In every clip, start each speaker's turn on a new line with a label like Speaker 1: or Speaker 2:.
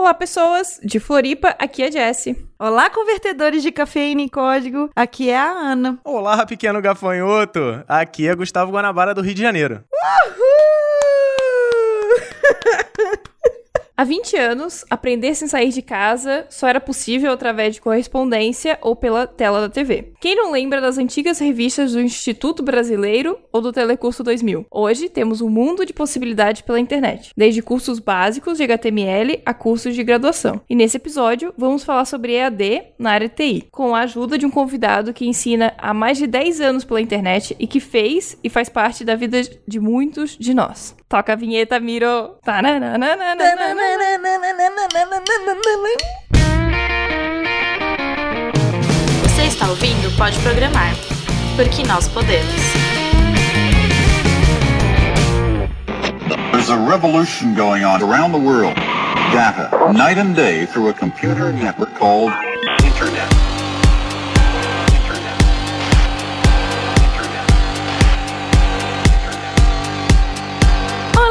Speaker 1: Olá, pessoas de Floripa, aqui é Jessie.
Speaker 2: Olá, convertedores de cafeína em código, aqui é a Ana.
Speaker 3: Olá, pequeno gafanhoto, aqui é Gustavo Guanabara do Rio de Janeiro.
Speaker 2: Uhul!
Speaker 1: Há 20 anos, aprender sem sair de casa só era possível através de correspondência ou pela tela da TV. Quem não lembra das antigas revistas do Instituto Brasileiro ou do Telecurso 2000? Hoje temos um mundo de possibilidades pela internet, desde cursos básicos de HTML a cursos de graduação. E nesse episódio, vamos falar sobre EAD na área TI, com a ajuda de um convidado que ensina há mais de 10 anos pela internet e que fez e faz parte da vida de muitos de nós. Toca a vinheta, Miro!
Speaker 4: Você está ouvindo Pode Programar, porque nós podemos.
Speaker 5: There's a revolution going on around the world. Data, night and day through a computer network called Internet.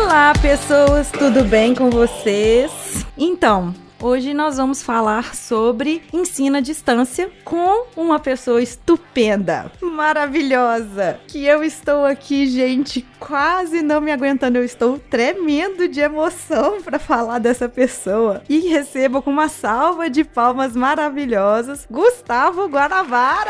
Speaker 2: Olá, pessoas, tudo bem com vocês? Então, Hoje nós vamos falar sobre ensino à distância com uma pessoa estupenda, maravilhosa, que eu estou aqui, gente, quase não me aguentando, eu estou tremendo de emoção para falar dessa pessoa. E recebo com uma salva de palmas maravilhosas, Gustavo Guanabara!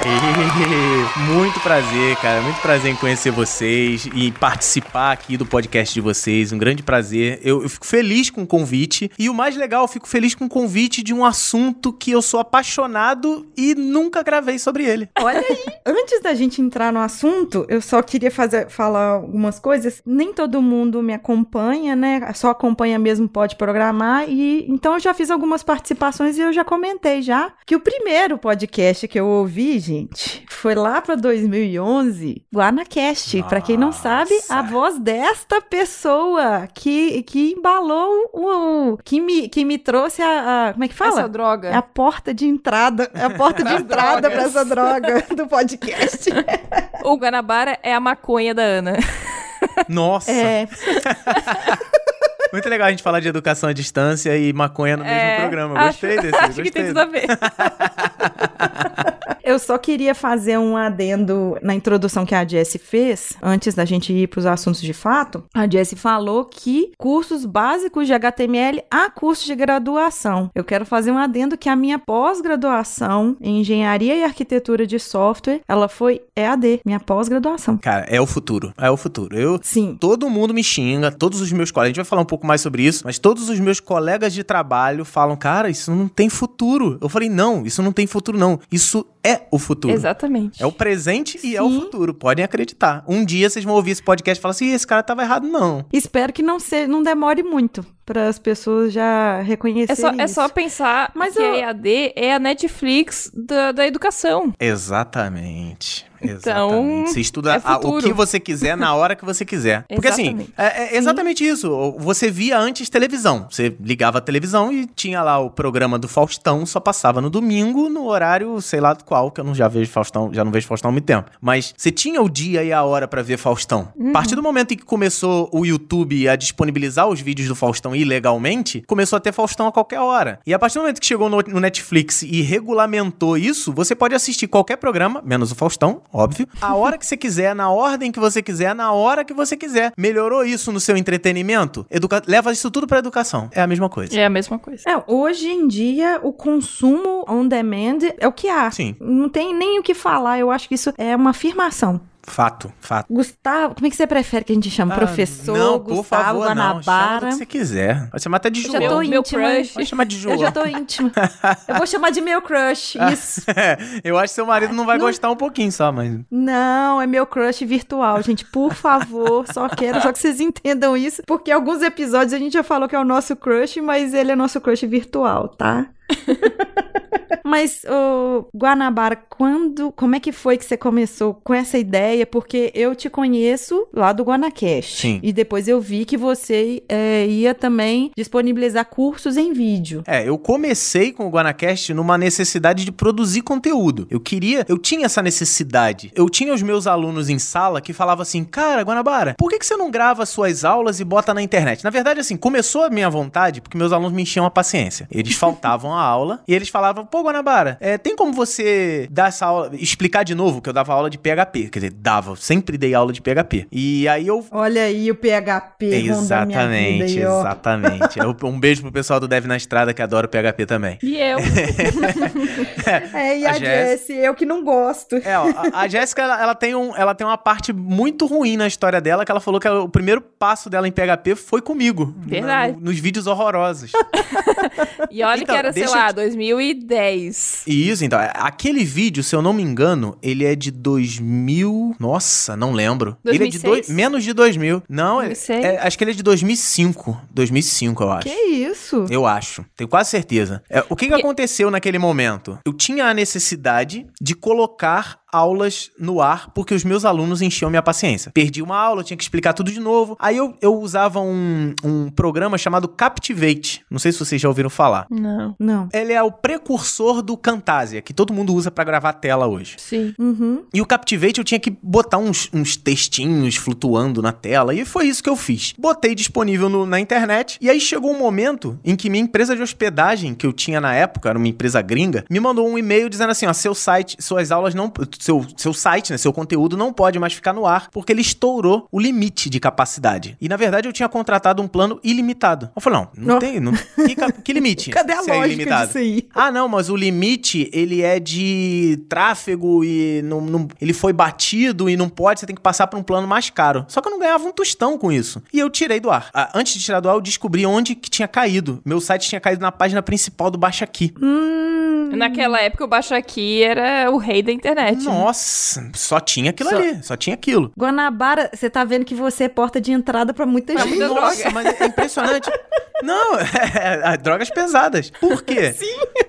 Speaker 3: Muito prazer, cara, muito prazer em conhecer vocês e participar aqui do podcast de vocês, um grande prazer. Eu, eu fico feliz com o convite e o mais legal, eu fico feliz com o convite de um assunto que eu sou apaixonado e nunca gravei sobre ele.
Speaker 2: Olha aí! Antes da gente entrar no assunto, eu só queria fazer, falar algumas coisas. Nem todo mundo me acompanha, né? Só acompanha mesmo pode programar. E então eu já fiz algumas participações e eu já comentei já que o primeiro podcast que eu ouvi, gente, foi lá para 2011, Guanacast. Para quem não sabe, a voz desta pessoa que, que embalou o que me, que me trouxe a, a, Como é que fala?
Speaker 1: Essa droga.
Speaker 2: É a porta de entrada. É a porta de entrada para essa droga do podcast.
Speaker 1: o Guanabara é a maconha da Ana.
Speaker 3: Nossa!
Speaker 2: É.
Speaker 3: Muito legal a gente falar de educação à distância e maconha no
Speaker 1: É,
Speaker 3: mesmo programa.
Speaker 1: acho-
Speaker 3: Gostei desse.
Speaker 1: Acho
Speaker 3: gostei
Speaker 1: que tem tudo a ver.
Speaker 2: Eu só queria fazer um adendo na introdução que a Jessie fez, antes da gente ir para os assuntos de fato. A Jessie falou que cursos básicos de HTML há cursos de graduação. Eu quero fazer um adendo que a minha pós-graduação em Engenharia e Arquitetura de Software, ela foi EAD, minha pós-graduação.
Speaker 3: Cara, é o futuro. É o futuro. Eu
Speaker 2: Sim.
Speaker 3: Todo mundo me xinga, todos os meus colegas. A gente vai falar um pouco mais sobre isso, mas todos os meus colegas de trabalho falam: Cara, isso não tem futuro. Eu falei: Não, isso não tem futuro, não. Isso é o futuro.
Speaker 1: Exatamente.
Speaker 3: É o presente e é o
Speaker 2: Sim.
Speaker 3: futuro. Podem acreditar. Um dia vocês vão ouvir esse podcast e falar assim: "Ih, esse cara tava errado, não.
Speaker 2: Espero que não, se, não demore muito para as pessoas já
Speaker 1: É
Speaker 2: reconhecerem
Speaker 1: só, é
Speaker 2: isso.
Speaker 1: só pensar
Speaker 2: Mas
Speaker 1: que
Speaker 2: eu-
Speaker 1: a EAD é a Netflix da, da educação.
Speaker 3: Exatamente.
Speaker 1: Então.
Speaker 3: Você estuda
Speaker 1: é
Speaker 3: a- o que você quiser na hora que você quiser. Porque assim,
Speaker 1: Exatamente.
Speaker 3: é, é exatamente isso. Você via antes televisão. Você ligava a televisão e tinha lá o programa do Faustão, só passava no domingo, no horário, sei lá qual, que eu não já vejo Faustão, já não vejo Faustão há muito tempo. Mas você tinha o dia e a hora pra ver Faustão.
Speaker 1: Uhum.
Speaker 3: A partir do momento em que começou o YouTube a disponibilizar os vídeos do Faustão ilegalmente, começou a ter Faustão a qualquer hora. E a partir do momento que chegou no, no Netflix e regulamentou isso, você pode assistir qualquer programa, menos o Faustão, óbvio, a hora que você quiser, na ordem que você quiser, na hora que você quiser. Melhorou isso no seu entretenimento? Educa Leva isso tudo pra educação. É a mesma coisa.
Speaker 1: É a mesma coisa.
Speaker 2: É, hoje em dia, o consumo on demand é o que há.
Speaker 3: Sim.
Speaker 2: Não tem nem o que falar. Eu acho que isso é uma afirmação.
Speaker 3: Fato, fato.
Speaker 2: Gustavo, como é que você prefere que a gente chame?
Speaker 3: Ah,
Speaker 2: Professor,
Speaker 3: não, por
Speaker 2: Gustavo
Speaker 3: favor, não. Chama
Speaker 2: Guanabara.
Speaker 3: que você quiser. Pode chamar até de
Speaker 2: Eu
Speaker 3: João.
Speaker 2: já tô
Speaker 1: Meu- meu
Speaker 2: íntima.
Speaker 1: crush.
Speaker 3: Pode chamar de João.
Speaker 2: Eu já tô íntima. Eu vou chamar de meu crush, isso.
Speaker 3: Eu acho que seu marido não vai gostar um pouquinho só, mas...
Speaker 2: Não, é meu crush virtual, gente. Por favor, só quero só que vocês entendam isso, porque alguns episódios a gente já falou que é o nosso crush, mas ele é nosso crush virtual, tá? Mas, Guanabara, quando, como é que foi que você começou com essa ideia? Porque eu te conheço lá do Guanacast.
Speaker 3: Sim.
Speaker 2: E depois eu vi que você é, ia também disponibilizar cursos em vídeo.
Speaker 3: É, eu comecei com o Guanacast numa necessidade de produzir conteúdo. Eu queria, eu tinha essa necessidade. Eu tinha os meus alunos em sala que falavam assim, cara, Guanabara, por que, que você não grava suas aulas e bota na internet? Na verdade, assim, começou a minha vontade porque meus alunos me enchiam a paciência. Eles faltavam a aula e eles falavam, pô, Guanabara, é, tem como você dar essa aula, explicar de novo que eu dava aula de PHP? Quer dizer, dava, sempre dei aula de PHP. E aí eu
Speaker 2: Olha aí o PHP minha vida
Speaker 3: Exatamente, exatamente. Eu- Um beijo pro pessoal do Dev na Estrada que adora o PHP também.
Speaker 1: E eu.
Speaker 2: É, e a,
Speaker 3: A Jess-
Speaker 2: eu que não gosto.
Speaker 3: É, ó, a, a Jéssica, ela, ela tem um, ela tem uma parte muito ruim na história dela, que ela falou que o primeiro passo dela em PHP foi comigo.
Speaker 1: Verdade.
Speaker 3: na- nos vídeos horrorosos.
Speaker 1: E olha
Speaker 3: Então,
Speaker 1: que era, sei lá,
Speaker 3: te-
Speaker 1: 2010.
Speaker 3: Isso, então, é, aquele vídeo, se eu não me engano, ele é de 2000... Nossa, não lembro. Ele é de
Speaker 1: 2006?
Speaker 3: dois, menos de 2000. Não, é,
Speaker 1: 2006?
Speaker 3: é- acho que ele é de 2005. 2005, eu acho.
Speaker 2: Que isso?
Speaker 3: Eu acho, tenho quase certeza. É, o que, que aconteceu naquele momento? Eu tinha a necessidade de colocar aulas no ar porque os meus alunos enchiam minha paciência. Perdi uma aula, eu tinha que explicar tudo de novo. Aí eu, eu usava um, um programa chamado Captivate. Não sei se vocês já ouviram falar.
Speaker 1: Não.
Speaker 2: Não.
Speaker 3: Ele é o precursor do Camtasia, que todo mundo usa pra gravar tela hoje.
Speaker 1: Sim.
Speaker 2: Uhum.
Speaker 3: E o Captivate eu tinha que botar uns, uns textinhos flutuando na tela, e foi isso que eu fiz. Botei disponível no- na internet, e aí chegou um momento em que minha empresa de hospedagem, que eu tinha na época, era uma empresa gringa, me mandou um e-mail dizendo assim: ó, seu site, suas aulas não. Seu, seu site, né? Seu conteúdo não pode mais ficar no ar, porque ele estourou o limite de capacidade. E na verdade eu tinha contratado um plano ilimitado. Eu falei, não, não
Speaker 2: Não.
Speaker 3: tem. Não, que, que limite?
Speaker 2: Cadê a
Speaker 3: se é
Speaker 2: lógica
Speaker 3: ilimitado?
Speaker 2: disso aí?
Speaker 3: Ah, não, mas o limite, ele é de tráfego e não, não- ele foi batido e não pode, você tem que passar por um plano mais caro. Só que eu não ganhava um tostão com isso. E eu tirei do ar. Ah, antes de tirar do ar, eu descobri onde que tinha caído. Meu site tinha caído na página principal do Baixa Aqui.
Speaker 2: Hum.
Speaker 1: Naquela época, o Baixo Aqui era o rei da internet.
Speaker 3: Nossa, só tinha aquilo
Speaker 1: Só-
Speaker 3: ali, só tinha aquilo.
Speaker 2: Guanabara, você tá vendo que você é porta de entrada pra muita gente.
Speaker 3: Nossa,
Speaker 1: droga.
Speaker 3: mas é impressionante. Não, é, é, drogas pesadas. Por quê? Sim.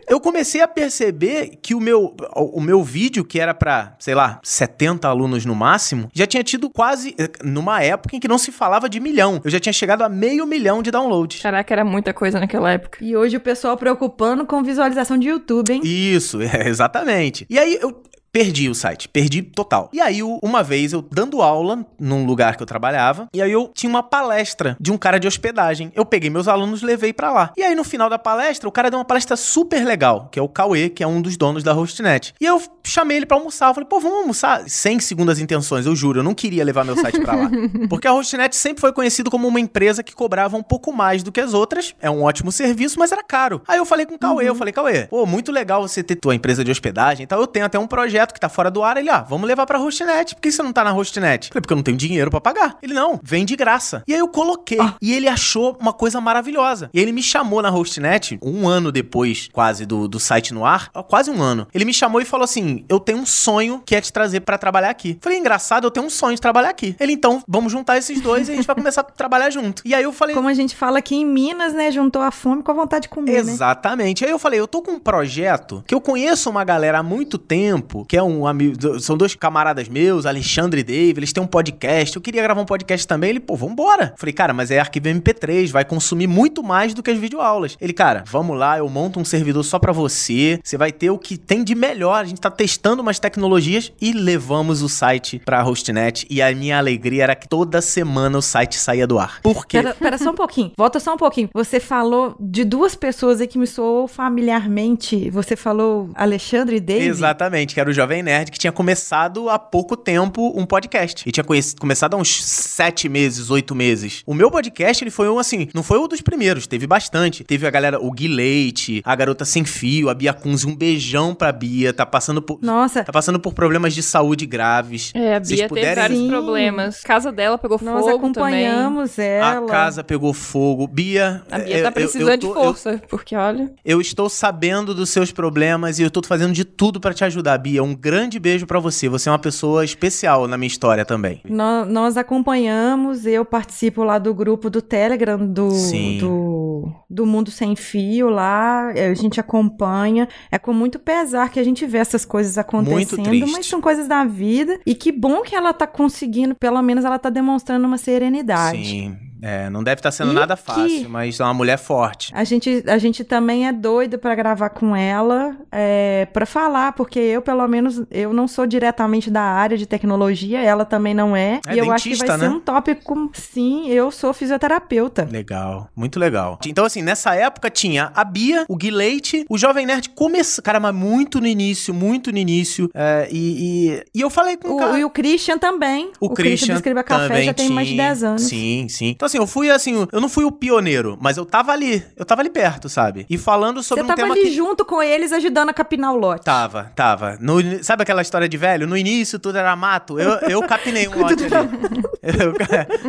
Speaker 3: Eu comecei a perceber que o meu, o, meu vídeo, que era pra, sei lá, 70 alunos no máximo, já tinha tido quase, eh, numa época em que não se falava de milhão. Eu já tinha chegado a meio milhão de downloads.
Speaker 1: Caraca, era muita coisa naquela época.
Speaker 2: E hoje o pessoal preocupando com visualização de YouTube, hein?
Speaker 3: Isso, é, exatamente. E aí eu perdi o site, perdi total. E aí uma vez eu dando aula num lugar que eu trabalhava, e aí eu tinha uma palestra de um cara de hospedagem. Eu peguei meus alunos, levei pra lá. E aí no final da palestra, o cara deu uma palestra super legal, que é o Cauê, que é um dos donos da Hostnet. E eu chamei ele pra almoçar, eu falei: "Pô, vamos almoçar?" Sem segundas intenções, eu juro, eu não queria levar meu site pra lá. Porque a Hostnet sempre foi conhecido como uma empresa que cobrava um pouco mais do que as outras. É um ótimo serviço, mas era caro. Aí eu falei com o Cauê, eu falei: "Cauê, pô, muito legal você ter tua empresa de hospedagem, então eu tenho até um projeto que tá fora do ar, ele, ah, vamos levar pra Hostnet. Por que você não tá na Hostnet? Eu Falei, porque eu não tenho dinheiro pra pagar. Ele, não, vem de graça. E aí eu coloquei. E ele achou uma coisa maravilhosa. E ele me chamou na Hostnet, um ano depois, quase, do, do site no ar, ó, quase um ano. Ele me chamou e falou assim: eu tenho um sonho que é te trazer pra trabalhar aqui. Falei, engraçado, eu tenho um sonho de trabalhar aqui. Ele, então, vamos juntar esses dois e a gente vai começar a trabalhar junto. E aí eu falei,
Speaker 2: Como a gente fala aqui em Minas, né? Juntou a fome com a vontade de comer, né?
Speaker 3: Exatamente. Aí eu falei, eu tô com um projeto que eu conheço uma galera há muito tempo, que é um amigo, são dois camaradas meus, Alexandre e Dave, eles têm um podcast. Eu queria gravar um podcast também. Ele, pô, vambora. Falei, cara, mas é arquivo MP3, vai consumir muito mais do que as videoaulas. Ele, cara, vamos lá, eu monto um servidor só pra você. Você vai ter o que tem de melhor. A gente tá testando umas tecnologias e levamos o site pra Hostnet. E a minha alegria era que toda semana o site saía do ar. Por quê?
Speaker 2: Pera, pera só um pouquinho. Volta só um pouquinho. Você falou de duas pessoas aí que me soou familiarmente. Você falou Alexandre e David.
Speaker 3: Exatamente, que era o Jovem Nerd que tinha começado há pouco tempo um podcast. E tinha começado há uns sete meses, oito meses. O meu podcast, ele foi um assim, não foi um dos primeiros, teve bastante. Teve a galera, o Gui Leite, a Garota Sem Fio, a Bia Kunze, um beijão pra Bia, tá passando por...
Speaker 2: Nossa,
Speaker 3: Tá passando por problemas de saúde graves.
Speaker 1: É, a
Speaker 3: Vocês
Speaker 1: Bia teve
Speaker 3: puderem-
Speaker 1: vários
Speaker 2: Sim.
Speaker 1: problemas. Casa dela pegou
Speaker 2: nós
Speaker 1: fogo
Speaker 2: acompanhamos ela.
Speaker 3: A casa pegou fogo. Bia.
Speaker 1: também. A Bia
Speaker 3: eu-
Speaker 1: tá
Speaker 3: eu-
Speaker 1: precisando
Speaker 3: eu
Speaker 1: de
Speaker 3: tô- eu-
Speaker 1: força, porque olha.
Speaker 3: Eu estou sabendo dos seus problemas e eu estou fazendo de tudo pra te ajudar, Bia. Um um grande beijo pra você. Você é uma pessoa especial na minha história também.
Speaker 2: Nó- Nós, acompanhamos, eu participo lá do grupo do Telegram do,
Speaker 3: Sim.
Speaker 2: do, do Mundo Sem Fio lá, a gente acompanha. É com muito pesar que a gente vê essas coisas acontecendo, mas são coisas da vida. E que bom que ela tá conseguindo, pelo menos ela tá demonstrando uma serenidade.
Speaker 3: Sim. É, não deve estar sendo
Speaker 2: E
Speaker 3: nada
Speaker 2: que-
Speaker 3: fácil, mas é uma mulher forte.
Speaker 2: A gente, a gente também é doido pra gravar com ela, é, para falar, porque eu, pelo menos, eu não sou diretamente da área de tecnologia, ela também não é.
Speaker 3: É
Speaker 2: e eu acho que
Speaker 3: dentista,
Speaker 2: vai
Speaker 3: né?
Speaker 2: ser um tópico. Sim, eu sou fisioterapeuta.
Speaker 3: Legal, muito legal. Então, assim, nessa época tinha a Bia, o Gui Leite, o Jovem Nerd começou. Cara, mas muito no início, muito no início. é, e, e, e eu falei com o,
Speaker 2: O,
Speaker 3: cara.
Speaker 2: e o Christian também.
Speaker 3: O, Christian
Speaker 2: do Escreva Café já tem mais de
Speaker 3: tinha.
Speaker 2: 10 anos.
Speaker 3: Sim, sim. Então, assim, eu fui assim, eu não fui o pioneiro, mas eu tava ali. Eu tava ali perto, sabe? E falando sobre
Speaker 2: Você
Speaker 3: um
Speaker 2: tava
Speaker 3: tema
Speaker 2: ali
Speaker 3: que.
Speaker 2: junto com eles, ajudando a capinar o lote.
Speaker 3: Tava, tava. No sabe aquela história de velho? No início tudo era mato. Eu, eu capinei um lote ali. Eu,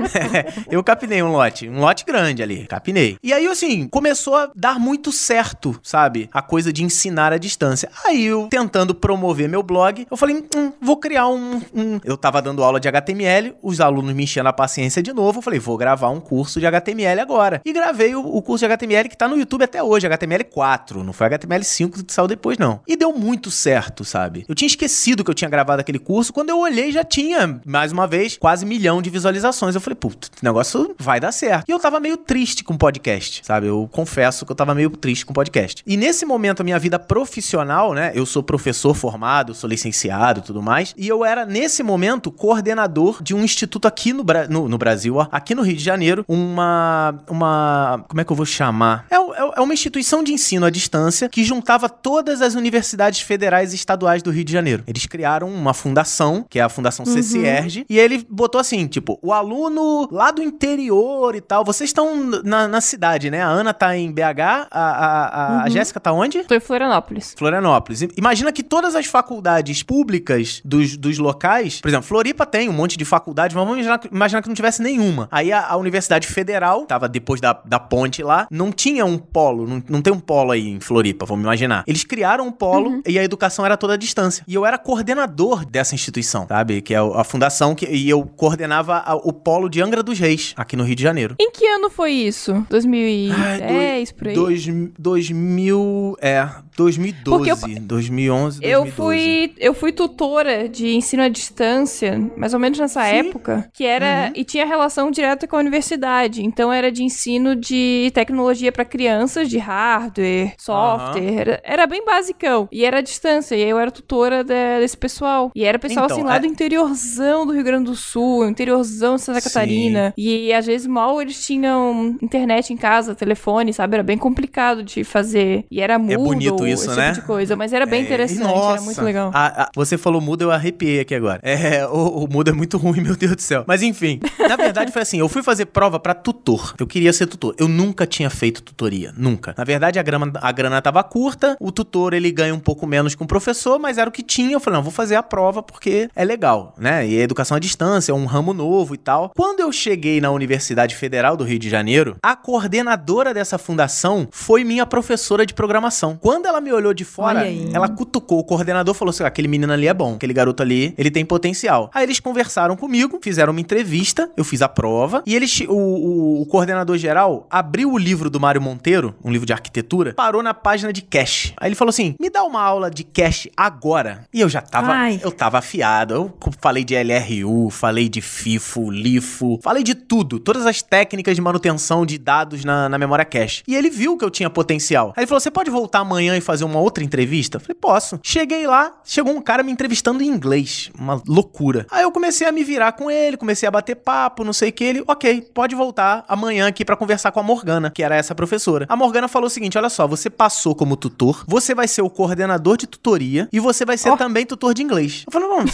Speaker 3: eu capinei um lote. Um lote grande ali. Capinei. E aí, assim, começou a dar muito certo, sabe? A coisa de ensinar à distância. Aí eu, tentando promover meu blog, eu falei, hum, vou criar um, um- Eu tava dando aula de HTML, os alunos me enchendo a paciência de novo. Eu falei, vou gravar um curso de HTML agora. E gravei o, o curso de HTML que tá no YouTube até hoje, HTML4. Não foi HTML5 que saiu depois, não. E deu muito certo, sabe? Eu tinha esquecido que eu tinha gravado aquele curso. Quando eu olhei, já tinha, mais uma vez, quase milhão de visualizações. Eu falei, puta, esse negócio vai dar certo. E eu tava meio triste com podcast, sabe? Eu confesso que eu tava meio triste com podcast. E nesse momento, a minha vida profissional, né? Eu sou professor formado, sou licenciado tudo mais. E eu era, nesse momento, coordenador de um instituto aqui no, Bra- no, no Brasil, ó, aqui no Rio de Janeiro, uma. Uma. Como é que eu vou chamar? É, é- é uma instituição de ensino à distância que juntava todas as universidades federais e estaduais do Rio de Janeiro. Eles criaram uma fundação, que é a Fundação CCERG, e ele botou assim: tipo, o aluno lá do interior e tal, vocês estão na, na cidade, né? A Ana tá em BH, a, a, a, a Jéssica tá onde?
Speaker 1: Tô em Florianópolis.
Speaker 3: Florianópolis. Imagina que todas as faculdades públicas dos, dos locais, por exemplo, Floripa tem um monte de faculdades, mas vamos imaginar, que- imaginar que não tivesse nenhuma. Aí a, a Universidade Federal, tava depois da, da ponte lá, não tinha um polo, não, não tem um polo aí em Floripa, vamos imaginar. Eles criaram um polo e a educação era toda à distância. E eu era coordenador dessa instituição, sabe? Que é a fundação, que, e eu coordenava a- o polo de Angra dos Reis, aqui no Rio de Janeiro.
Speaker 1: Em que ano foi isso? 2010, por aí?
Speaker 3: Dois, 2000, é, 2012,
Speaker 1: Porque eu-
Speaker 3: 2011, 2012.
Speaker 1: Eu fui, eu fui tutora de ensino à distância, mais ou menos nessa época, que era
Speaker 3: Uhum.
Speaker 1: e tinha relação direta com a universidade. Então era de ensino de tecnologia pra crianças, de hardware, software, era, era bem basicão. E era à distância, e eu era tutora de- desse pessoal. E era pessoal
Speaker 3: Então,
Speaker 1: assim lá
Speaker 3: é-
Speaker 1: do interiorzão do Rio Grande do Sul, interiorzão de Santa
Speaker 3: Sim.
Speaker 1: Catarina. E às vezes mal eles tinham internet em casa, telefone, sabe? Era bem complicado de fazer. E era Moodle,
Speaker 3: bonito isso,
Speaker 1: esse
Speaker 3: né?
Speaker 1: tipo de coisa, mas era bem
Speaker 3: É,
Speaker 1: interessante,
Speaker 3: nossa,
Speaker 1: era muito legal.
Speaker 3: a- a- você falou mudo, eu arrepiei aqui agora. É, o, o mudo é muito ruim, meu Deus do céu. Mas enfim, na verdade foi assim, eu fui fazer prova pra tutor. Eu queria ser tutor. Eu nunca tinha feito tutoria, nunca. Na verdade, a grana, a grana tava curta, o tutor ele ganha um pouco menos que o professor, mas era o que tinha. Eu falei, não, vou fazer a prova porque é legal, né? E a educação à distância é um ramo novo e tal. Quando eu cheguei na Universidade Federal do Rio de Janeiro, a coordenadora dessa fundação foi minha professora de programação. Quando ela me olhou de fora, ela cutucou o coordenador falou assim: "Ah, aquele menino ali é bom, aquele garoto ali, ele tem potencial. Aí eles conversaram comigo, fizeram uma entrevista, eu fiz a prova, e eles, o, o- o coordenador geral abriu o livro do Mário Monteiro, um livro de arquitetura, parou na página de cache. Aí ele falou assim: me dá uma aula de cache agora. E eu já tava,
Speaker 2: Ai.
Speaker 3: eu tava afiado. Eu falei de LRU, falei de FIFO, LIFO, falei de tudo, todas as técnicas de manutenção de dados na, na memória cache. E ele viu que eu tinha potencial. Aí ele falou: você pode voltar amanhã e fazer uma outra entrevista? Falei, posso. Cheguei lá, chegou um cara me entrevistando em inglês. Uma loucura. Aí eu comecei a me virar com ele, comecei a bater papo, não sei o que. Ele, ok, pode voltar amanhã aqui pra conversar com a Morgana, que era essa professora. A Morgana falou o seguinte: olha só, você passou como tutor, você vai ser o coordenador de tutoria e você vai ser
Speaker 2: Ó.
Speaker 3: também tutor de inglês. Eu falei, não,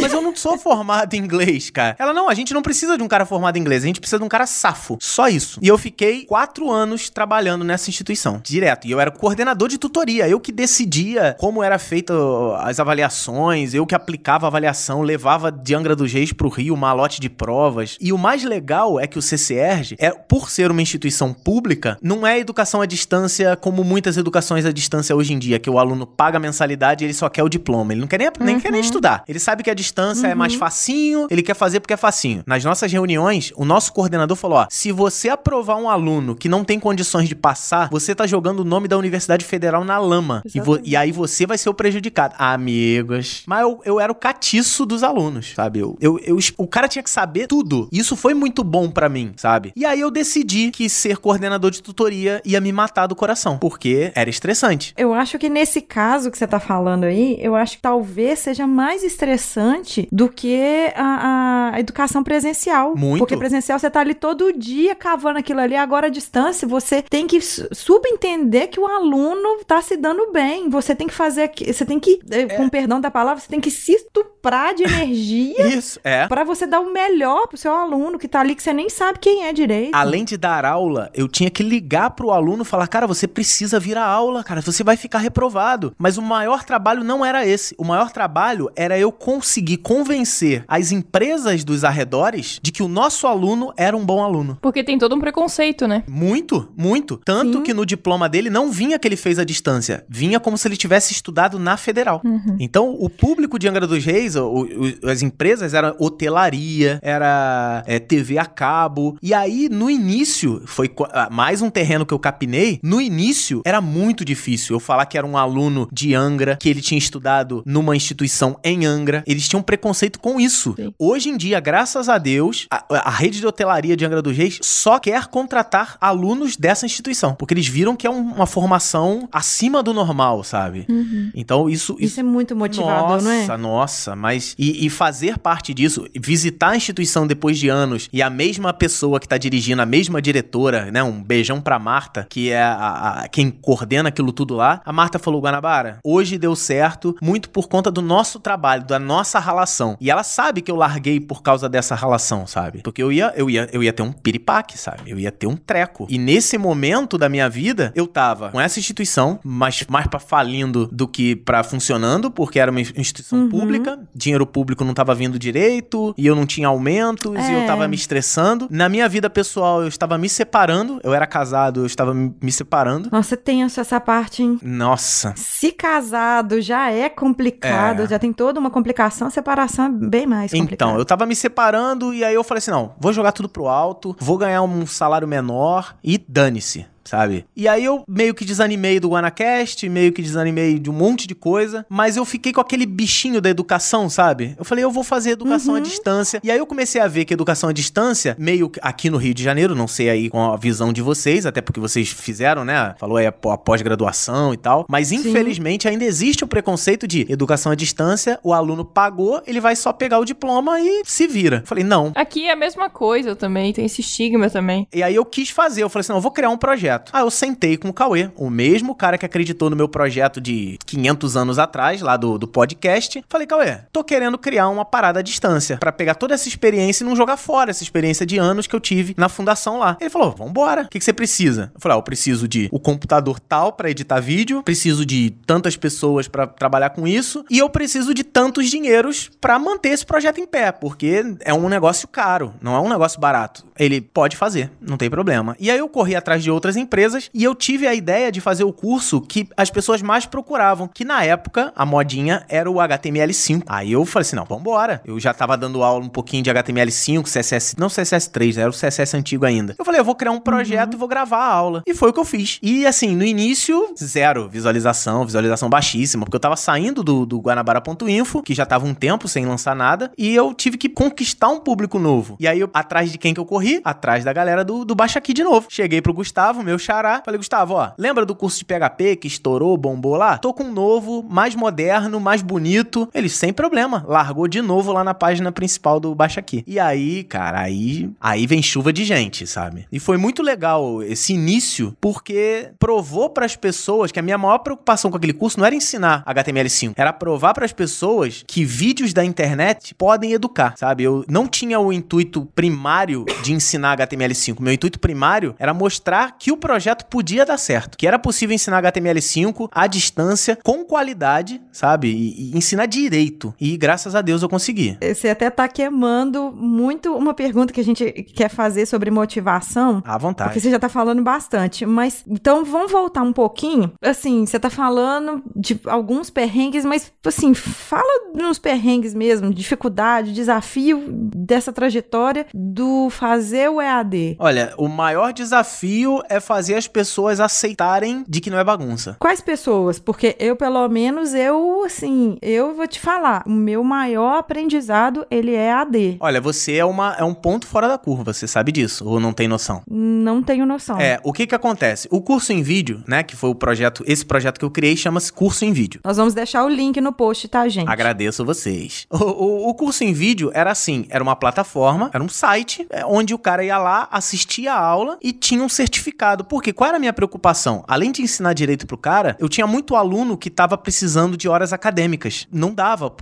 Speaker 3: mas eu não sou formado em inglês, cara. Ela, não, a gente não precisa de um cara formado em inglês, a gente precisa de um cara safo. Só isso. E eu fiquei quatro anos trabalhando nessa instituição, direto. E eu era coordenador de tutoria. Tutoria. Eu que decidia como era feita as avaliações, eu que aplicava a avaliação, levava de Angra dos Reis pro Rio uma lote de provas. E o mais legal é que o CCERG, é, por ser uma instituição pública, não é educação à distância como muitas educações à distância hoje em dia, que o aluno paga a mensalidade e ele só quer o diploma. Ele não quer nem, nem quer nem estudar. Ele sabe que a distância é mais facinho, ele quer fazer porque é facinho. Nas nossas reuniões, o nosso coordenador falou: ó, se você aprovar um aluno que não tem condições de passar, você tá jogando o nome da Universidade Federal na lama. E, vo- e aí você vai ser o prejudicado. Amigos. Mas eu, eu era o catiço dos alunos, sabe? Eu, eu, eu- o cara tinha que saber tudo. Isso foi muito bom pra mim, sabe? E aí eu decidi que ser coordenador de tutoria ia me matar do coração, porque era estressante.
Speaker 2: Eu acho que nesse caso que você tá falando aí, eu acho que talvez seja mais estressante do que a, a educação presencial.
Speaker 3: Muito.
Speaker 2: Porque presencial você tá ali todo dia cavando aquilo ali, agora à distância você tem que su- subentender que o aluno tá se dando bem. Você tem que fazer, aqui- você tem que, eh, com perdão da palavra, você tem que se estuprar de energia
Speaker 3: Isso, é.
Speaker 2: pra você dar o melhor pro seu aluno que tá ali que você nem sabe quem é direito.
Speaker 3: Além de dar aula, eu tinha que ligar pro aluno e falar: cara, você precisa vir à aula, cara, você vai ficar reprovado. Mas o maior trabalho não era esse. O maior trabalho era eu conseguir convencer as empresas dos arredores de que o nosso aluno era um bom aluno.
Speaker 1: Porque tem todo um preconceito, né?
Speaker 3: Muito, muito. Tanto
Speaker 2: Sim.
Speaker 3: que no diploma dele não vinha que ele fez à distância. Vinha como se ele tivesse estudado na federal. Então, o público de Angra dos Reis, o- o- as empresas eram hotelaria, era é, TV a cabo. E aí, no início, foi ah, mais um terreno que eu capinei. No início, era muito difícil eu falar que era um aluno de Angra, que ele tinha estudado numa instituição em Angra. Eles tinham preconceito com isso.
Speaker 1: Sim.
Speaker 3: Hoje em dia, graças a Deus, a, a rede de hotelaria de Angra dos Reis só quer contratar alunos dessa instituição, porque eles viram que é um- uma formação acima do normal, sabe? Então isso,
Speaker 2: Isso é muito motivador,
Speaker 3: nossa,
Speaker 2: não é?
Speaker 3: Nossa, mas e, e fazer parte disso, visitar a instituição depois de anos e a mesma pessoa que tá dirigindo, a mesma diretora, né? Um beijão pra Marta, que é a, a- quem coordena aquilo tudo lá. A Marta falou: Guanabara, hoje deu certo muito por conta do nosso trabalho, da nossa relação. E ela sabe que eu larguei por causa dessa relação, sabe? Porque eu ia, eu ia, eu ia ter um piripaque, sabe? Eu ia ter um treco. E nesse momento da minha vida, eu tava com essa instituição, mas mais pra falindo do que pra funcionando, porque era uma instituição pública, dinheiro público não tava vindo direito, e eu não tinha aumentos, e eu
Speaker 2: É.
Speaker 3: tava me estressando. Na minha vida pessoal, eu estava me separando, eu era casado, eu estava me separando.
Speaker 2: Nossa, tenso essa parte, hein?
Speaker 3: Nossa.
Speaker 2: Se casado já é complicado,
Speaker 3: É.
Speaker 2: já tem toda uma complicação, a separação é bem mais complicada.
Speaker 3: Então, eu tava me separando e aí eu falei assim: não, vou jogar tudo pro alto, vou ganhar um salário menor e dane-se. Sabe? E aí eu meio que desanimei do Guanacast, meio que desanimei de um monte de coisa, mas eu fiquei com aquele bichinho da educação, sabe? Eu falei, eu vou fazer educação à distância. E aí eu comecei a ver que educação à distância, meio que aqui no Rio de Janeiro, não sei aí com a visão de vocês, até porque vocês fizeram, né? Falou aí a pós-graduação e tal, mas infelizmente ainda existe o preconceito de educação à distância, o aluno pagou, ele vai só pegar o diploma e se vira. Eu falei, não.
Speaker 1: Aqui é a mesma coisa também, tem esse estigma também.
Speaker 3: E aí eu quis fazer, eu falei assim, não, eu vou criar um projeto. Aí eu sentei com o Cauê, o mesmo cara que acreditou no meu projeto de 500 anos atrás, lá do, do podcast. Falei, Cauê, tô querendo criar uma parada à distância, pra pegar toda essa experiência e não jogar fora essa experiência de anos que eu tive na fundação lá. Ele falou, vambora, o que, que você precisa? Eu falei, ah, eu preciso de o computador tal pra editar vídeo, preciso de tantas pessoas pra trabalhar com isso, e eu preciso de tantos dinheiros pra manter esse projeto em pé, porque é um negócio caro, não é um negócio barato. Ele pode fazer, não tem problema. E aí eu corri atrás de outras empresas e eu tive a ideia de fazer o curso que as pessoas mais procuravam, que na época a modinha era o HTML5. Aí eu falei assim, não, vambora. Eu já tava dando aula um pouquinho de HTML5, CSS, não CSS3, era o CSS antigo ainda. Eu falei, eu vou criar um projeto e vou gravar a aula. E foi o que eu fiz. E assim, no início, zero visualização, visualização baixíssima, porque eu tava saindo do, do Guanabara.info, que já tava um tempo sem lançar nada, e eu tive que conquistar um público novo. E aí, eu, atrás de quem que eu corri? Atrás da galera do, do Baixa Aqui de novo. Cheguei pro Gustavo, meu xará, falei, Gustavo, ó, lembra do curso de PHP que estourou, bombou lá? Tô com um novo, mais moderno, mais bonito. Ele, sem problema, largou de novo lá na página principal do Baixa Aqui. E aí, cara, aí, aí vem chuva de gente, sabe? E foi muito legal esse início, porque provou pras pessoas que a minha maior preocupação com aquele curso não era ensinar HTML5, era provar pras pessoas que vídeos da internet podem educar, sabe? Eu não tinha o intuito primário de ensinar HTML5. Meu intuito primário era mostrar que o projeto podia dar certo, que era possível ensinar HTML5 à distância, com qualidade, sabe? E, e ensinar direito. E graças a Deus eu consegui.
Speaker 2: Você até tá queimando muito uma pergunta que a gente quer fazer sobre motivação.
Speaker 3: À vontade.
Speaker 2: Porque você já tá falando bastante. Mas então vamos voltar um pouquinho. Assim, você tá falando de alguns perrengues, mas assim, fala nos perrengues mesmo, dificuldade, desafio dessa trajetória do fazer o EAD.
Speaker 3: Olha, o maior desafio é fazer as pessoas aceitarem de que não é bagunça.
Speaker 2: Quais pessoas? Porque eu, pelo menos, eu, assim, eu vou te falar, o meu maior aprendizado, ele é AD.
Speaker 3: Olha, você é, uma, é um ponto fora da curva, você sabe disso, ou não tem noção?
Speaker 2: Não tenho noção.
Speaker 3: É, o que que acontece? O curso em vídeo, né, que foi o projeto, esse projeto que eu criei chama-se Curso em Vídeo.
Speaker 2: Nós vamos deixar o link no post, tá, gente?
Speaker 3: Agradeço vocês. O, o, o curso em vídeo era assim, era uma plataforma, era um site, é, onde o cara ia lá, assistia a aula e tinha um certificado. Porque qual era a minha preocupação? Além de ensinar direito pro cara, eu tinha muito aluno que tava precisando de horas acadêmicas. Não dava,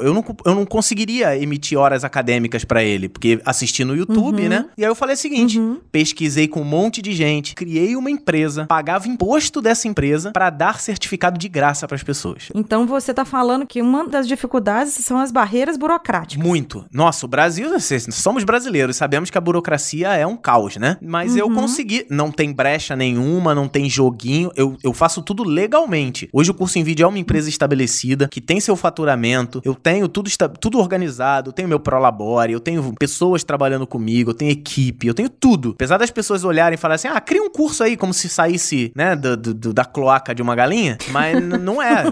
Speaker 3: eu não, eu não conseguiria emitir horas acadêmicas pra ele, porque assistir no YouTube, né? E aí eu falei o seguinte, pesquisei com um monte de gente, criei uma empresa, pagava imposto dessa empresa pra dar certificado de graça pras pessoas.
Speaker 2: Então você tá falando que uma das dificuldades são as barreiras burocráticas.
Speaker 3: Muito. Nossa, o Brasil, vocês- somos brasileiros, sabemos que a burocracia é um caos, né? Mas eu consegui. Não tem brecha nenhuma, não tem joguinho. Eu, eu faço tudo legalmente. Hoje o curso em vídeo é uma empresa estabelecida, que tem seu faturamento. Eu tenho tudo, tudo organizado, eu tenho meu Prolabore, eu tenho pessoas trabalhando comigo, eu tenho equipe, eu tenho tudo. Apesar das pessoas olharem e falarem assim: ah, cria um curso aí, como se saísse, né, do, do- da cloaca de uma galinha. Mas não é.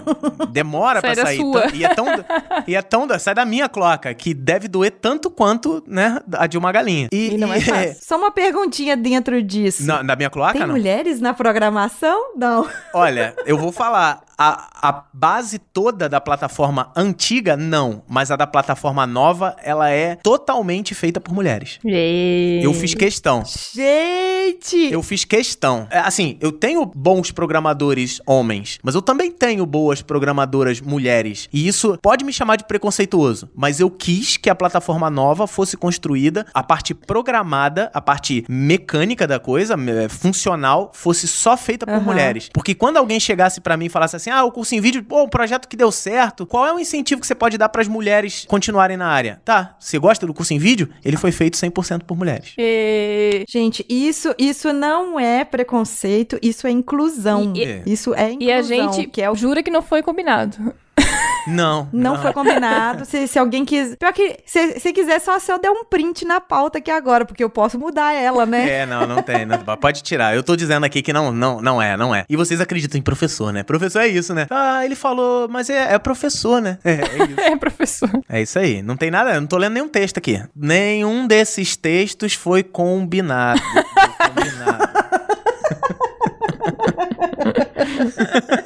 Speaker 3: Demora pra
Speaker 1: Sai
Speaker 3: sair.
Speaker 1: sua.
Speaker 3: E é tão. E é tão. Sai da minha cloaca, que deve doer tanto quanto, né, a de uma galinha. E,
Speaker 1: E não é fácil.
Speaker 2: Só uma perguntinha dentro disso.
Speaker 3: Na, na minha cloaca,
Speaker 2: Tem
Speaker 3: não?
Speaker 2: mulheres na programação? Não.
Speaker 3: Olha, eu vou falar. A, a base toda da plataforma antiga, não. Mas a da plataforma nova, ela é totalmente feita por mulheres.
Speaker 1: E...
Speaker 3: Eu fiz questão.
Speaker 2: Gente!
Speaker 3: Eu fiz questão. É, assim, eu tenho bons programadores homens, mas eu também tenho boas programadoras mulheres. E isso pode me chamar de preconceituoso, mas eu quis que a plataforma nova fosse construída, a parte programada, a parte mecânica da coisa, eh, funcional, fosse só feita por
Speaker 2: Aham.
Speaker 3: mulheres. Porque quando alguém chegasse pra mim e falasse assim: "Ah, o curso em vídeo, pô, um projeto que deu certo, qual é o incentivo que você pode dar pras mulheres continuarem na área?" Tá, você gosta do curso em vídeo? Ele foi feito 100% por mulheres.
Speaker 1: E...
Speaker 2: Gente, isso, isso não é preconceito, isso é inclusão.
Speaker 1: E-
Speaker 3: e-
Speaker 2: isso é inclusão.
Speaker 1: E a gente
Speaker 2: que é o
Speaker 1: jura que não foi combinado.
Speaker 3: Não.
Speaker 2: Não foi combinado. Se, se alguém quiser. Pior que, se, se quiser, só se eu der um print na pauta aqui agora, porque eu posso mudar ela, né?
Speaker 3: É, não, não tem. não- pode tirar. Eu tô dizendo aqui que não, não, não é, não é. E vocês acreditam em professor, né? Professor é isso, né? Ah, ele falou, mas é, é professor, né? É, é isso.
Speaker 1: É, professor.
Speaker 3: É isso aí. Não tem nada, não tô lendo nenhum texto aqui. Nenhum desses textos foi combinado. Foi combinado.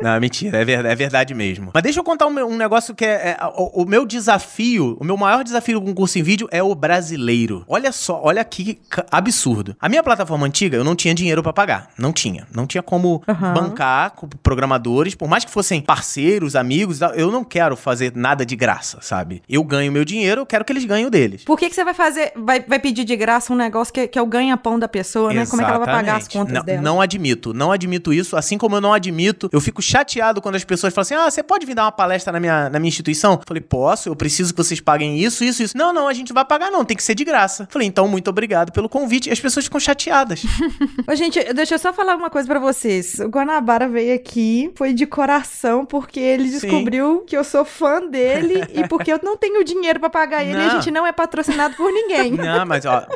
Speaker 3: Não, mentira, é verdade, é verdade mesmo. Mas deixa eu contar um, um negócio que é, é, o, o meu desafio, o meu maior desafio com curso em vídeo é o brasileiro. Olha só, olha que absurdo. A minha plataforma antiga, eu não tinha dinheiro pra pagar. Não tinha. Não tinha como
Speaker 2: Aham.
Speaker 3: bancar com programadores, por mais que fossem parceiros, amigos, eu não quero fazer nada de graça, sabe? Eu ganho meu dinheiro, eu quero que eles ganhem o deles.
Speaker 2: Por que, que você vai fazer, vai, vai pedir de graça um negócio que, que é o ganha-pão da pessoa, né? Como é que ela vai pagar as
Speaker 3: Exatamente.
Speaker 2: contas
Speaker 3: não,
Speaker 2: dela?
Speaker 3: Não admito, não admito isso. Assim como eu não admito, eu fico chateado quando as pessoas falam assim: ah, você pode vir dar uma palestra na minha, na minha instituição? Eu falei, posso, eu preciso que vocês paguem isso, isso, isso. Não, não, a gente não vai pagar, não, tem que ser de graça. Eu falei, então, muito obrigado pelo convite. E as pessoas ficam chateadas.
Speaker 2: Ô, gente, deixa eu só falar uma coisa pra vocês. O Guanabara veio aqui, foi de coração, porque ele
Speaker 3: Sim.
Speaker 2: descobriu que eu sou fã dele e porque eu não tenho dinheiro pra pagar ele e a
Speaker 3: Não.
Speaker 2: gente não é patrocinado por ninguém.
Speaker 3: Não, mas ó,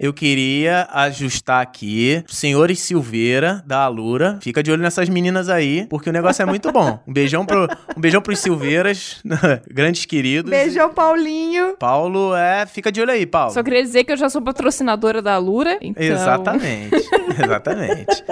Speaker 3: eu queria ajustar aqui. Senhores Silveira, da Alura, fica de olho nessas meninas aí, porque o negócio é muito bom. Um beijão, pro, um beijão pros Silveiras, grandes queridos.
Speaker 2: Beijão, Paulinho.
Speaker 3: Paulo, é, fica de olho aí, Paulo.
Speaker 1: Só queria dizer que eu já sou patrocinadora da Lura. Então...
Speaker 3: Exatamente, exatamente.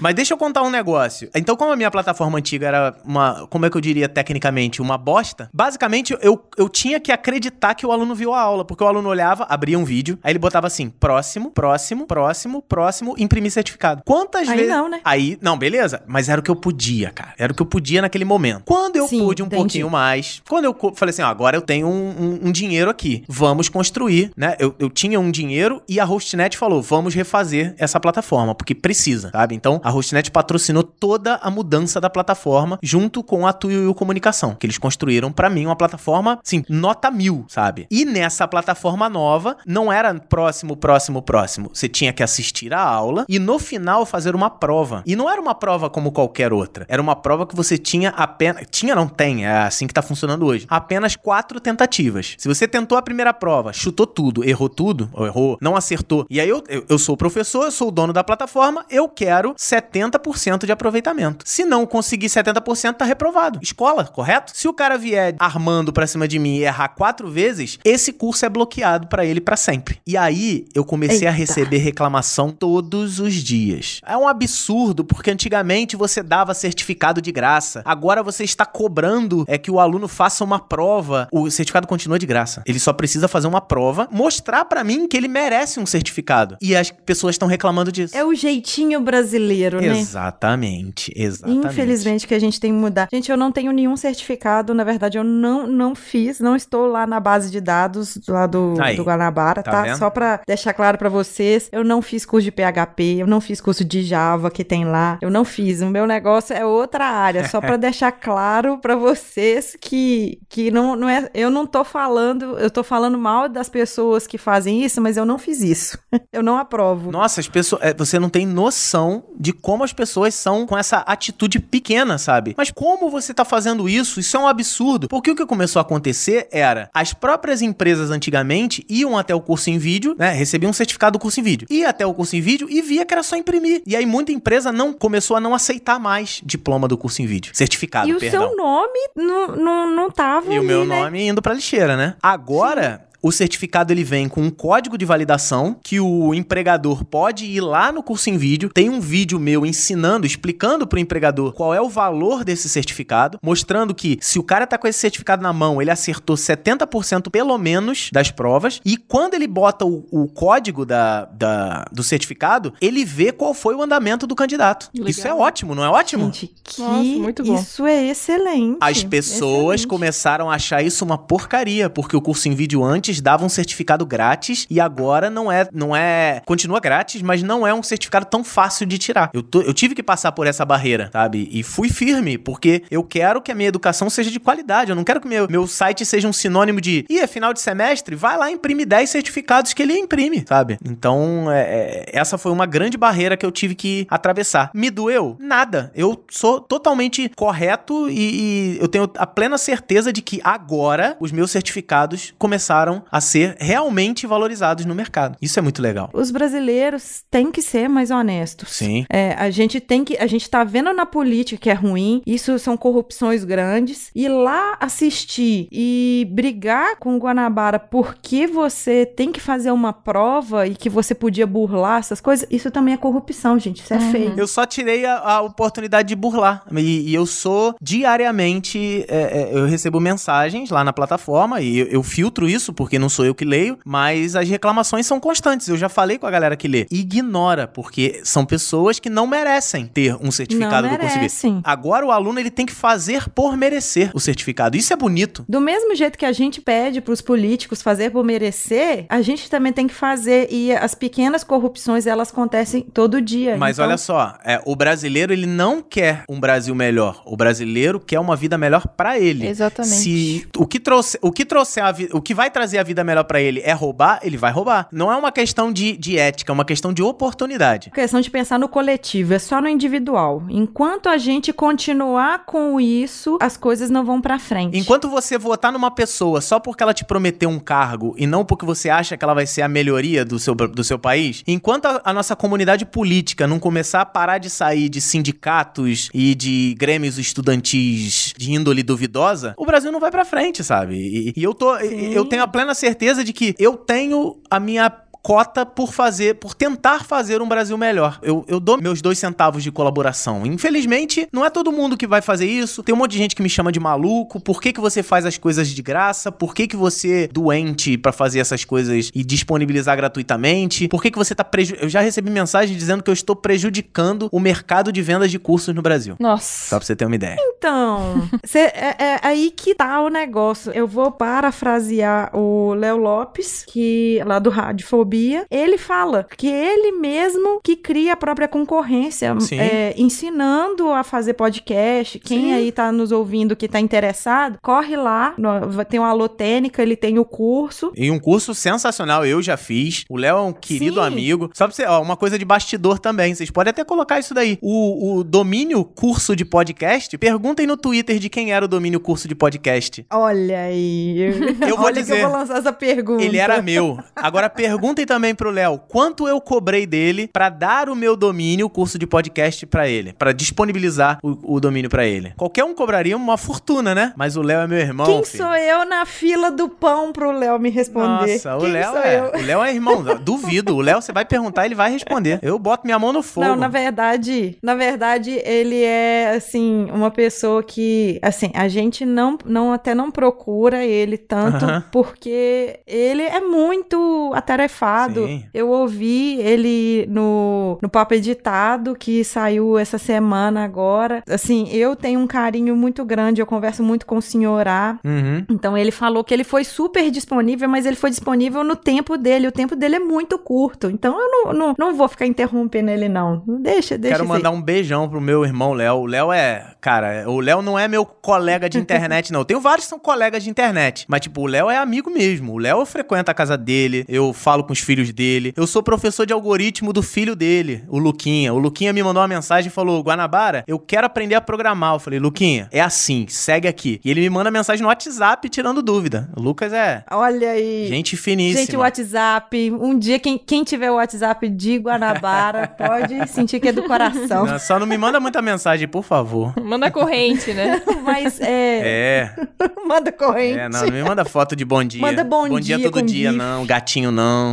Speaker 3: Mas deixa eu contar um negócio. Então, como a minha plataforma antiga era uma, como é que eu diria tecnicamente, uma bosta, basicamente eu, eu tinha que acreditar que o aluno viu a aula, porque o aluno olhava, abria um vídeo, aí ele botava assim, próximo, próximo, próximo, próximo, imprimir certificado. Quantas
Speaker 2: Aí
Speaker 3: vezes...
Speaker 2: não, né?
Speaker 3: Aí, não, beleza, mas era o que eu podia, cara. Era o que eu podia naquele momento. Quando eu
Speaker 2: Sim,
Speaker 3: pude um
Speaker 2: entendi.
Speaker 3: pouquinho mais, quando eu falei assim, ó, agora eu tenho um, um- um dinheiro aqui, vamos construir, né? Eu, eu tinha um dinheiro e a Hostnet falou, vamos refazer essa plataforma, porque precisa, sabe? Então, a Hostnet patrocinou toda a mudança da plataforma junto com a Tuiuiu Comunicação, que eles construíram pra mim uma plataforma, assim, nota mil, sabe? E nessa plataforma nova, não era próximo, próximo, próximo. Você tinha que assistir a aula e no final fazer uma prova. E não era uma prova como qualquer outra. Era uma prova que você tinha apenas. Tinha, não tem, é assim que tá funcionando hoje. Apenas quatro tentativas. Se você tentou a primeira prova, chutou tudo, errou tudo, ou errou, não acertou. E aí eu, eu, eu sou o professor, eu sou o dono da plataforma, eu quero 70% de aproveitamento. Se não conseguir 70%, tá reprovado. Escola, correto? Se o cara vier armando pra cima de mim e errar quatro vezes, esse curso é bloqueado pra ele pra sempre. E aí eu comecei a
Speaker 2: Eita.
Speaker 3: receber reclamação todos os dias. É um absurdo, porque antigamente você dava certificado de graça. Agora você está cobrando é que o aluno faça uma prova. O certificado continua de graça. Ele só precisa fazer uma prova, mostrar pra mim que ele merece um certificado. E as pessoas estão reclamando disso.
Speaker 2: É o jeitinho brasileiro, né?
Speaker 3: Exatamente, exatamente.
Speaker 2: Infelizmente que a gente tem que mudar. Gente, eu não tenho nenhum certificado, na verdade eu não, não fiz, não estou lá na base de dados lá do,
Speaker 3: Aí,
Speaker 2: do Guanabara,
Speaker 3: tá
Speaker 2: tá? Só pra deixar claro pra vocês, eu não fiz curso de PHP, eu não fiz curso de Java que tem lá, eu não fiz. O meu negócio é outra área, só pra deixar claro pra vocês que, que não, não é, eu não tô falando, eu tô falando mal das pessoas que fazem isso, mas eu não fiz isso. eu não aprovo.
Speaker 3: Nossa, as pessoas. é, Você não tem noção de como as pessoas são com essa atitude pequena, sabe? Mas como você tá fazendo isso? Isso é um absurdo. Porque o que começou a acontecer era as próprias empresas antigamente iam até o curso em vídeo, né? Recebiam um certificado do curso em vídeo. Ia até o curso em vídeo e via que era só imprimir. E aí muita empresa não começou a não aceitar mais diploma do curso em vídeo. Certificado,
Speaker 2: E o
Speaker 3: perdão.
Speaker 2: seu nome não, não, não tava
Speaker 3: E o
Speaker 2: ali,
Speaker 3: meu
Speaker 2: né?
Speaker 3: nome indo pra lixeira, né? Agora. O certificado ele vem com um código de validação que o empregador pode ir lá no curso em vídeo. Tem um vídeo meu ensinando, explicando pro empregador qual é o valor desse certificado, mostrando que se o cara tá com esse certificado na mão, ele acertou 70% pelo menos das provas. E quando ele bota o, o código da, da- do certificado, ele vê qual foi o andamento do candidato.
Speaker 1: Legal.
Speaker 3: Isso é ótimo, não é ótimo?
Speaker 2: Gente, que
Speaker 1: Nossa, muito bom.
Speaker 2: isso é excelente.
Speaker 3: As pessoas
Speaker 2: Excelente.
Speaker 3: começaram a achar isso uma porcaria, porque o curso em vídeo antes dava um certificado grátis e agora não é, não é, continua grátis, mas não é um certificado tão fácil de tirar. Eu, tô- eu tive que passar por essa barreira, sabe? E fui firme, porque eu quero que a minha educação seja de qualidade. Eu não quero que meu, meu site seja um sinônimo de, ih, é final de semestre, vai lá e imprime 10 certificados que ele imprime, sabe? Então, é- é- essa foi uma grande barreira que eu tive que atravessar. Me doeu? Nada. Eu sou totalmente correto e, e eu tenho a plena certeza de que agora os meus certificados começaram a ser realmente valorizados no mercado. Isso é muito legal.
Speaker 2: Os brasileiros têm que ser mais honestos.
Speaker 3: Sim.
Speaker 2: É, a gente tem que. A gente tá vendo na política que é ruim, isso são corrupções grandes. E lá assistir e brigar com o Guanabara porque você tem que fazer uma prova e que você podia burlar essas coisas, isso também é corrupção, gente. Isso é feio.
Speaker 3: Eu só tirei a, a oportunidade de burlar. E, e eu sou diariamente. é, é, eu recebo mensagens lá na plataforma e eu, eu filtro isso porque não sou eu que leio, mas as reclamações são constantes. Eu já falei com a galera que lê. Ignora, porque são pessoas que não merecem ter um certificado
Speaker 2: Não
Speaker 3: do
Speaker 2: merecem.
Speaker 3: Agora o aluno ele tem que fazer por merecer o certificado. Isso é bonito.
Speaker 2: Do mesmo jeito que a gente pede para os políticos fazer por merecer, a gente também tem que fazer. E as pequenas corrupções, elas acontecem todo dia.
Speaker 3: Mas
Speaker 2: Então,
Speaker 3: olha só, é, o brasileiro ele não quer um Brasil melhor. O brasileiro quer uma vida melhor pra ele.
Speaker 1: Exatamente.
Speaker 3: Se o que trouxe, o que trouxer a o que vai trazer a vida melhor pra ele é roubar, ele vai roubar. Não é uma questão de, de ética, é uma questão de oportunidade.
Speaker 2: questão de pensar no coletivo, é só no individual. Enquanto a gente continuar com isso, as coisas não vão pra frente.
Speaker 3: Enquanto você votar numa pessoa só porque ela te prometeu um cargo e não porque você acha que ela vai ser a melhoria do seu, do seu país, enquanto a, a nossa comunidade política não começar a parar de sair de sindicatos e de grêmios estudantis de índole duvidosa, o Brasil não vai pra frente, sabe? E, e eu tô,
Speaker 2: Sim.
Speaker 3: eu tenho a plena certeza de que eu tenho a minha cota por fazer, por tentar fazer um Brasil melhor. Eu, eu dou meus dois centavos de colaboração. Infelizmente, não é todo mundo que vai fazer isso. Tem um monte de gente que me chama de maluco. Por que, que você faz as coisas de graça? Por que, que você é doente pra fazer essas coisas e disponibilizar gratuitamente? Por que, que você tá preju... Eu já recebi mensagem dizendo que eu estou prejudicando o mercado de vendas de cursos no Brasil.
Speaker 1: Nossa.
Speaker 3: Só pra você ter uma ideia.
Speaker 2: Então, cê- é, é aí que tá o negócio. Eu vou parafrasear o Léo Lopes, que lá do Radiofobia. Ele fala que ele mesmo que cria a própria concorrência, é, ensinando a fazer podcast. Quem
Speaker 3: Sim.
Speaker 2: aí tá nos ouvindo que tá interessado, corre lá. no- Tem o Alotênica, ele tem o curso.
Speaker 3: E um curso sensacional, eu já fiz. O Léo é um querido
Speaker 2: Sim.
Speaker 3: amigo. Só pra você, ó, uma coisa de bastidor também. Vocês podem até colocar isso daí. O, o domínio curso de podcast, perguntem no Twitter de quem era o domínio curso de podcast.
Speaker 2: Olha aí.
Speaker 3: Eu vou
Speaker 2: Olha que
Speaker 3: dizer,
Speaker 2: eu vou lançar essa pergunta.
Speaker 3: Ele era meu. Agora perguntem também pro Léo quanto eu cobrei dele pra dar o meu domínio, curso de podcast pra ele, Pra disponibilizar o, o domínio pra ele. Qualquer um cobraria uma fortuna, né? Mas o Léo é meu irmão.
Speaker 2: Quem
Speaker 3: filho.
Speaker 2: sou eu na fila do pão pro Léo me responder?
Speaker 3: Nossa, o
Speaker 2: Quem
Speaker 3: Léo
Speaker 2: sou
Speaker 3: é.
Speaker 2: eu?
Speaker 3: O Léo é irmão. Duvido. O Léo, você vai perguntar, ele vai responder. Eu boto minha mão no fogo.
Speaker 2: Não, na verdade, na verdade, ele é assim, uma pessoa que, assim, a gente não, não até não procura ele tanto
Speaker 3: Aham.
Speaker 2: porque ele é muito atarefado.
Speaker 3: Sim.
Speaker 2: Eu ouvi ele no, no Papo Editado, que saiu essa semana agora. Assim, eu tenho um carinho muito grande, eu converso muito com o senhor A.
Speaker 3: Uhum.
Speaker 2: Então ele falou que ele foi super disponível, mas ele foi disponível no tempo dele. O tempo dele é muito curto. Então eu não, não, não vou ficar interrompendo ele, não. Deixa, deixa.
Speaker 3: Quero
Speaker 2: aí.
Speaker 3: mandar um beijão pro meu irmão Léo. O Léo é. Cara, o Léo não é meu colega de internet, não. Eu tenho vários que são colegas de internet. Mas, tipo, o Léo é amigo mesmo. O Léo frequenta a casa dele, eu falo com os filhos dele. Eu sou professor de algoritmo do filho dele, o Luquinha. O Luquinha me mandou uma mensagem e falou: Guanabara, eu quero aprender a programar. Eu falei, Luquinha, é assim, segue aqui. E ele me manda mensagem no WhatsApp tirando dúvida. O Lucas é
Speaker 2: Olha aí.
Speaker 3: gente finíssima.
Speaker 2: Gente, o WhatsApp. Um dia, quem, quem tiver o WhatsApp de Guanabara pode sentir que é do coração.
Speaker 3: Não, só não me manda muita mensagem, por favor.
Speaker 1: Manda corrente, né?
Speaker 2: Mas é.
Speaker 3: É.
Speaker 2: Manda corrente.
Speaker 3: É, não, não me manda foto de bom dia.
Speaker 2: Manda bom
Speaker 3: dia,
Speaker 2: dia
Speaker 3: todo dia,
Speaker 2: gif.
Speaker 3: não. Gatinho, não.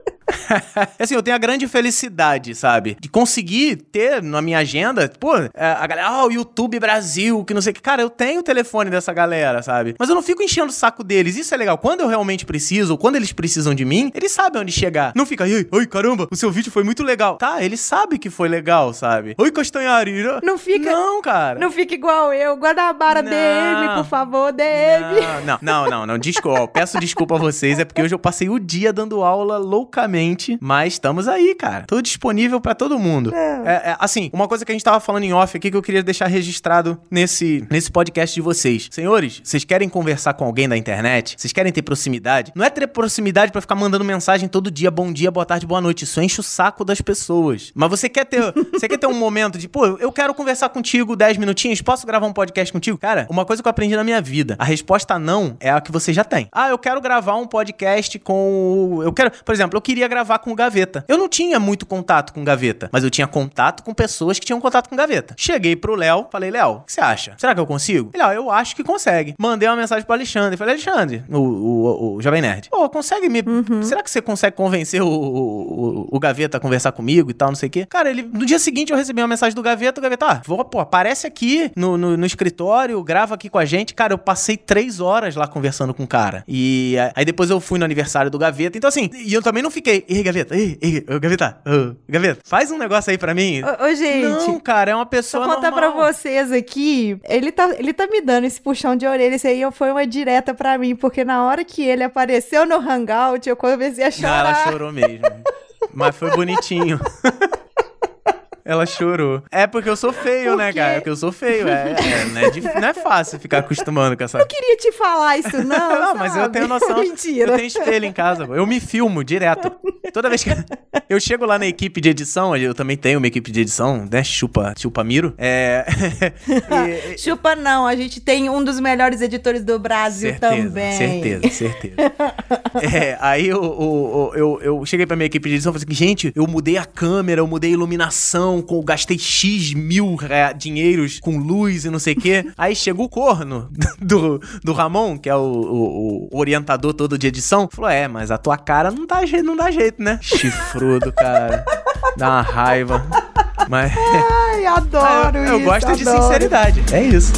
Speaker 3: assim, eu tenho a grande felicidade, sabe? De conseguir ter na minha agenda, pô, é, a galera, ah, o YouTube Brasil, que não sei o que. Cara, eu tenho o telefone dessa galera, sabe? Mas eu não fico enchendo o saco deles. Isso é legal. Quando eu realmente preciso, ou quando eles precisam de mim, eles sabem onde chegar. Não fica, ai, ai, caramba, o seu vídeo foi muito legal. Tá, eles sabem que foi legal, sabe? Oi, Castanhari.
Speaker 2: Não fica-
Speaker 3: Não, cara.
Speaker 2: Não fica igual eu. Guanabara,
Speaker 3: Não.
Speaker 2: DM, por favor, DM.
Speaker 3: Não, não, não, não, Desculpa, peço desculpa a vocês, é porque hoje eu passei o dia dando aula loucamente, mas estamos aí, cara. Tô disponível pra todo mundo. É, é, assim, uma coisa que a gente tava falando em off aqui que eu queria deixar registrado nesse, nesse podcast de vocês. Senhores, vocês querem conversar com alguém da internet? Vocês querem ter proximidade? Não é ter proximidade pra ficar mandando mensagem todo dia, bom dia, boa tarde, boa noite. Isso enche o saco das pessoas. Mas você quer ter, você quer ter um momento de, pô, eu quero conversar contigo 10 minutinhos, posso gravar um podcast contigo? Cara, uma coisa que eu aprendi na minha vida, a resposta não é a que você já tem. Ah, eu quero gravar um podcast com eu quero, por exemplo, eu queria gravar com o Gaveta. Eu não tinha muito contato com Gaveta, mas eu tinha contato com pessoas que tinham contato com Gaveta. Cheguei pro Léo, falei, Léo, o que você acha? Será que eu consigo? Ele, ó, eu acho que consegue. Mandei uma mensagem pro Alexandre. Falei, Alexandre, o, o, o Jovem Nerd. Pô, consegue me. Será que você consegue convencer o, o, o Gaveta a conversar comigo e tal, não sei o quê? Cara, ele. No dia seguinte eu recebi uma mensagem do Gaveta, o Gaveta, ah, vou, pô, aparece aqui no, no, no escritório, grava aqui com a gente. Cara, eu passei três horas lá conversando com o cara. E aí depois eu fui no aniversário do Gaveta. Então, assim, e eu também não fiquei. Ei, Gaveta, ei, ei, ô, Gaveta, ô, Gaveta, faz um negócio aí pra mim.
Speaker 2: Ô, ô, gente.
Speaker 3: Não, cara, é uma pessoa.
Speaker 2: contar pra vocês aqui, ele tá, ele tá me dando esse puxão de orelha, isso aí foi uma direta pra mim, porque na hora que ele apareceu no Hangout, eu comecei a
Speaker 3: Não,
Speaker 2: chorar.
Speaker 3: ela chorou mesmo. Mas foi bonitinho. Ela chorou. É porque eu sou feio,
Speaker 2: Por
Speaker 3: né,
Speaker 2: quê?
Speaker 3: cara? É porque eu sou feio. É, é, não, é não é fácil ficar acostumando com essa.
Speaker 2: Eu queria te falar isso, não.
Speaker 3: Não, mas eu
Speaker 2: sabe?
Speaker 3: tenho noção.
Speaker 2: Mentira.
Speaker 3: Eu tenho espelho em casa. Eu me filmo direto. Toda vez que. Eu chego lá na equipe de edição, eu também tenho uma equipe de edição, né? Chupa, chupa Miro. É. e-
Speaker 2: Chupa não, a gente tem um dos melhores editores do Brasil também.
Speaker 3: Certeza, certeza. é, aí eu, eu, eu, eu cheguei pra minha equipe de edição e falei assim, gente, eu mudei a câmera, eu mudei a iluminação, com, gastei X mil rea- dinheiros com luz e não sei o quê. Aí chegou o corno do, do Ramon, que é o, o- o orientador todo de edição, falou, é, mas a tua cara não dá, jeito, não dá jeito, né? Chifrudo, cara. Dá uma raiva. Mas...
Speaker 2: Ai, adoro
Speaker 3: eu, eu
Speaker 2: isso,
Speaker 3: gosto de
Speaker 2: adoro.
Speaker 3: sinceridade. É isso.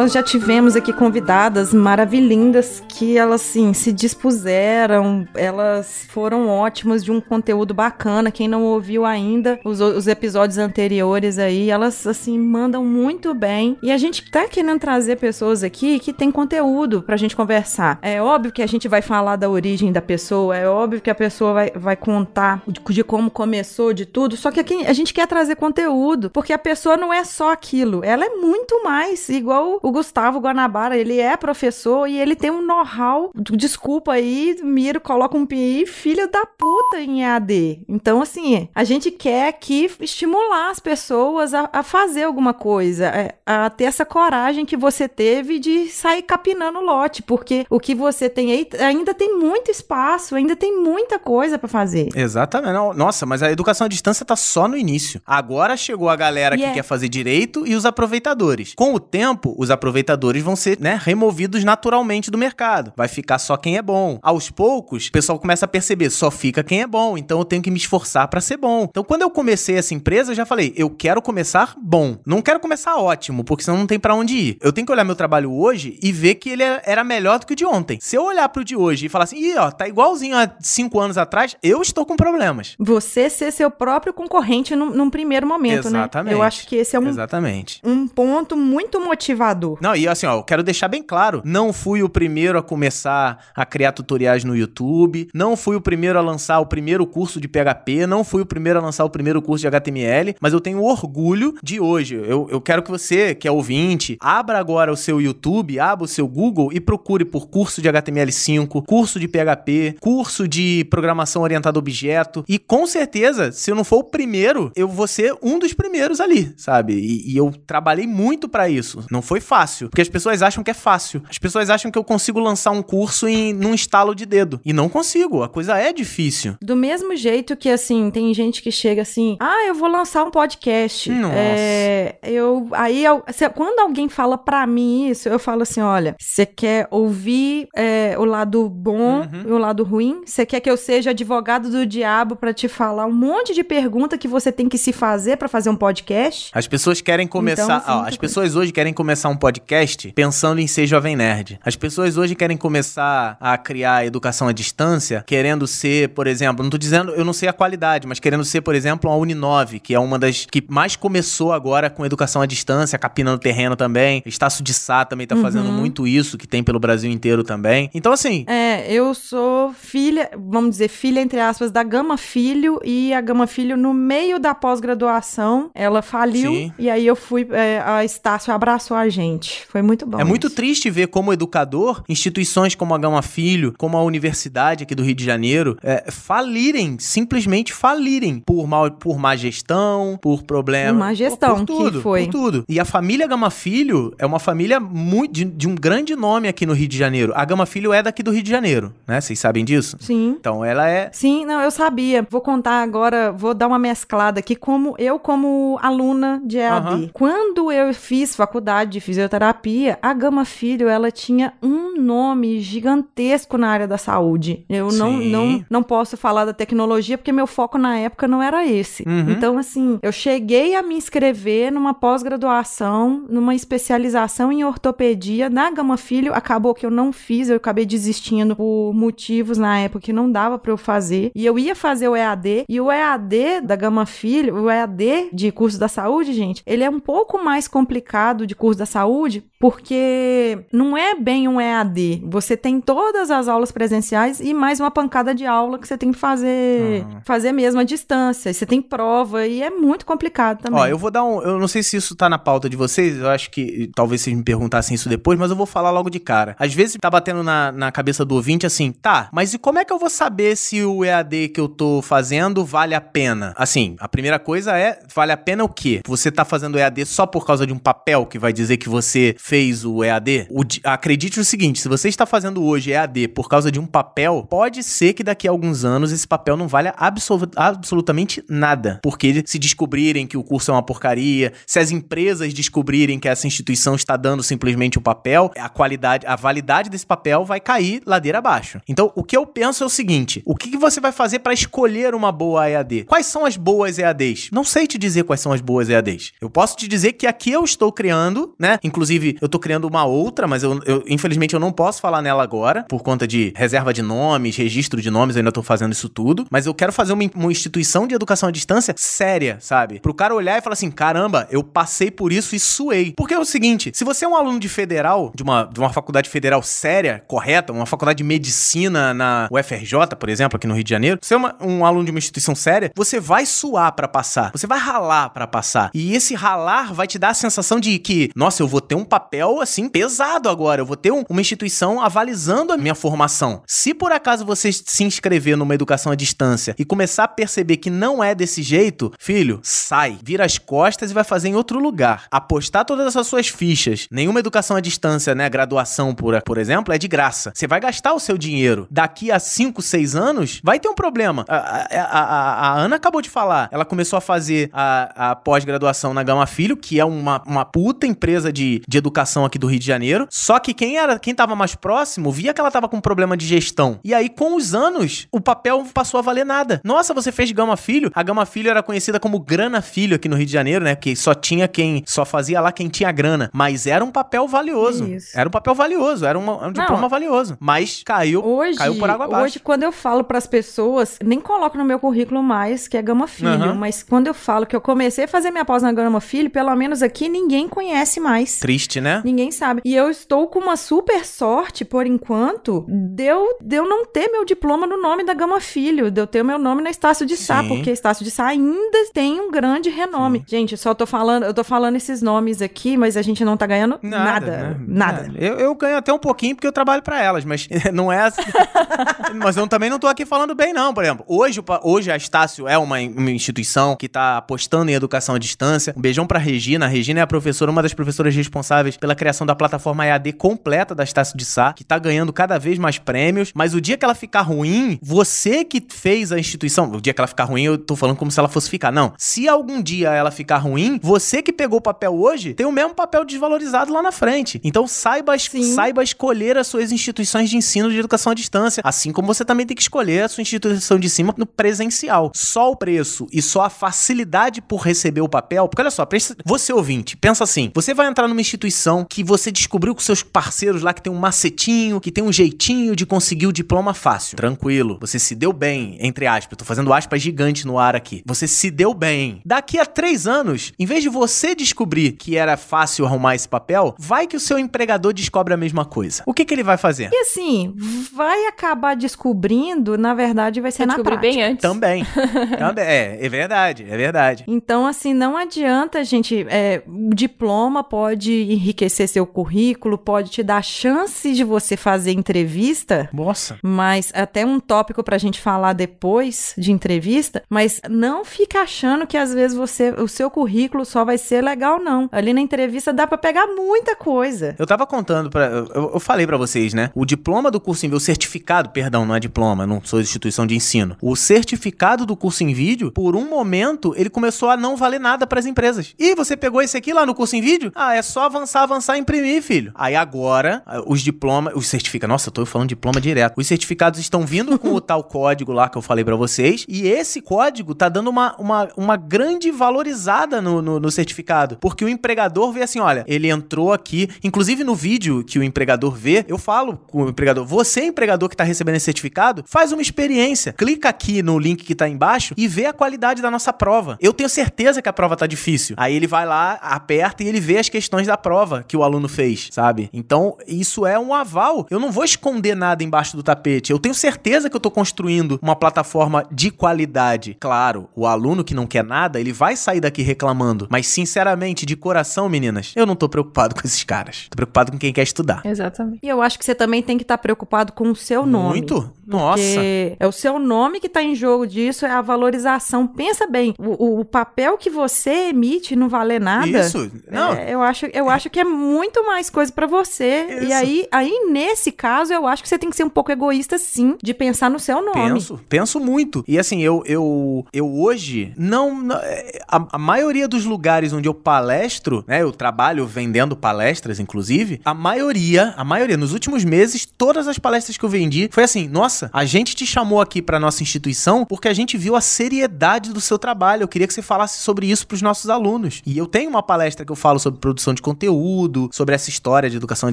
Speaker 2: Nós já tivemos aqui convidadas maravilhindas que elas, assim, se dispuseram, elas foram ótimas de um conteúdo bacana. Quem não ouviu ainda os, os episódios anteriores aí, elas, assim, mandam muito bem. E a gente tá querendo trazer pessoas aqui que tem conteúdo pra gente conversar. É óbvio que a gente vai falar da origem da pessoa, é óbvio que a pessoa vai, vai contar de, de como começou, de tudo, só que aqui a gente quer trazer conteúdo, porque a pessoa não é só aquilo, ela é muito mais, igual o Gustavo Guanabara, ele é professor e ele tem um know-how, desculpa aí, Miro, coloca um pi, filho da puta em EAD. Então, assim, a gente quer aqui estimular as pessoas a, a fazer alguma coisa, é, a ter essa coragem que você teve de sair capinando lote, porque o que você tem aí ainda tem muito espaço, ainda tem muita coisa pra fazer.
Speaker 3: Exatamente. Nossa, mas a educação à distância tá só no início. Agora chegou a galera que
Speaker 2: E é-
Speaker 3: quer fazer direito e os aproveitadores. Com o tempo, os aproveitadores vão ser, né, removidos naturalmente do mercado. Vai ficar só quem é bom. Aos poucos, o pessoal começa a perceber, só fica quem é bom, então eu tenho que me esforçar pra ser bom. Então, quando eu comecei essa empresa, eu já falei, eu quero começar bom. Não quero começar ótimo, porque senão não tem pra onde ir. Eu tenho que olhar meu trabalho hoje e ver que ele é- era melhor do que o de ontem. Se eu olhar pro de hoje e falar assim, ih, ó, tá igualzinho há cinco anos atrás, eu estou com problemas.
Speaker 2: Você ser seu próprio concorrente num, num primeiro momento,
Speaker 3: Exatamente.
Speaker 2: né? Eu acho que esse é um,
Speaker 3: Exatamente.
Speaker 2: um ponto muito motivador.
Speaker 3: Não, e assim, ó, eu quero deixar bem claro, não fui o primeiro a começar a criar tutoriais no YouTube, não fui o primeiro a lançar o primeiro curso de PHP, não fui o primeiro a lançar o primeiro curso de HTML, mas eu tenho orgulho de hoje. Eu, eu quero que você, que é ouvinte, abra agora o seu YouTube, abra o seu Google e procure por curso de HTML5, curso de PHP, curso de programação orientada a objeto, e com certeza, se eu não for o primeiro, eu vou ser um dos primeiros ali, sabe? E, e eu trabalhei muito pra isso. Não foi fácil, porque as pessoas acham que é fácil. As pessoas acham que eu consigo lançar um curso em num estalo de dedo. E não consigo, a coisa é difícil.
Speaker 2: Do mesmo jeito que, assim, tem gente que chega assim, ah, eu vou lançar um podcast.
Speaker 3: Nossa.
Speaker 2: É, eu, aí, eu- quando alguém fala pra mim isso, eu falo assim, olha, você quer ouvir é, o lado bom
Speaker 3: Uhum.
Speaker 2: e o lado ruim? Você quer que eu seja advogado do diabo pra te falar um monte de pergunta que você tem que se fazer pra fazer um podcast?
Speaker 3: As pessoas querem começar.
Speaker 2: Então, assim,
Speaker 3: ó, as pessoas hoje querem começar um podcast pensando em ser jovem nerd. As pessoas hoje querem começar a criar educação à distância, querendo ser, por exemplo, não tô dizendo, eu não sei a qualidade, mas querendo ser, por exemplo, a Uninove, que é uma das que mais começou agora com educação à distância, capinando terreno também. Estácio de Sá também tá fazendo
Speaker 2: Uhum.
Speaker 3: muito isso, que tem pelo Brasil inteiro também. Então, assim,
Speaker 2: É, eu sou filha, vamos dizer, filha entre aspas, da Gama Filho, e a Gama Filho, no meio da pós-graduação, ela faliu,
Speaker 3: Sim.
Speaker 2: e aí eu fui, é, a Estácio abraçou a gente. Foi muito bom.
Speaker 3: É muito
Speaker 2: isso.
Speaker 3: triste ver como educador, instituições como a Gama Filho, como a Universidade aqui do Rio de Janeiro, é, falirem, simplesmente falirem por, mal, por má gestão, por problema.
Speaker 2: Por má gestão,
Speaker 3: por,
Speaker 2: que
Speaker 3: tudo,
Speaker 2: foi.
Speaker 3: Por tudo. E a família Gama Filho é uma família muito, de, de um grande nome aqui no Rio de Janeiro. A Gama Filho é daqui do Rio de Janeiro, né? Vocês sabem disso?
Speaker 2: Sim.
Speaker 3: Então ela é.
Speaker 2: Sim, não, eu sabia. Vou contar agora, vou dar uma mesclada aqui, como eu, como aluna de EAD.
Speaker 3: Aham.
Speaker 2: Quando eu fiz faculdade de fisioterapia, a Gama Filho, ela tinha um nome gigantesco na área da saúde. Eu não,
Speaker 3: Sim.
Speaker 2: não, não posso falar da tecnologia porque meu foco na época não era esse.
Speaker 3: Uhum.
Speaker 2: Então, assim, eu cheguei a me inscrever numa pós-graduação, numa especialização em ortopedia na Gama Filho. Acabou que eu não fiz, eu acabei desistindo por motivos na época que não dava pra eu fazer. E eu ia fazer o EAD, e o EAD da Gama Filho, o EAD de curso da saúde, gente, ele é um pouco mais complicado de curso da saúde, porque não é bem um EAD. Você tem todas as aulas presenciais e mais uma pancada de aula que você tem que fazer,
Speaker 3: Ah.
Speaker 2: fazer mesmo à distância. Você tem prova e é muito complicado também.
Speaker 3: Ó, eu vou dar um. Eu não sei se isso tá na pauta de vocês, eu acho que talvez vocês me perguntassem isso depois, mas eu vou falar logo de cara. Às vezes tá batendo na, na cabeça do ouvinte assim, tá, mas e como é que eu vou saber se o EAD que eu tô fazendo vale a pena? Assim, a primeira coisa é, vale a pena o quê? Você tá fazendo EAD só por causa de um papel que vai dizer que você fez o EAD? O di- acredite o seguinte, se você está fazendo hoje EAD por causa de um papel, pode ser que daqui a alguns anos esse papel não valha absolu- absolutamente nada. Porque se descobrirem que o curso é uma porcaria, se as empresas descobrirem que essa instituição está dando simplesmente o papel, a qualidade, a validade desse papel vai cair ladeira abaixo. Então, o que eu penso é o seguinte: o que que você vai fazer para escolher uma boa EAD? Quais são as boas EADs? Não sei te dizer quais são as boas EADs. Eu posso te dizer que aqui eu estou criando, né? Inclusive, eu estou criando uma outra, mas eu, eu- infelizmente eu não posso falar nela agora, por conta de reserva de nomes, registro de nomes, eu ainda tô fazendo isso tudo. Mas eu quero fazer uma, uma instituição de educação à distância séria, sabe? Pro cara olhar e falar assim: caramba, eu passei por isso e suei. Porque é o seguinte: se você é um aluno de federal, de uma, de uma faculdade federal séria, correta, uma faculdade de medicina na UFRJ, por exemplo, aqui no Rio de Janeiro, você é uma- um aluno de uma instituição séria, você vai suar pra passar. Você vai ralar pra passar. E esse ralar vai te dar a sensação de que, nossa, eu vou ter um papel assim pesado agora. Eu vou ter um- uma instituição avalizando a minha formação. Se por acaso você se inscrever numa educação à distância e começar a perceber que não é desse jeito, filho, sai, vira as costas e vai fazer em outro lugar. Apostar todas as suas fichas. Nenhuma educação à distância, né, graduação por, por exemplo, é de graça. Você vai gastar o seu dinheiro. Daqui a 5, 6 anos, vai ter um problema. A, a- a- a- a Ana acabou de falar. Ela começou a fazer a, a pós-graduação na Gama Filho, que é uma, uma puta empresa de, de educação aqui do Rio de Janeiro. Só que quem era quem tava mais próximo via que ela tava com problema de gestão. E aí, com os anos, o papel passou a valer nada. Nossa, você fez Gama Filho? A Gama Filho era conhecida como Grana Filho aqui no Rio de Janeiro, né? Que só tinha quem só fazia lá quem tinha grana. Mas era um papel valioso.
Speaker 2: Isso.
Speaker 3: Era um papel valioso, era uma- um diploma valioso. Mas caiu,
Speaker 2: Hoje,
Speaker 3: caiu por água abaixo.
Speaker 2: hoje, quando eu falo pras pessoas, nem coloco no meu currículo mais que é Gama Filho,
Speaker 3: Aham.
Speaker 2: mas quando eu falo que eu comecei a fazer minha pós na Gama Filho, pelo menos aqui ninguém conhece mais.
Speaker 3: Triste, né?
Speaker 2: Ninguém sabe. E eu estou com uma super sorte, por enquanto, de eu, de eu não ter meu diploma no nome da Gama Filho, de eu ter o meu nome na Estácio de Sá,
Speaker 3: Sim.
Speaker 2: porque Estácio de Sá ainda tem um grande renome. Gente, eu só tô falando, eu tô falando esses nomes aqui, mas a gente não tá ganhando nada.
Speaker 3: né?
Speaker 2: Nada.
Speaker 3: É, Eu, eu ganho até um pouquinho porque eu trabalho pra elas, mas não é assim. mas eu também não tô aqui falando bem, não. Por exemplo, hoje, hoje a Estácio é uma, uma instituição que tá apostando em educação à distância. Um beijão pra Regina. A Regina é a professora, uma das professoras responsáveis pela criação da plataforma EAD completa da Estácio de Sá, que tá ganhando cada vez mais prêmios. Mas o dia que ela ficar ruim, você que fez a instituição. O dia que ela ficar ruim, eu tô falando como se ela fosse ficar. Não. Se algum dia ela ficar ruim, você que pegou o papel hoje tem o mesmo papel desvalorizado lá na frente. Então saiba,
Speaker 2: Sim.
Speaker 3: saiba escolher as suas instituições de ensino de educação à distância. Assim como você também tem que escolher a sua instituição de ensino no presencial. Só o preço e só a facilidade por receber o papel. Porque olha só, você ouvinte, pensa assim: você vai entrar numa instituição que você descobriu com seus parceiros lá que tem um macetinho, que tem um jeitinho de conseguir o diploma fácil. Tranquilo. Você se deu bem, entre aspas. Tô fazendo aspas gigante no ar aqui. Você se deu bem. Daqui a três anos, em vez de você descobrir que era fácil arrumar esse papel, vai que o seu empregador descobre a mesma coisa. O que, que ele vai fazer?
Speaker 2: E assim, vai acabar descobrindo, na verdade, vai ser
Speaker 1: Você
Speaker 2: na prática.
Speaker 1: bem antes.
Speaker 3: Também. Também. É, é verdade, é verdade.
Speaker 2: Então, assim, não adianta, gente. É, o diploma pode enriquecer seu currículo, pode te dar chance de você fazer entrevista.
Speaker 3: Nossa.
Speaker 2: Mas até um tópico pra gente falar depois de entrevista, mas não fica achando que às vezes você, o seu currículo só vai ser legal não. Ali na entrevista dá pra pegar muita coisa.
Speaker 3: Eu tava contando pra. Eu, eu falei pra vocês, né? O diploma do curso em vídeo, o certificado, perdão, não é diploma, não sou instituição de ensino. O certificado do curso em vídeo, por um momento, ele começou a não valer nada pras empresas. E você pegou esse aqui lá no curso em vídeo? Ah, é só avançar, avançar e imprimir, filho. Aí agora, os diplomas, os certificados, nossa, eu tô falando diploma direto. Os certificados estão vindo com o tal código lá que eu falei pra vocês, e esse código tá dando uma, uma, uma grande valorizada no, no, no certificado, porque o empregador vê assim, olha, ele entrou aqui, inclusive no vídeo que o empregador vê, eu falo com o empregador, você empregador que tá recebendo esse certificado, faz uma experiência, clica aqui no link que tá embaixo e vê a qualidade da nossa prova. Eu tenho certeza que a prova tá difícil. Aí ele vai lá, aperta e ele vê as questões da prova que o aluno fez, sabe? Então, isso é um aval. Eu não vou esconder nada embaixo do tapete. Eu tenho certeza que eu tô construindo uma plataforma de qualidade. Claro, o aluno que não quer nada, ele vai sair daqui reclamando. Mas, sinceramente, de coração, meninas, eu não tô preocupado com esses caras. Tô preocupado com quem quer estudar.
Speaker 1: Exatamente.
Speaker 2: E eu acho que você também tem que estar preocupado com o seu nome.
Speaker 3: Muito? Nossa.
Speaker 2: Porque é o seu nome que tá em jogo disso, é a valorização. Pensa bem, o, o- papel que você emite não valer nada.
Speaker 3: Isso. Não.
Speaker 2: É, eu, acho, eu acho que é muito mais coisa pra você.
Speaker 3: Isso.
Speaker 2: E aí, aí, nesse caso, eu acho que você tem que ser um pouco egoísta, sim, de pensar no seu nome.
Speaker 3: Penso, penso muito. E assim, eu, eu, eu hoje não. é, A, a maioria dos lugares onde eu palestro, né? Eu trabalho vendendo palestras, inclusive. A maioria, a maioria, nos últimos meses, todas as palestras que eu vendi foi assim: nossa, a gente te chamou aqui pra nossa instituição porque a gente viu a seriedade do seu trabalho. Eu queria que você falasse sobre isso pros nossos alunos. E eu tenho uma palestra que eu falo sobre produção de conteúdo, sobre essa história de educação à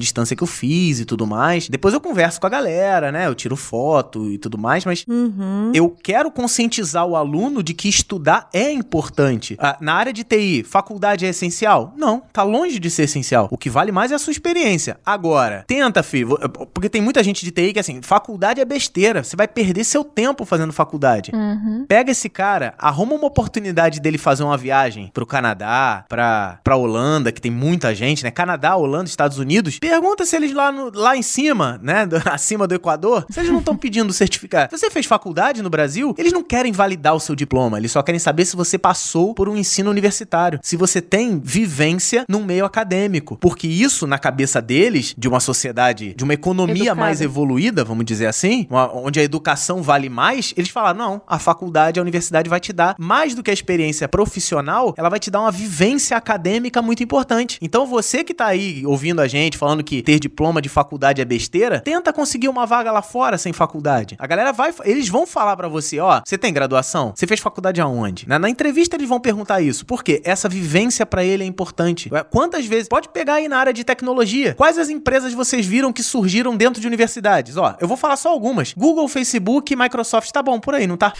Speaker 3: distância que eu fiz e tudo mais. Depois eu converso com a galera, né? Eu tiro foto e tudo mais, mas
Speaker 2: Uhum.
Speaker 3: eu quero conscientizar o aluno de que estudar é importante. Ah, na área de TI, faculdade é essencial? Não, tá longe de ser essencial. O que vale mais é a sua experiência. Agora, tenta, filho, porque tem muita gente de TI que assim, faculdade é besteira, você vai perder seu tempo fazendo faculdade.
Speaker 1: Uhum.
Speaker 3: Pega esse cara, arruma uma oportunidade dele fazer uma viagem pro Canadá, pra, pra Holanda, que tem muita gente, né? Canadá, Holanda, Estados Unidos. Pergunta se eles lá, no- lá em cima, né? do- acima do Equador, se eles não estão pedindo certificado. Você fez faculdade no Brasil? Eles não querem validar o seu diploma, eles só querem saber se você passou por um ensino universitário. Se você tem vivência num meio acadêmico. Porque isso, na cabeça deles, de uma sociedade, de uma economia
Speaker 1: Educada.
Speaker 3: mais evoluída, vamos dizer assim, uma- onde a educação vale mais, eles falaram: não, a faculdade, a universidade vai te dar mais do que a experiência profissional, ela vai te dar uma vivência acadêmica muito importante. Então você que tá aí ouvindo a gente falando que ter diploma de faculdade é besteira, tenta conseguir uma vaga lá fora sem faculdade. A galera vai, eles vão falar pra você, ó, você tem graduação? Você fez faculdade aonde? Na, na entrevista eles vão perguntar isso. Por quê? Essa vivência pra ele é importante. Quantas vezes, pode pegar aí na área de tecnologia, quais as empresas vocês viram que surgiram dentro de universidades? Ó, eu vou falar só algumas. Google, Facebook, Microsoft, tá bom, por aí, não tá?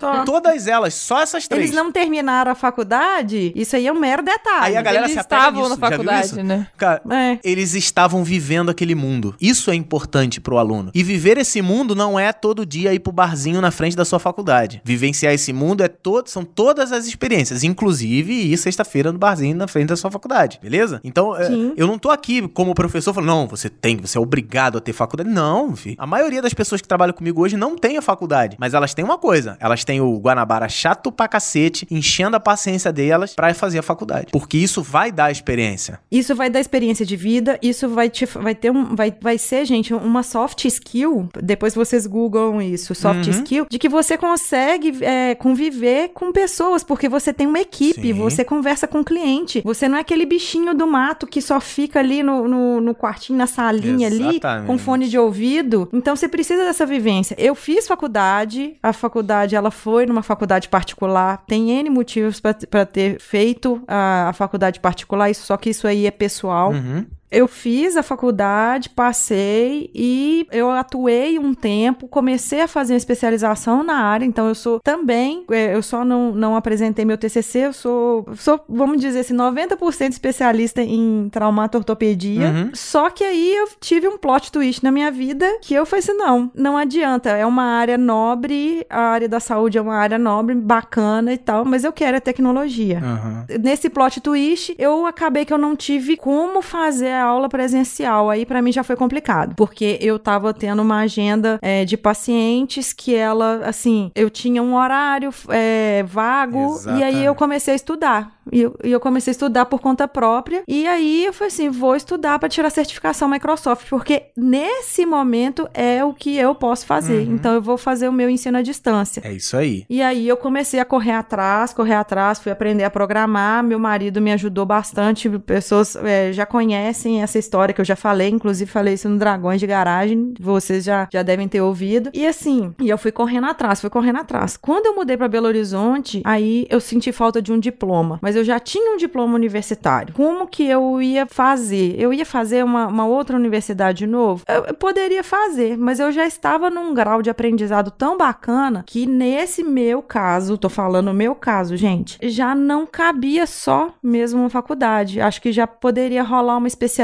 Speaker 2: Só.
Speaker 3: Todas elas, só essas três.
Speaker 2: Eles não terminaram a faculdade, isso aí é um mero detalhe.
Speaker 3: Aí a galera
Speaker 1: Eles
Speaker 3: se
Speaker 1: estavam
Speaker 3: nisso,
Speaker 1: na
Speaker 3: já viu
Speaker 1: faculdade,
Speaker 3: isso?
Speaker 1: né?
Speaker 3: Cara,
Speaker 2: É.
Speaker 3: eles estavam vivendo aquele mundo. Isso é importante pro aluno. E viver esse mundo não é todo dia ir pro barzinho na frente da sua faculdade. Vivenciar esse mundo é todo, são todas as experiências, inclusive ir sexta-feira no barzinho na frente da sua faculdade, beleza? Então, é, eu não tô aqui como professor falando, não, você tem, você é obrigado a ter faculdade. Não, filho. A maioria das pessoas que trabalham comigo hoje não tem a faculdade, mas elas têm uma coisa, elas têm o Guanabara chato pra cacete, enchendo a paciência delas pra fazer a faculdade. Porque isso vai dar experiência.
Speaker 2: Isso vai dar experiência de vida, isso vai te vai ter um vai, vai ser, gente, uma soft skill. Depois vocês googlam isso, soft
Speaker 3: Uhum.
Speaker 2: skill, de que você consegue é, conviver com pessoas, porque você tem uma equipe,
Speaker 3: Sim.
Speaker 2: você conversa com o cliente. Você não é aquele bichinho do mato que só fica ali no, no, no quartinho, na salinha ali,
Speaker 3: Exatamente.
Speaker 2: com fone de ouvido. Então você precisa dessa vivência. Eu fiz faculdade, a faculdade ela foi numa faculdade particular, tem N motivos para ter feito a, a faculdade particular, isso, só que isso aí é pessoal.
Speaker 3: Uhum.
Speaker 2: Eu fiz a faculdade, passei e eu atuei um tempo, comecei a fazer uma especialização na área, então eu sou também, é, eu só não, não apresentei meu TCC, eu sou, sou, vamos dizer assim, 90% especialista em traumatortopedia,
Speaker 3: Uhum.
Speaker 2: só que aí eu tive um plot twist na minha vida que eu falei assim, não, não adianta, é uma área nobre, a área da saúde é uma área nobre, bacana e tal, mas eu quero a tecnologia
Speaker 3: Uhum.
Speaker 2: nesse plot twist, eu acabei que eu não tive como fazer a aula presencial. Aí pra mim já foi complicado, porque eu tava tendo uma agenda é, de pacientes que ela, assim, eu tinha um horário é, vago e aí
Speaker 3: Exatamente.
Speaker 2: eu comecei a estudar. E eu, e eu comecei a estudar por conta própria. E aí eu falei assim: vou estudar para tirar certificação Microsoft, porque nesse momento é o que eu posso fazer.
Speaker 3: Uhum.
Speaker 2: Então eu vou fazer o meu ensino à distância.
Speaker 3: É isso aí.
Speaker 2: E aí eu comecei a correr atrás, correr atrás, fui aprender a programar. Meu marido me ajudou bastante. Pessoas é, já conhecem essa história que eu já falei, inclusive falei isso no Dragões de Garagem. Vocês já, já devem ter ouvido. E assim, e eu fui correndo atrás, fui correndo atrás. Quando eu mudei para Belo Horizonte, aí eu senti falta de um diploma, mas eu já tinha um diploma universitário. Como que eu ia fazer? Eu ia fazer uma, uma outra universidade de novo? Eu, eu poderia fazer, mas eu já estava num grau de aprendizado tão bacana que nesse meu caso, tô falando meu caso, gente, já não cabia só mesmo uma faculdade. Acho que já poderia rolar uma especialização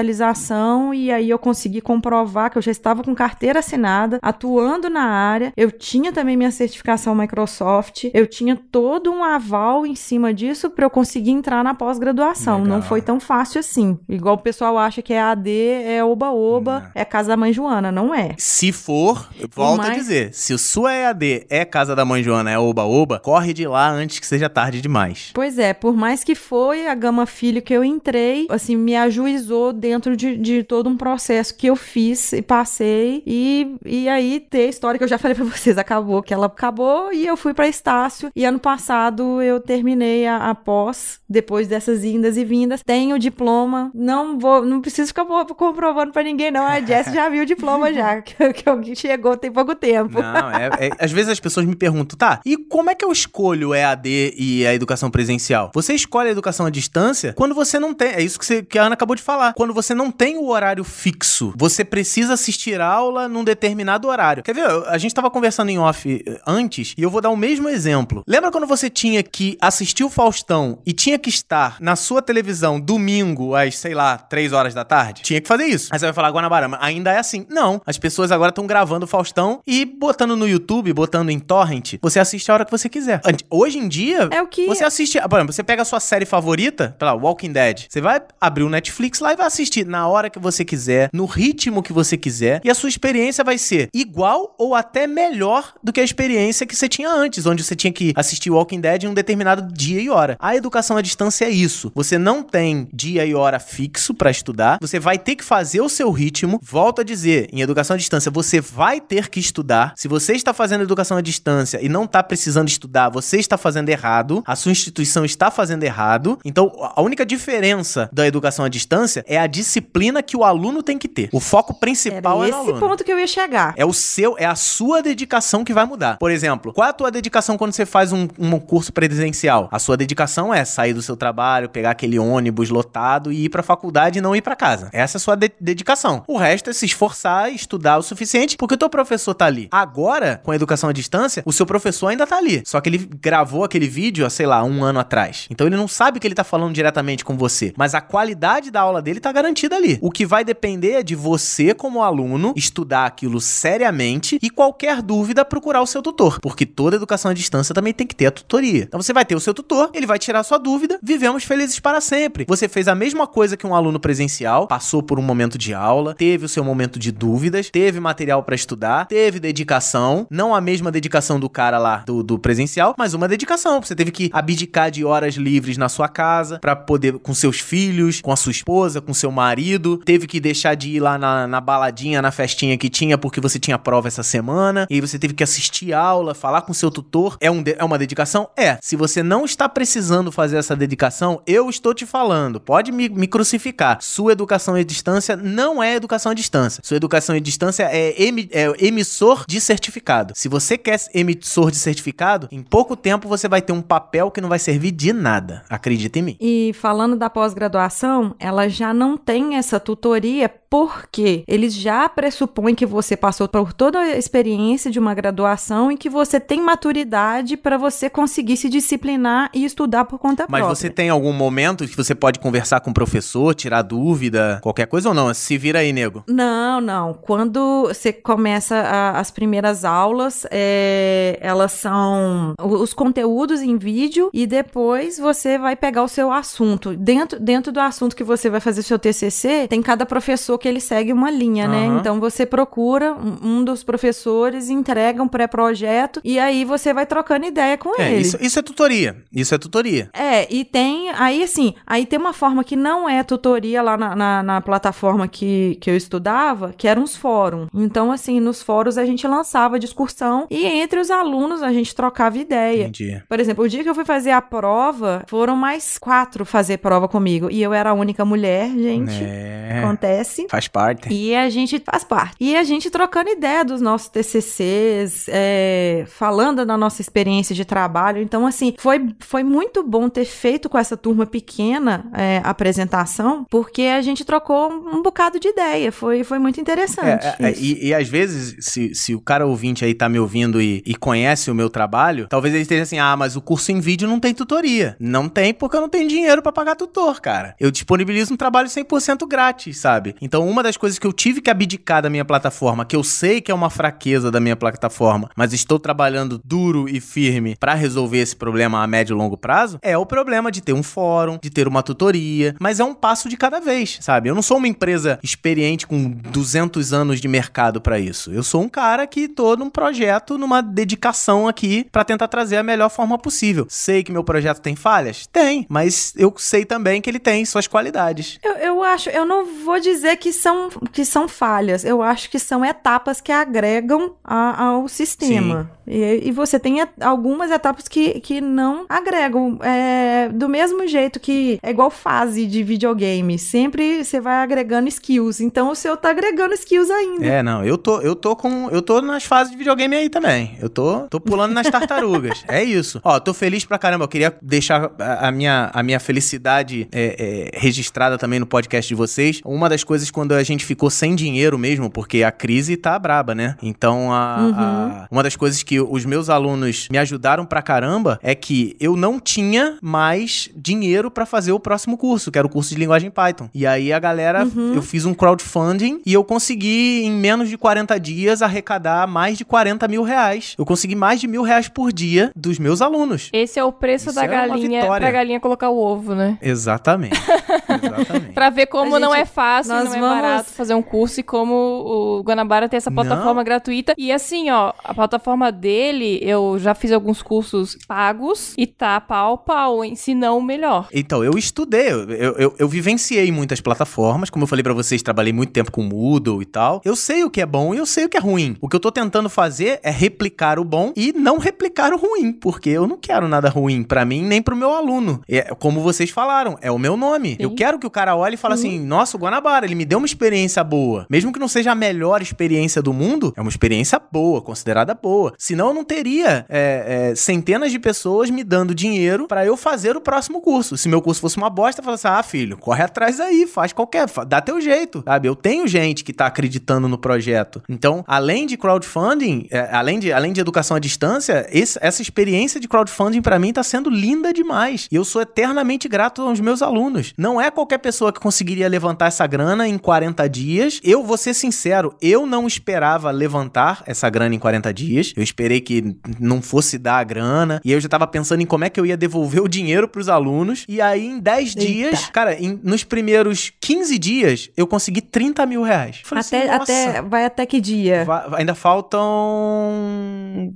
Speaker 2: e aí eu consegui comprovar que eu já estava com carteira assinada, atuando na área. Eu tinha também minha certificação Microsoft, eu tinha todo um aval em cima disso para eu conseguir entrar na pós-graduação. Não foi tão fácil assim. Igual o pessoal acha que é AD, é oba-oba, é casa da mãe Joana. Não é.
Speaker 3: Se for, eu volto a dizer, se o sua EAD é casa da mãe Joana, é oba-oba, corre de lá antes que seja tarde demais.
Speaker 2: Pois é, por mais que foi a Gama Filho que eu entrei, assim, me ajuizou dentro de, de todo um processo que eu fiz e passei. E, e aí, ter a história que eu já falei pra vocês, acabou, que ela acabou e eu fui pra Estácio. E ano passado eu terminei a, a pós, depois dessas indas e vindas. Tenho diploma, não vou, não preciso ficar comprovando pra ninguém, não. A Jess já viu o diploma já, que, que chegou tem pouco tempo.
Speaker 3: Não, é, é- Às vezes as pessoas me perguntam, tá, e como é que eu escolho EAD e a educação presencial? Você escolhe a educação à distância quando você não tem. É isso que, você- que a Ana acabou de falar. Quando você não tem o horário fixo, você precisa assistir aula num determinado horário. Quer ver? A gente tava conversando em off eh, antes e eu vou dar o mesmo exemplo. Lembra quando você tinha que assistir o Faustão e tinha que estar na sua televisão domingo às, sei lá, 3 horas da tarde? Tinha que fazer isso. Aí você vai falar, Guanabara, mas ainda é assim. Não. As pessoas agora estão gravando o Faustão e botando no YouTube, botando em torrent. Você assiste a hora que você quiser. Hoje em dia,
Speaker 2: É o que-
Speaker 3: você assiste. Por exemplo, você pega a sua série favorita, lá, Walking Dead. Você vai abrir o Netflix lá e vai assistir na hora que você quiser, no ritmo que você quiser. E a sua experiência vai ser igual ou até melhor do que a experiência que você tinha antes, onde você tinha que assistir Walking Dead em um determinado dia e hora. A educação à distância é isso. Você não tem dia e hora fixo pra estudar. Você vai ter que fazer o seu ritmo. Volto a dizer, em educação à distância, você vai ter que estudar. Se você está fazendo educação à distância e não está precisando estudar, você está fazendo errado. A sua instituição está fazendo errado. Então, a única diferença da educação à distância é a disciplina que o aluno tem que ter. O foco
Speaker 2: Era
Speaker 3: principal é no
Speaker 2: esse
Speaker 3: aluno.
Speaker 2: ponto que eu ia chegar.
Speaker 3: É o seu, é a sua dedicação que vai mudar. Por exemplo, qual é a tua dedicação quando você faz um, um curso presencial? A sua dedicação é sair do seu trabalho, pegar aquele ônibus lotado e ir pra faculdade e não ir pra casa. Essa é a sua de- dedicação. O resto é se esforçar, estudar o suficiente, porque o teu professor tá ali. Agora, com a educação à distância, o seu professor ainda tá ali. Só que ele gravou aquele vídeo sei lá, um ano atrás. Então ele não sabe que ele tá falando diretamente com você. Mas a qualidade da aula dele tá garantida ali. O que vai depender é de você, como aluno, estudar aquilo seriamente e qualquer dúvida procurar o seu tutor. Porque toda educação à distância também tem que ter a tutoria. Então você vai ter o seu tutor, ele vai tirar sua dúvida, vivemos felizes para sempre. Você fez a mesma coisa que um aluno presencial, passou por um momento de aula, teve o seu momento de dúvidas, teve material para estudar, teve dedicação, não a mesma dedicação do cara lá do, do presencial, mas uma dedicação. Você teve que abdicar de horas livres na sua casa para poder com seus filhos, com a sua esposa, com marido, teve que deixar de ir lá na, na baladinha, na festinha que tinha porque você tinha prova essa semana, e aí você teve que assistir aula, falar com seu tutor. É, um de- é uma dedicação? É. Se você não está precisando fazer essa dedicação, eu estou te falando, pode me, me crucificar. Sua educação à distância não é educação à distância. Sua educação à distância é, é emissor de certificado. Se você quer emissor de certificado, em pouco tempo você vai ter um papel que não vai servir de nada. Acredita em mim.
Speaker 2: E falando da pós-graduação, ela já não tem essa tutoria porque eles já pressupõem que você passou por toda a experiência de uma graduação e que você tem maturidade para você conseguir se disciplinar e estudar por conta
Speaker 3: Mas
Speaker 2: própria.
Speaker 3: você tem algum momento que você pode conversar com o professor, tirar dúvida, qualquer coisa ou não? Se vira aí, nego.
Speaker 2: Não, não. Quando você começa a- as primeiras aulas, é, elas são os conteúdos em vídeo e depois você vai pegar o seu assunto. Dentro, dentro do assunto que você vai fazer seu TCC, tem cada professor que ele segue uma linha, né?
Speaker 3: Aham.
Speaker 2: Então você procura um, dos professores, entrega um pré-projeto e aí você vai trocando ideia com
Speaker 3: É,
Speaker 2: ele.
Speaker 3: isso, isso é tutoria. Isso é tutoria.
Speaker 2: É, É, e tem, aí assim, aí tem uma forma que não é tutoria lá na, na, na plataforma que, que eu estudava, que eram os fóruns. Então, assim, nos fóruns a gente lançava discussão e entre os alunos a gente trocava ideia.
Speaker 3: Entendi.
Speaker 2: Por exemplo, o dia que eu fui fazer a prova, foram mais quatro fazer prova comigo. E eu era a única mulher, gente.
Speaker 3: É.
Speaker 2: Acontece.
Speaker 3: Faz parte.
Speaker 2: E a gente faz parte. E a gente trocando ideia dos nossos TCCs, é, falando da nossa experiência de trabalho. Então, assim, foi, foi muito bom ter feito com essa turma pequena é, a apresentação, porque a gente trocou um bocado de ideia. Foi, foi muito interessante.
Speaker 3: É, é,
Speaker 2: isso.
Speaker 3: e, e às vezes, se, se o cara ouvinte aí tá me ouvindo e, e conhece o meu trabalho, talvez ele esteja assim: ah, mas o curso em vídeo não tem tutoria. Não tem porque eu não tenho dinheiro pra pagar tutor, cara. Eu disponibilizo um trabalho 100% grátis, sabe? Então, uma das coisas que eu tive que abdicar da minha plataforma, que eu sei que é uma fraqueza da minha plataforma, mas estou trabalhando duro e firme pra resolver esse problema a médio e longo prazo, é o problema de ter um fórum, de ter uma tutoria, mas é um passo de cada vez, sabe? Eu não sou uma empresa experiente com 200 anos de mercado pra isso. Eu sou um cara que tô num projeto, numa dedicação aqui pra tentar trazer a melhor forma possível. Sei que meu projeto tem falhas? Tem, mas eu sei também que ele tem suas qualidades.
Speaker 2: Eu, eu acho, eu não vou dizer que são, que são falhas, eu acho que são etapas que agregam a- ao sistema. E, e você tem algumas etapas que, que não agregam. É, do mesmo jeito que é igual fase de videogame. Sempre você vai agregando skills. Então o seu tá agregando skills ainda.
Speaker 3: É, não, eu tô, eu tô com, eu tô nas fases de videogame aí também. Eu tô, tô pulando nas tartarugas. é isso. Ó, tô feliz pra caramba. Eu queria deixar a, a minha, a minha felicidade é, é, registrada também no podcast de vocês. Uma das coisas quando a gente ficou sem dinheiro mesmo, porque a crise tá braba, né? Então, a, a- uma das coisas que os meus alunos me ajudaram pra caramba é que eu não tinha mais dinheiro pra fazer o próximo curso, que era o curso de linguagem Python. E aí a galera, eu fiz um crowdfunding e eu consegui, em menos de 40 dias, arrecadar mais de 40 mil reais. Eu consegui mais de mil reais por dia dos meus alunos.
Speaker 1: Esse é o preço
Speaker 3: Isso
Speaker 1: da
Speaker 3: é
Speaker 1: galinha pra galinha colocar o ovo, né?
Speaker 3: Exatamente. Exatamente.
Speaker 1: Pra ver como
Speaker 2: A
Speaker 1: não
Speaker 2: gente-
Speaker 1: é fácil, não é
Speaker 2: vamos-
Speaker 1: barato fazer um curso e como o Guanabara tem essa plataforma
Speaker 3: Não.
Speaker 1: gratuita. E assim, ó, a plataforma dele, eu já fiz alguns cursos pagos e tá pau pau, hein? Se não, melhor.
Speaker 3: Então, eu estudei, eu, eu, eu- vivenciei muitas plataformas, como eu falei pra vocês, trabalhei muito tempo com Moodle e tal. Eu sei o que é bom e eu sei o que é ruim. O que eu tô tentando fazer é replicar o bom e não replicar o ruim, porque eu não quero nada ruim pra mim nem pro meu aluno. É, como vocês falaram, é o meu nome. Eu quero que o cara olhe e fale assim: nossa, o Guanabara, ele me deu uma experiência boa. Mesmo que não seja a melhor experiência do mundo, é uma experiência boa, considerada boa. Senão eu não teria é, é, centenas de pessoas me dando dinheiro pra eu fazer o próximo curso. Se meu curso fosse uma bosta, eu falasse, ah, filho, corre atrás aí, faz qualquer, dá teu jeito, sabe? Eu tenho gente que tá acreditando no projeto. Então, além de crowdfunding, é, além, de, além de educação à distância, esse- essa experiência de crowdfunding pra mim tá sendo linda demais. E eu sou eternamente grato aos meus alunos. Não é qualquer pessoa que conseguiria levantar essa grana em 40 dias. Eu vou ser sincero, eu não esperava levantar essa grana em 40 dias. Eu esperei que não fosse dar a grana. E eu já tava pensando em como é que eu ia devolver o dinheiro pros alunos. E aí, em 10 dias, cara, em- nos primeiros 15 dias, eu consegui 30 mil reais. Falei
Speaker 2: Até,
Speaker 3: assim, "Nossa,
Speaker 2: até, vai até que dia?
Speaker 3: va- ainda faltam.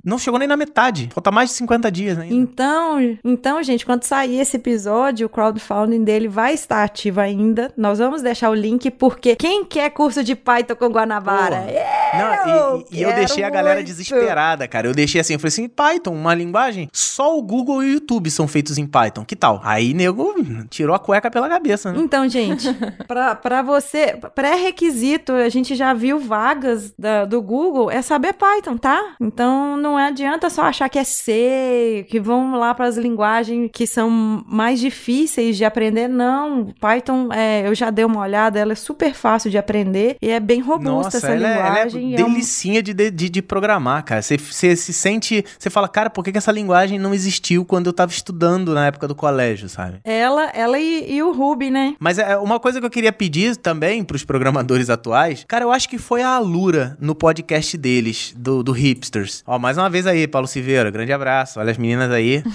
Speaker 3: Não chegou nem na metade. Falta mais de 50 dias ainda.
Speaker 2: Então, então, gente, quando sair esse episódio, o crowdfunding dele vai estar ativo ainda. Nós vamos deixar o link, porque quem quer curso de Python com Guanabara?
Speaker 3: Porra.
Speaker 2: É,
Speaker 3: Não, e, e eu deixei a galera desesperada, cara. Eu deixei assim, eu falei assim, Python, uma linguagem, só o Google e o YouTube são feitos em Python. Que tal? Aí, nego, tirou a cueca pela cabeça, né?
Speaker 2: Então, gente, pra, pra você, pré-requisito, a gente já viu vagas da- do Google, é saber Python, tá? Então, não adianta só achar que é C, que vão lá para as linguagens que são mais difíceis de aprender. Não, Python, é, eu já dei uma olhada, ela é super fácil de aprender e é bem robusta
Speaker 3: Nossa,
Speaker 2: essa
Speaker 3: ela, é- ela
Speaker 2: linguagem.
Speaker 3: é
Speaker 2: e é um-
Speaker 3: delicinha de, de, de programar, cara. Você, você se sente. Você fala, cara, por que, que essa linguagem não existiu quando eu tava estudando na época do colégio, sabe?
Speaker 2: Ela, ela e, e o Ruby, né?
Speaker 3: Mas é uma coisa que eu queria pedir também pros programadores atuais, cara, eu acho que foi a Alura no podcast deles, do, do Hipsters. Ó, mais uma vez aí, Paulo Silveira, grande abraço. Olha as meninas aí.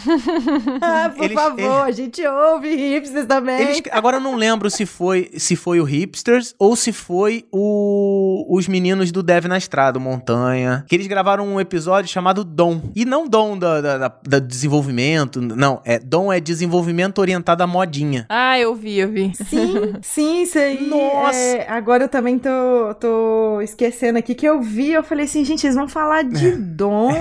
Speaker 2: Ah, por
Speaker 3: Eles-
Speaker 2: favor, a gente ouve hipsters também.
Speaker 3: Eles, agora eu não lembro se foi se foi o Hipsters ou se foi o o- os meninos do Dev na Estrada, o Montanha, que eles gravaram um episódio chamado Dom. E não Dom da, da, da- da desenvolvimento, não. É Dom é desenvolvimento orientado à modinha.
Speaker 1: Ah, eu vi, eu vi.
Speaker 2: Sim, sim, isso aí.
Speaker 3: Nossa.
Speaker 2: é, agora eu também tô, tô esquecendo aqui que eu vi, eu falei assim, gente, eles vão falar de dom,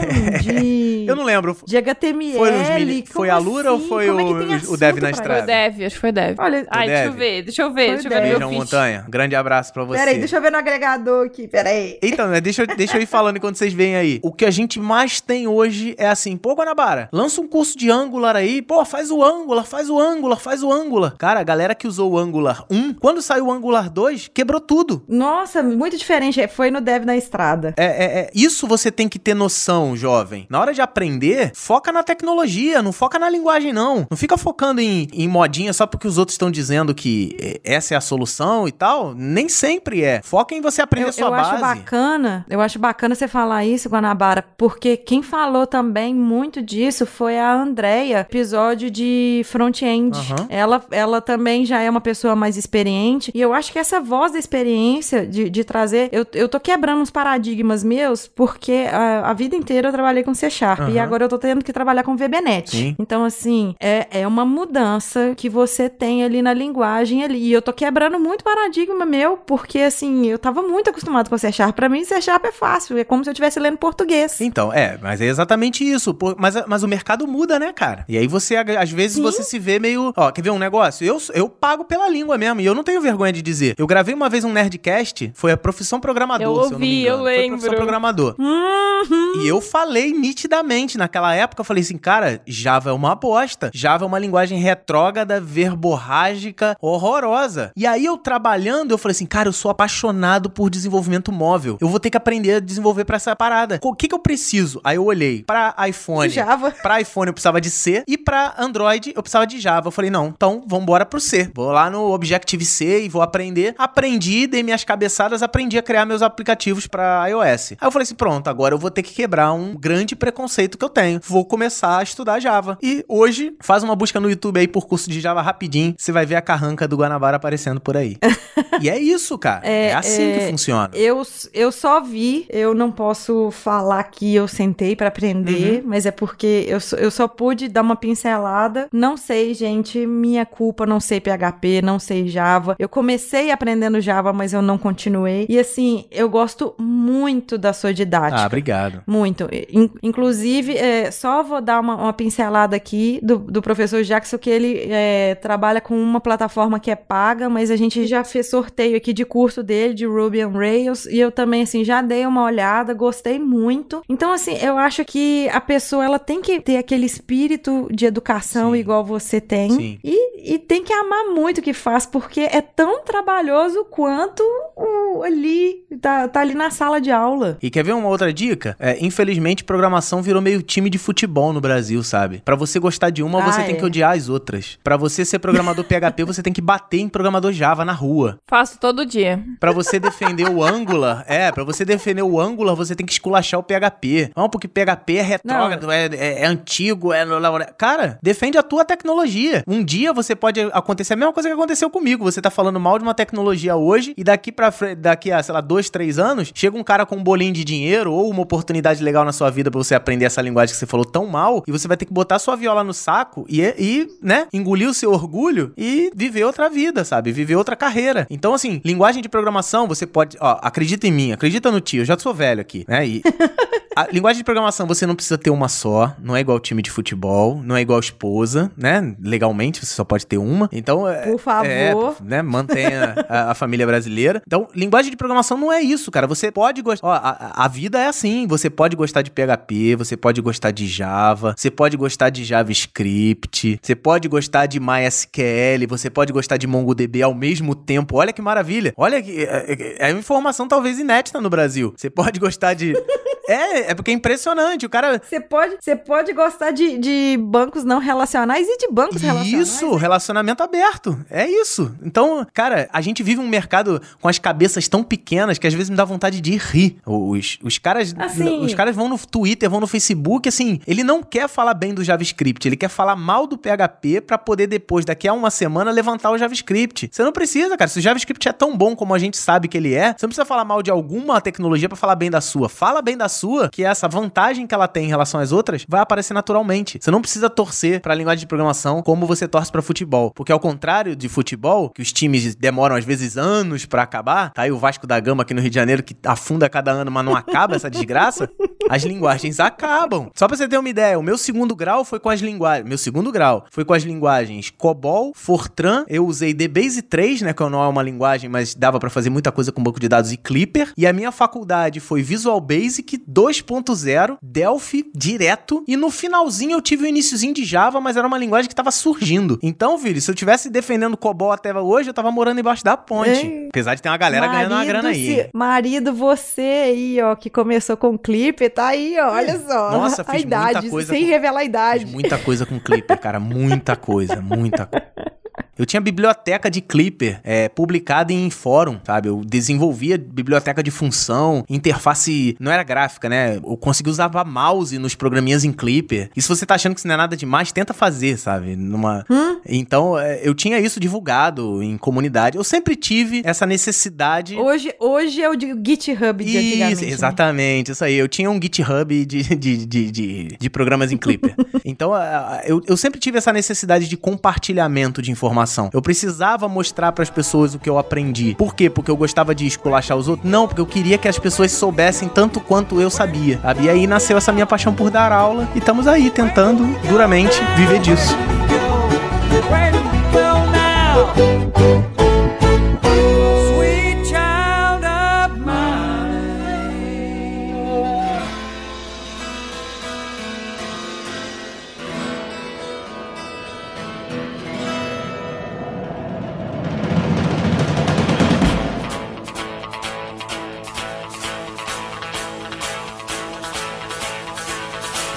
Speaker 2: de.
Speaker 3: Eu não lembro.
Speaker 2: De HTML.
Speaker 3: Foi os
Speaker 2: como
Speaker 3: foi a Lura ou
Speaker 2: assim?
Speaker 3: foi
Speaker 2: Como é
Speaker 3: o-
Speaker 2: tem
Speaker 3: o Dev na estrada?
Speaker 1: Foi o Dev, acho que foi o Dev.
Speaker 2: Olha,
Speaker 1: Ai, deixa eu
Speaker 3: Dev.
Speaker 1: ver, deixa eu ver,
Speaker 2: Foi
Speaker 1: deixa eu ver
Speaker 2: Dev.
Speaker 3: Beijão. Montanha. Grande abraço pra você.
Speaker 2: Peraí, deixa eu ver no agregador aqui, peraí.
Speaker 3: Então, né, deixa, eu- deixa eu ir falando enquanto vocês veem aí. O que a gente mais tem hoje é assim, pô, Guanabara, lança um curso de Angular aí, pô, faz o Angular, faz o Angular, faz o Angular. Cara, a galera que usou o Angular 1, quando saiu o Angular 2, quebrou tudo.
Speaker 2: Nossa, muito diferente. é, Foi no Dev na estrada.
Speaker 3: É, é, é, isso você tem que ter noção, jovem. Na hora de aprender, foca na tecnologia, não foca na linguagem, não. Não fica focando em, em modinha só porque os outros estão dizendo que é, essa é a solução e tal. Nem sempre é. Foca em você aprender
Speaker 2: Eu,
Speaker 3: sua
Speaker 2: eu
Speaker 3: base.
Speaker 2: acho bacana, eu acho bacana você falar isso, Guanabara, porque quem falou também muito disso foi a Andrea, episódio de front-end.
Speaker 3: Aham.
Speaker 2: Ela, ela também já é uma pessoa mais experiente, e eu acho que essa voz da experiência de, de trazer, eu, eu tô quebrando uns paradigmas meus, porque a, a vida inteira eu trabalhei com C Sharp, e
Speaker 3: Aham.
Speaker 2: agora eu tô tendo que trabalhar com VBNet.
Speaker 3: Sim.
Speaker 2: Então, assim, é, é uma mudança que você tem ali na linguagem ali. E eu tô quebrando muito paradigma meu, porque, assim, eu tava muito acostumado com C Sharp. Pra mim, C Sharp é fácil. É como se eu estivesse lendo português.
Speaker 3: Então, é, mas é exatamente isso. pô, mas, mas o mercado muda, né, cara? E aí você, às vezes,
Speaker 2: Sim.
Speaker 3: você se vê meio. Ó, quer ver um negócio? Eu, eu pago pela língua mesmo, e eu não tenho vergonha de dizer. Eu gravei uma vez um Nerdcast, foi a profissão programador,
Speaker 1: Eu
Speaker 3: se eu
Speaker 1: ouvi, eu
Speaker 3: engano. Foi a profissão
Speaker 1: lembro.
Speaker 3: programador.
Speaker 2: Uhum.
Speaker 3: E eu falei nitidamente naquela época, eu falei assim, cara, Java é uma bosta. Java é uma linguagem retrógrada, verborrágica, horrorosa. E aí eu trabalhando, eu falei assim, cara, eu sou apaixonado por desenvolvimento móvel. Eu vou ter que aprender a desenvolver pra essa parada. O que que eu preciso? Aí eu olhei pra iPhone.
Speaker 2: Java.
Speaker 3: Pra iPhone eu precisava de C e pra Android eu precisava de Java. Eu falei, não, então vambora pro C. Vou lá no Objective-C e vou aprender. Aprendi, dei minhas cabeçadas, aprendi a criar meus aplicativos pra iOS. Aí eu falei assim, pronto, agora eu vou ter que quebrar um grande preconceito que eu tenho. Vou começar a estudar Java. E hoje, faz uma busca no YouTube aí por curso de Java rapidinho, você vai ver a carranca do Guanabara aparecendo por aí. e é isso, cara. É,
Speaker 2: É,
Speaker 3: assim
Speaker 2: é,
Speaker 3: que funciona.
Speaker 2: Eu, eu só vi, eu não posso falar que eu sentei pra aprender,
Speaker 3: Uhum.
Speaker 2: mas é porque eu, só- eu só pude dar uma pincelada. Não sei, gente, minha culpa, não sei PHP, não sei Java. Eu comecei aprendendo Java, mas eu não continuei. E assim, eu gosto muito da sua didática.
Speaker 3: Ah, obrigado.
Speaker 2: Muito. In- inclusive, é, só vou dar uma, uma pincelada aqui do, do professor Jackson, que ele é, trabalha com uma plataforma que é paga, mas a gente já fez sorteio aqui de curso dele, de Ruby on Rails, e eu também, assim, já dei uma olhada, gostei muito. Então, assim, eu acho que a pessoa, ela tem que ter aquele espírito de educação
Speaker 3: Sim.
Speaker 2: igual você tem,
Speaker 3: Sim.
Speaker 2: e, e tem que amar muito o que faz, porque é tão trabalhoso quanto o, ali, tá, tá ali na sala de aula.
Speaker 3: E quer ver uma outra dica? É, infelizmente, programação virou meio time de futebol no Brasil, sabe? Pra você gostar de uma,
Speaker 2: Ah,
Speaker 3: você tem
Speaker 2: é.
Speaker 3: que odiar as outras. Pra você ser programador PHP, você tem que bater em programador Java na rua.
Speaker 1: Faço todo dia.
Speaker 3: Pra você defender o Angular, é, pra você defender o Angular, você tem que esculachar o PHP. Não, porque PHP é retrógrado, é, é- é antigo, é... Cara, defende a tua tecnologia. Um dia você pode acontecer a mesma coisa que aconteceu comigo. Você tá falando mal de uma tecnologia hoje e daqui pra fre- daqui a, sei lá, dois, três anos, chega um cara com um bolinho de dinheiro ou uma oportunidade legal na sua vida pra você aprender essa linguagem que você falou tão mal e você vai ter que botar sua viola no saco e, e né, engolir o seu orgulho e viver outra vida, sabe? Viver outra carreira. Então, assim, linguagem de programação, você pode, ó, acredita em mim, acredita no tio, eu já sou velho aqui, né? E a linguagem de programação você não precisa ter uma só, não é igual time de futebol, não é igual esposa, né? Legalmente você só pode ter uma. Então, é,
Speaker 2: Por favor.
Speaker 3: é, né? Mantenha a, a família brasileira. Então, linguagem de programação não é isso, cara. Você pode gostar. Ó, a, a vida é assim. Você pode gostar de PHP, você pode gostar de Java, você pode gostar de JavaScript, você pode gostar de MySQL, você pode gostar de MongoDB ao mesmo tempo. Olha que maravilha. Olha que. É, é- é uma informação talvez inédita no Brasil. Você pode gostar de. É, é porque é impressionante. O cara.
Speaker 2: Você pode, você pode gostar de, de bancos não relacionais e de bancos relacionais.
Speaker 3: Isso, relacionamento aberto. É isso. Então, cara, a gente vive um mercado com as cabeças tão pequenas que às vezes me dá vontade de rir. Os, os caras.
Speaker 2: Assim-
Speaker 3: Os caras vão no Twitter, vão no Facebook, assim, ele não quer falar bem do JavaScript, ele quer falar mal do PHP pra poder depois, daqui a uma semana, levantar o JavaScript. Você não precisa, cara. Se o JavaScript é tão bom como a gente sabe que ele é, você não precisa falar mal de alguma tecnologia pra falar bem da sua. Fala bem da sua, que essa vantagem que ela tem em relação às outras vai aparecer naturalmente. Você não precisa torcer pra linguagem de programação como você torce pra futebol. Porque ao contrário de futebol, que os times demoram às vezes anos pra acabar, tá aí o Vasco da Gama aqui no Rio de Janeiro que afunda cada ano, mas não acaba essa desgraça, as linguagens acabam. Só pra você ter uma ideia, o meu segundo grau foi com as linguagens, meu segundo grau foi com as linguagens COBOL, Fortran, eu usei DBase 3, né, que não é uma linguagem, mas dava pra fazer muita coisa com banco de dados e Clipper, e a minha faculdade foi Visual Basic 2.0, Delphi direto, e no finalzinho eu tive o iniciozinho de Java, mas era uma linguagem que tava surgindo. Então, filho, se eu tivesse defendendo COBOL até hoje, eu tava morando embaixo da ponte.
Speaker 2: Ei.
Speaker 3: Apesar de ter uma galera ganhando uma grana aí.
Speaker 2: se- marido, você aí, ó, que começou com clipe, tá aí, ó, olha só.
Speaker 3: Nossa,
Speaker 2: a
Speaker 3: fiz muita
Speaker 2: idade,
Speaker 3: coisa
Speaker 2: sem
Speaker 3: com-
Speaker 2: revelar a
Speaker 3: Fiz
Speaker 2: idade.
Speaker 3: muita coisa com Clipper, cara. Muita coisa, muita coisa. Eu tinha biblioteca de Clipper é, publicada em fórum, sabe? Eu desenvolvia biblioteca de função, interface. Não era gráfica, né? Eu consegui usar mouse nos programinhas em Clipper. E se você tá achando que isso não é nada demais, tenta fazer, sabe? Numa. Então, é, eu tinha isso divulgado em comunidade. Eu sempre tive essa necessidade.
Speaker 2: Hoje, hoje é o GitHub de.
Speaker 3: Isso,
Speaker 2: né?
Speaker 3: exatamente, isso aí. Eu tinha um GitHub de, de, de, de, de programas em Clipper. então, eu, eu sempre tive essa necessidade de compartilhamento de Eu precisava mostrar para as pessoas o que eu aprendi. Por quê? Porque eu gostava de esculachar os outros? Não, porque eu queria que as pessoas soubessem tanto quanto eu sabia. Sabe? E aí nasceu essa minha paixão por dar aula e estamos aí tentando duramente viver disso.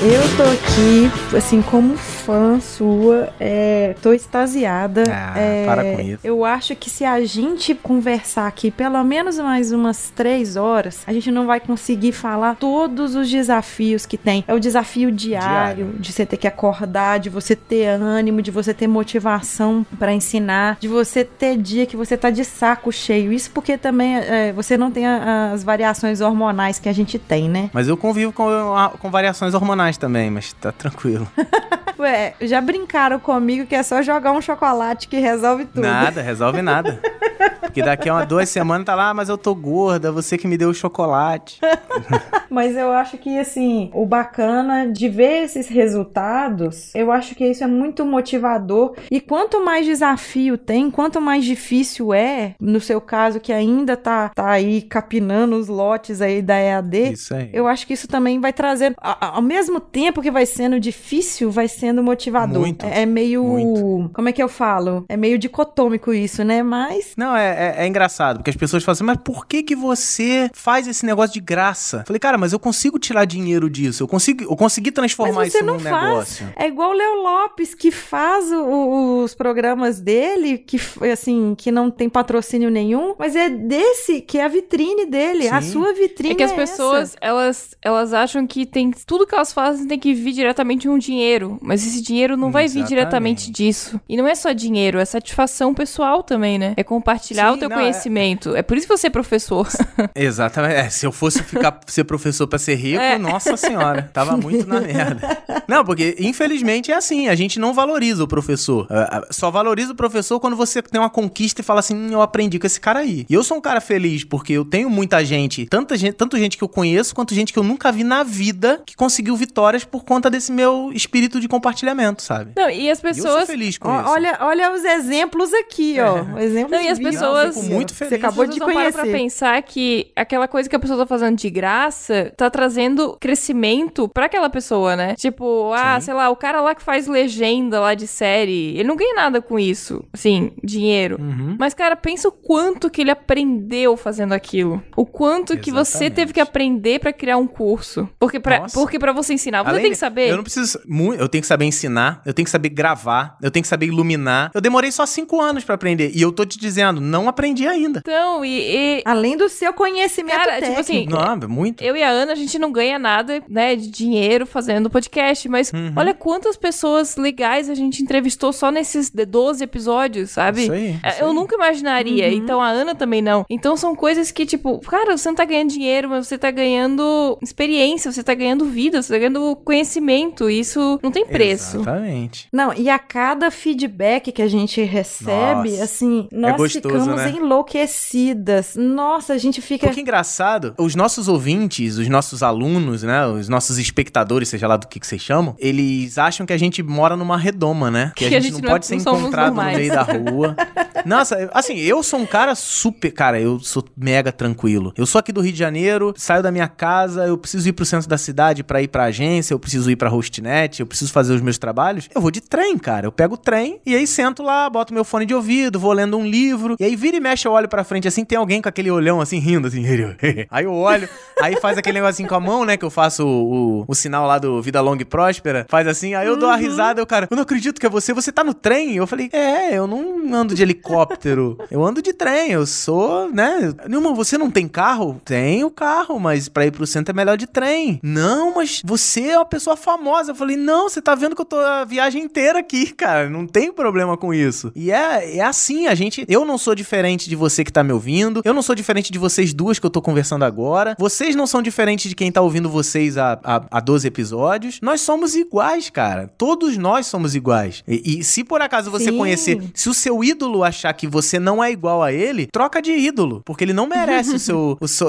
Speaker 2: Eu tô aqui, assim, como fã sua, é, tô extasiada.
Speaker 3: Ah,
Speaker 2: é,
Speaker 3: para com isso.
Speaker 2: Eu acho que se a gente conversar aqui pelo menos mais umas três horas, a gente não vai conseguir falar todos os desafios que tem. É o desafio diário, de você ter que acordar, de você ter ânimo, de você ter motivação pra ensinar, de você ter dia que você tá de saco cheio. Isso porque também é, você não tem a- as variações hormonais que a gente tem, né?
Speaker 3: Mas eu convivo com, com variações hormonais também, mas tá tranquilo.
Speaker 2: Ué, já brincaram comigo que é só jogar um chocolate que resolve tudo.
Speaker 3: Nada, resolve nada. Porque daqui a uma, duas semanas tá lá, "Ah, mas eu tô gorda, você que me deu o chocolate.
Speaker 2: Mas eu acho que, assim, o bacana de ver esses resultados, eu acho que isso é muito motivador. E quanto mais desafio tem, quanto mais difícil é, no seu caso, que ainda tá, tá aí capinando os lotes aí da EAD,
Speaker 3: Isso aí.
Speaker 2: eu acho que isso também vai a- ao mesmo tempo que vai sendo difícil, vai sendo motivador.
Speaker 3: Muito,
Speaker 2: É, é meio,
Speaker 3: muito.
Speaker 2: como é que eu falo? É meio dicotômico isso, né? Mas
Speaker 3: Não, é, é, é engraçado, porque as pessoas falam assim, mas por que que você faz esse negócio de graça? Falei, cara, mas eu consigo tirar dinheiro disso, eu consigo, eu consegui transformar
Speaker 2: Mas você
Speaker 3: isso
Speaker 2: não
Speaker 3: num
Speaker 2: faz.
Speaker 3: negócio.
Speaker 2: É igual o Léo Lopes, que faz o- os programas dele, que assim, que não tem patrocínio nenhum, mas é desse que é a vitrine dele. A
Speaker 3: Sim.
Speaker 2: sua vitrine
Speaker 1: É que as
Speaker 2: essa.
Speaker 1: pessoas, elas, elas acham que tem tudo que elas fazem tem que vir diretamente de um dinheiro, mas esse dinheiro não vai vir diretamente disso. E não é só dinheiro, é satisfação pessoal também, né? É compartilhar
Speaker 3: Sim,
Speaker 1: o teu
Speaker 3: não, é-
Speaker 1: conhecimento. É... por isso que você é professor.
Speaker 3: Exatamente. É, se eu fosse ficar ser professor pra ser rico,
Speaker 1: É.
Speaker 3: nossa senhora, tava muito na merda. Não, porque infelizmente é assim, a gente não valoriza o professor. Ah, ah, Só valoriza o professor quando você tem uma conquista e fala assim, "Hum, eu aprendi com esse cara aí. E eu sou um cara feliz porque eu tenho muita gente, tanta gente, tanto gente que eu conheço quanto gente que eu nunca vi na vida que conseguiu vitórias por conta desse meu espírito de compartilhamento, sabe?
Speaker 1: Não, e as
Speaker 3: E eu sou
Speaker 1: pessoas
Speaker 3: feliz com
Speaker 2: Ó,
Speaker 3: isso.
Speaker 2: Olha, olha os exemplos aqui, ó. Exemplos
Speaker 1: Não, e as pessoas pessoas-
Speaker 3: Fico muito
Speaker 2: Você
Speaker 3: feliz.
Speaker 2: acabou
Speaker 1: As
Speaker 2: de
Speaker 1: pessoas não
Speaker 2: conhecer.
Speaker 1: pensar que aquela coisa que a pessoa tá fazendo de graça tá trazendo crescimento pra aquela pessoa, né? Tipo, ah,
Speaker 3: Sim.
Speaker 1: sei lá, o cara lá que faz legenda lá de série, ele não ganha nada com isso, assim, dinheiro.
Speaker 3: Uhum.
Speaker 1: Mas, cara, pensa o quanto que ele aprendeu fazendo aquilo. O quanto que você
Speaker 3: Exatamente.
Speaker 1: teve que aprender pra criar um curso. Porque pra,
Speaker 3: Nossa.
Speaker 1: porque pra você ensinar, você
Speaker 3: Além
Speaker 1: tem que saber.
Speaker 3: Eu não preciso. Eu tenho que saber ensinar, eu tenho que saber gravar, eu tenho que saber iluminar. Eu demorei só cinco anos pra aprender. E eu tô te dizendo, não aprendi ainda.
Speaker 1: Então, e, e-
Speaker 2: Além do seu conhecimento
Speaker 1: Cara,
Speaker 2: técnico.
Speaker 1: tipo assim,
Speaker 3: Não, muito.
Speaker 1: Eu e a Ana, a gente não ganha nada, né, de dinheiro fazendo podcast, mas
Speaker 3: Uhum.
Speaker 1: olha quantas pessoas legais a gente entrevistou só nesses de- 12 episódios, sabe?
Speaker 3: Isso aí,
Speaker 1: É,
Speaker 3: isso
Speaker 1: Eu
Speaker 3: aí.
Speaker 1: nunca imaginaria, então a Ana também não. Então são coisas que, tipo, cara, você não tá ganhando dinheiro, mas você tá ganhando experiência, você tá ganhando vida, você tá ganhando conhecimento. e Isso não tem preço.
Speaker 3: Exatamente.
Speaker 2: Não, e a cada feedback que a gente recebe,
Speaker 3: Nossa,
Speaker 2: assim, nós
Speaker 3: gostoso,
Speaker 2: ficamos
Speaker 3: né?
Speaker 2: enlouquecidas. Nossa, a gente fica.
Speaker 3: Porque engraçado, os nossos ouvintes, os nossos alunos, né? Os nossos espectadores, seja lá do que, que vocês chamam, eles acham que a gente mora numa redoma, né? Que, a, gente não
Speaker 1: não é-
Speaker 3: pode ser
Speaker 1: não
Speaker 3: encontrado no meio da rua. Nossa, assim, eu sou um cara super. Cara, eu sou mega tranquilo. Eu sou aqui do Rio de Janeiro, saio da minha casa, eu preciso ir pro centro da cidade pra ir pra agência, eu preciso ir pra hostnet, eu preciso fazer os meus trabalhos. Eu vou de trem, cara. Eu pego o trem e aí sento lá, boto meu fone de ouvido, vou lendo um livro. E aí vira e mexe, eu olho pra frente assim, tem alguém com aquele olhão assim, rindo assim. aí eu olho, aí faz aquele negocinho com a mão, né? Que eu faço o, o, o sinal lá do Vida Longa e Próspera. Faz assim, aí eu dou uma risada, eu, cara, eu não acredito que é você, você tá no trem? Eu falei, é, eu não ando de helicóptero. Eu ando de trem, eu sou, né? Nilma, você não tem carro? Tenho carro, mas pra ir pro centro é melhor de trem. Não, mas você é uma pessoa famosa. Eu falei, não, você tá vendo que eu tô a viagem inteira aqui, cara. Não tem problema com isso. E é, é assim, a gente. Eu não sou diferente de você que tá me ouvindo. Eu não sou diferente de vocês duas que eu tô conversando agora. Vocês não são diferentes de quem tá ouvindo vocês há, há, há 12 episódios. Nós somos iguais, cara. Todos nós somos iguais. E, e se por acaso você
Speaker 2: Sim.
Speaker 3: conhecer, se o seu ídolo achar que você não é igual a ele, troca de ídolo. Porque ele não merece o seu. O seu,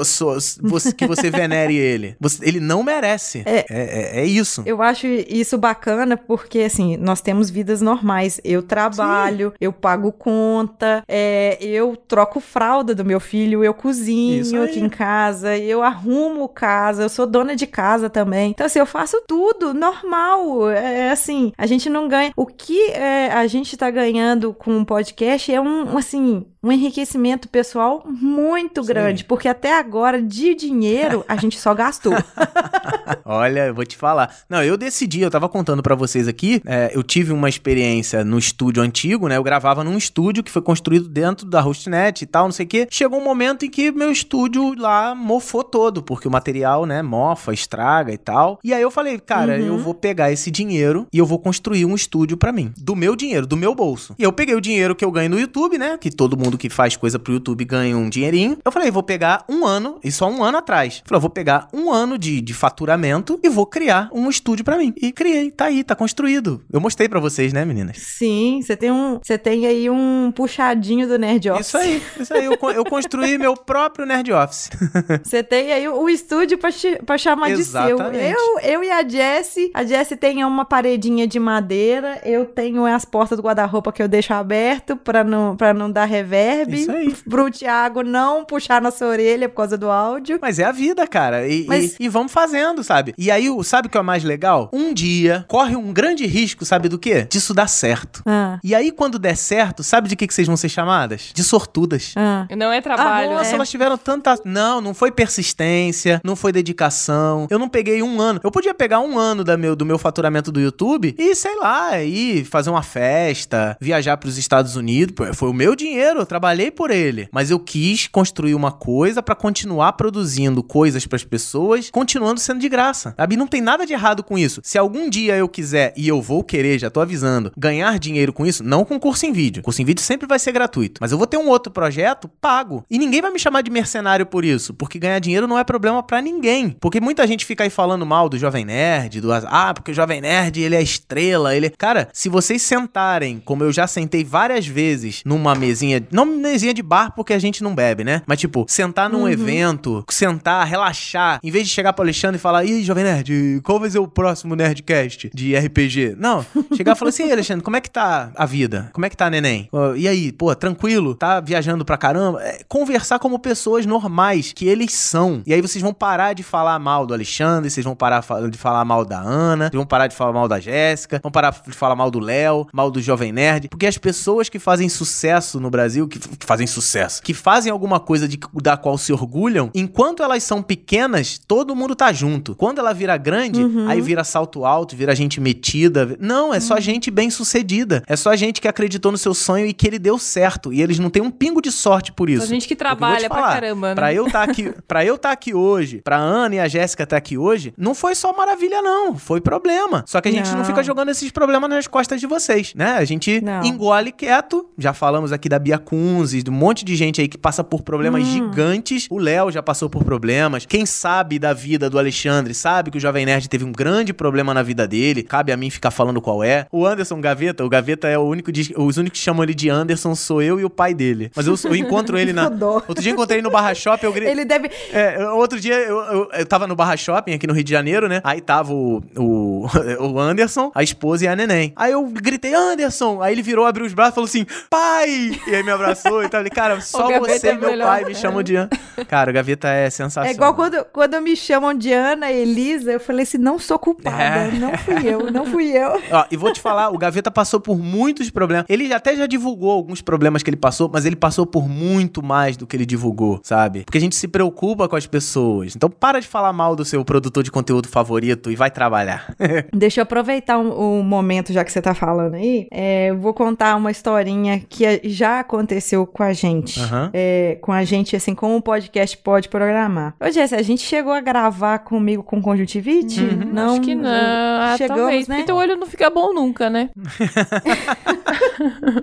Speaker 3: você- que você venere ele. Você- ele não merece.
Speaker 2: É.
Speaker 3: é, é isso.
Speaker 2: Eu acho isso bacana porque, assim, nós temos vidas normais. Eu trabalho, eu pago conta, é, eu troco fralda do meu filho, eu cozinho aqui em casa, eu arrumo casa, eu sou dona de casa também. Então, assim, eu faço tudo normal. É assim, a gente não ganha. O que é, a gente tá ganhando com o podcast é um, um, assim, um enriquecimento pessoal muito
Speaker 3: Sim.
Speaker 2: grande, porque até agora, de dinheiro, a gente só gastou.
Speaker 3: Olha, eu vou te falar. Não, eu decidi, eu tava contando pra vocês aqui, é, eu tive uma experiência no estúdio antigo, né? Eu gravava num estúdio que foi construído dentro da Hostnet e tal, não sei o quê. Chegou um momento em que meu estúdio lá mofou todo, porque o material, né, mofa, estraga e tal. E aí eu falei, cara,
Speaker 2: Uhum.
Speaker 3: eu vou pegar esse dinheiro e eu vou construir um estúdio pra mim. Do meu dinheiro, do meu bolso. E eu peguei o dinheiro que eu ganho no YouTube, né? Que todo mundo que faz coisa pro YouTube ganha um dinheirinho. Eu falei, vou pegar um ano, e só um ano atrás. Falei, eu vou pegar um ano de, de faturamento e vou criar um estúdio pra mim. E criei, tá aí, tá construído. Eu mostrei pra vocês, né, meninas?
Speaker 2: Sim, você tem um, você tem aí um puxadinho do Nerd Office.
Speaker 3: Isso aí, isso aí. Eu, eu construí meu próprio Nerd Office.
Speaker 2: Você tem aí o estúdio pra, pra chamar de seu.
Speaker 3: Exatamente.
Speaker 2: Eu, eu e a Jessie, a Jessie tem uma paredinha de madeira, eu tenho as portas do guarda-roupa que eu deixo aberto pra não, pra não dar reverb.
Speaker 3: Isso aí.
Speaker 2: Pro Thiago não puxar nossa orelha por causa do áudio.
Speaker 3: Mas é a vida, cara. E,
Speaker 2: Mas-
Speaker 3: e- e vamos fazendo, sabe? E aí, sabe o que é o mais legal? Um dia corre um grande risco, sabe do quê? Disso dar certo.
Speaker 2: Ah,
Speaker 3: E aí, quando der certo, sabe de que, que vocês vão ser chamadas? De sortudas.
Speaker 2: ah.
Speaker 1: Não é trabalho,
Speaker 3: Nossa,
Speaker 1: né?
Speaker 3: elas tiveram tanta. Não, não foi persistência, não foi dedicação. Eu não peguei um ano. Eu podia pegar um ano da meu, do meu faturamento do YouTube e, sei lá, ir fazer uma festa, viajar pros Estados Unidos. Foi o meu dinheiro, trabalhei por ele. Mas eu quis construir uma coisa pra continuar produzindo coisas pras pessoas, continuando sendo de graça. Sabe? Não tem nada de errado com isso. Se algum dia eu quiser, e eu vou querer, já tô avisando, ganhar dinheiro com isso, não com curso em vídeo. Curso em vídeo sempre vai ser gratuito. Mas eu vou ter um outro projeto pago. E ninguém vai me chamar de mercenário por isso. Porque ganhar dinheiro não é problema pra ninguém. Porque muita gente fica aí falando mal do Jovem Nerd, do ah, porque o Jovem Nerd ele é estrela, ele. Cara, se vocês sentarem, como eu já sentei várias vezes numa mesinha. Não mesinha de bar porque a gente não bebe, né? Mas, tipo, sentar num evento, sentar, relaxar, em vez de chegar pro Alexandre e falar, ih, Jovem Nerd, qual vai ser o próximo Nerdcast de RPG? Não, chegar e falar assim, "E aí, Alexandre, como é que tá a vida? Como é que tá, neném? E aí, pô, tranquilo? Tá viajando pra caramba? É, conversar como pessoas normais, que eles são. E aí vocês vão parar de falar mal do Alexandre, vocês vão parar de falar mal da Ana, vocês vão parar de falar mal da Jéssica, vão parar de falar mal do Léo, mal do Jovem Nerd, porque as pessoas que fazem sucesso no Brasil, que, que fazem sucesso, que fazem alguma coisa de, da qual se orgulham, enquanto elas são pequenas, todo mundo tá junto. Quando ela vira grande, aí vira salto alto, vira gente metida. Não, é só gente bem sucedida. É só gente que acreditou no seu sonho e que ele deu certo. E eles não têm um pingo de sorte por isso.
Speaker 1: Só gente que trabalha pra
Speaker 3: falar,
Speaker 1: caramba, né?
Speaker 3: Pra eu estar aqui, para eu estar aqui hoje, pra Ana e a Jéssica estar aqui hoje, não foi só maravilha não, foi problema. Só que a gente não,
Speaker 2: Não.
Speaker 3: fica jogando esses problemas nas costas de vocês, né? A gente
Speaker 2: Não.
Speaker 3: engole quieto. Já falamos aqui da Bia Kunze, de um monte de gente aí que passa por problemas
Speaker 2: Hum.
Speaker 3: gigantes. O Léo já passou por problemas. Quem sabe da vida do Alexandre sabe que o Jovem Nerd teve um grande problema na vida dele. Cabe a mim ficar falando qual é. O Anderson Gaveta, o Gaveta é o único, de- os únicos que chamam ele de Anderson sou eu e o pai dele. Mas eu, eu encontro ele na. Outro dia eu encontrei ele no Barra Shopping, eu gritei.
Speaker 2: Ele deve.
Speaker 3: É, outro dia eu, eu, eu tava no Barra Shopping aqui no Rio de Janeiro, né? Aí tava o, o, o Anderson, a esposa e a neném. Aí eu gritei, Anderson! Aí ele virou, abriu os braços e falou assim, pai! E aí me abraçou e tal. Eu Falei, cara, só você
Speaker 1: é
Speaker 3: e meu
Speaker 1: melhor.
Speaker 3: pai me chamam de An. Cara, o Gaveta é sensacional.
Speaker 2: É igual quando, quando me chamam de Ana Elisa, eu falei assim: não sou culpada.
Speaker 3: É.
Speaker 2: Não fui eu, não fui eu.
Speaker 3: Ó, e vou te falar, o Gaveta passou por muitos problemas. Ele até já divulgou alguns problemas que ele passou, mas ele passou por muito mais do que ele divulgou, sabe? Porque a gente se preocupa com as pessoas. Então para de falar mal do seu produtor de conteúdo favorito e vai trabalhar.
Speaker 2: Deixa eu aproveitar o, o momento, já que você tá falando aí. É, eu vou contar uma historinha que é- já aconteceu com a gente.
Speaker 3: Aham.
Speaker 2: É, com a gente, assim, como o podcast pode programar. Ô, Jess, a gente chegou a gravar comigo com conjuntivite? Não,
Speaker 1: Acho que não. Ah,
Speaker 2: chegamos,
Speaker 1: talvez.
Speaker 2: né?
Speaker 1: Porque teu olho não fica bom nunca, né?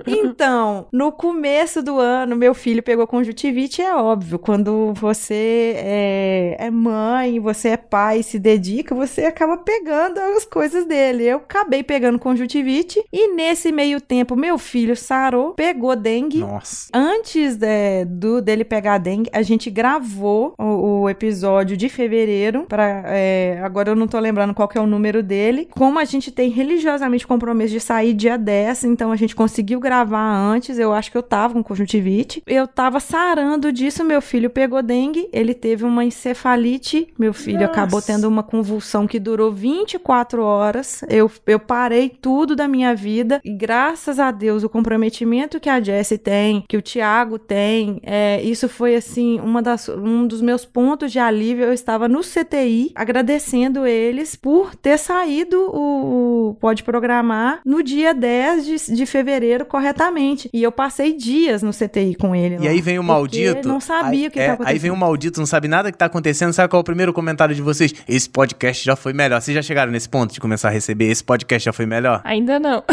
Speaker 2: Então, no começo do ano, meu filho pegou conjuntivite, é óbvio. Quando você é, é mãe, você é pai, se dedica, você acaba pegando as coisas dele. Eu acabei pegando conjuntivite e nesse meio tempo, meu filho sarou, pegou dengue.
Speaker 3: Nossa.
Speaker 2: Antes é, do dele pegar a dengue, a gente gravou o, o episódio de fevereiro. Pra, é, agora eu não tô lembrando qual é o número dele. Como a gente tem religiosamente compromisso de sair dia 10, então a gente conseguiu gravar antes. Eu acho que eu tava com conjuntivite. Eu tava sarando disso, meu filho pegou dengue. Ele teve uma encefalite. Meu filho
Speaker 3: Nossa.
Speaker 2: acabou tendo uma convulsão que durou 24 horas. Eu, eu parei tudo da minha vida. E graças a Deus, o comprometimento que a Jessie tem, que o Thiago tem, é, isso foi assim, uma das, um dos meus pontos de alívio. Eu estava no CTI agradecendo eles por ter saído o, o Pode Programar no dia 10 de, de fevereiro corretamente. E eu passei dias no CTI com ele.
Speaker 3: E
Speaker 2: lá,
Speaker 3: aí vem o maldito.
Speaker 2: Não sabia
Speaker 3: aí,
Speaker 2: o que
Speaker 3: é,
Speaker 2: estava acontecendo.
Speaker 3: Aí vem o maldito, não sabe nada que tá acontecendo. Sabe qual é o primeiro comentário de vocês? Esse podcast já foi melhor. Vocês já chegaram nesse ponto de começar a receber? Esse podcast já foi melhor?
Speaker 1: Ainda não.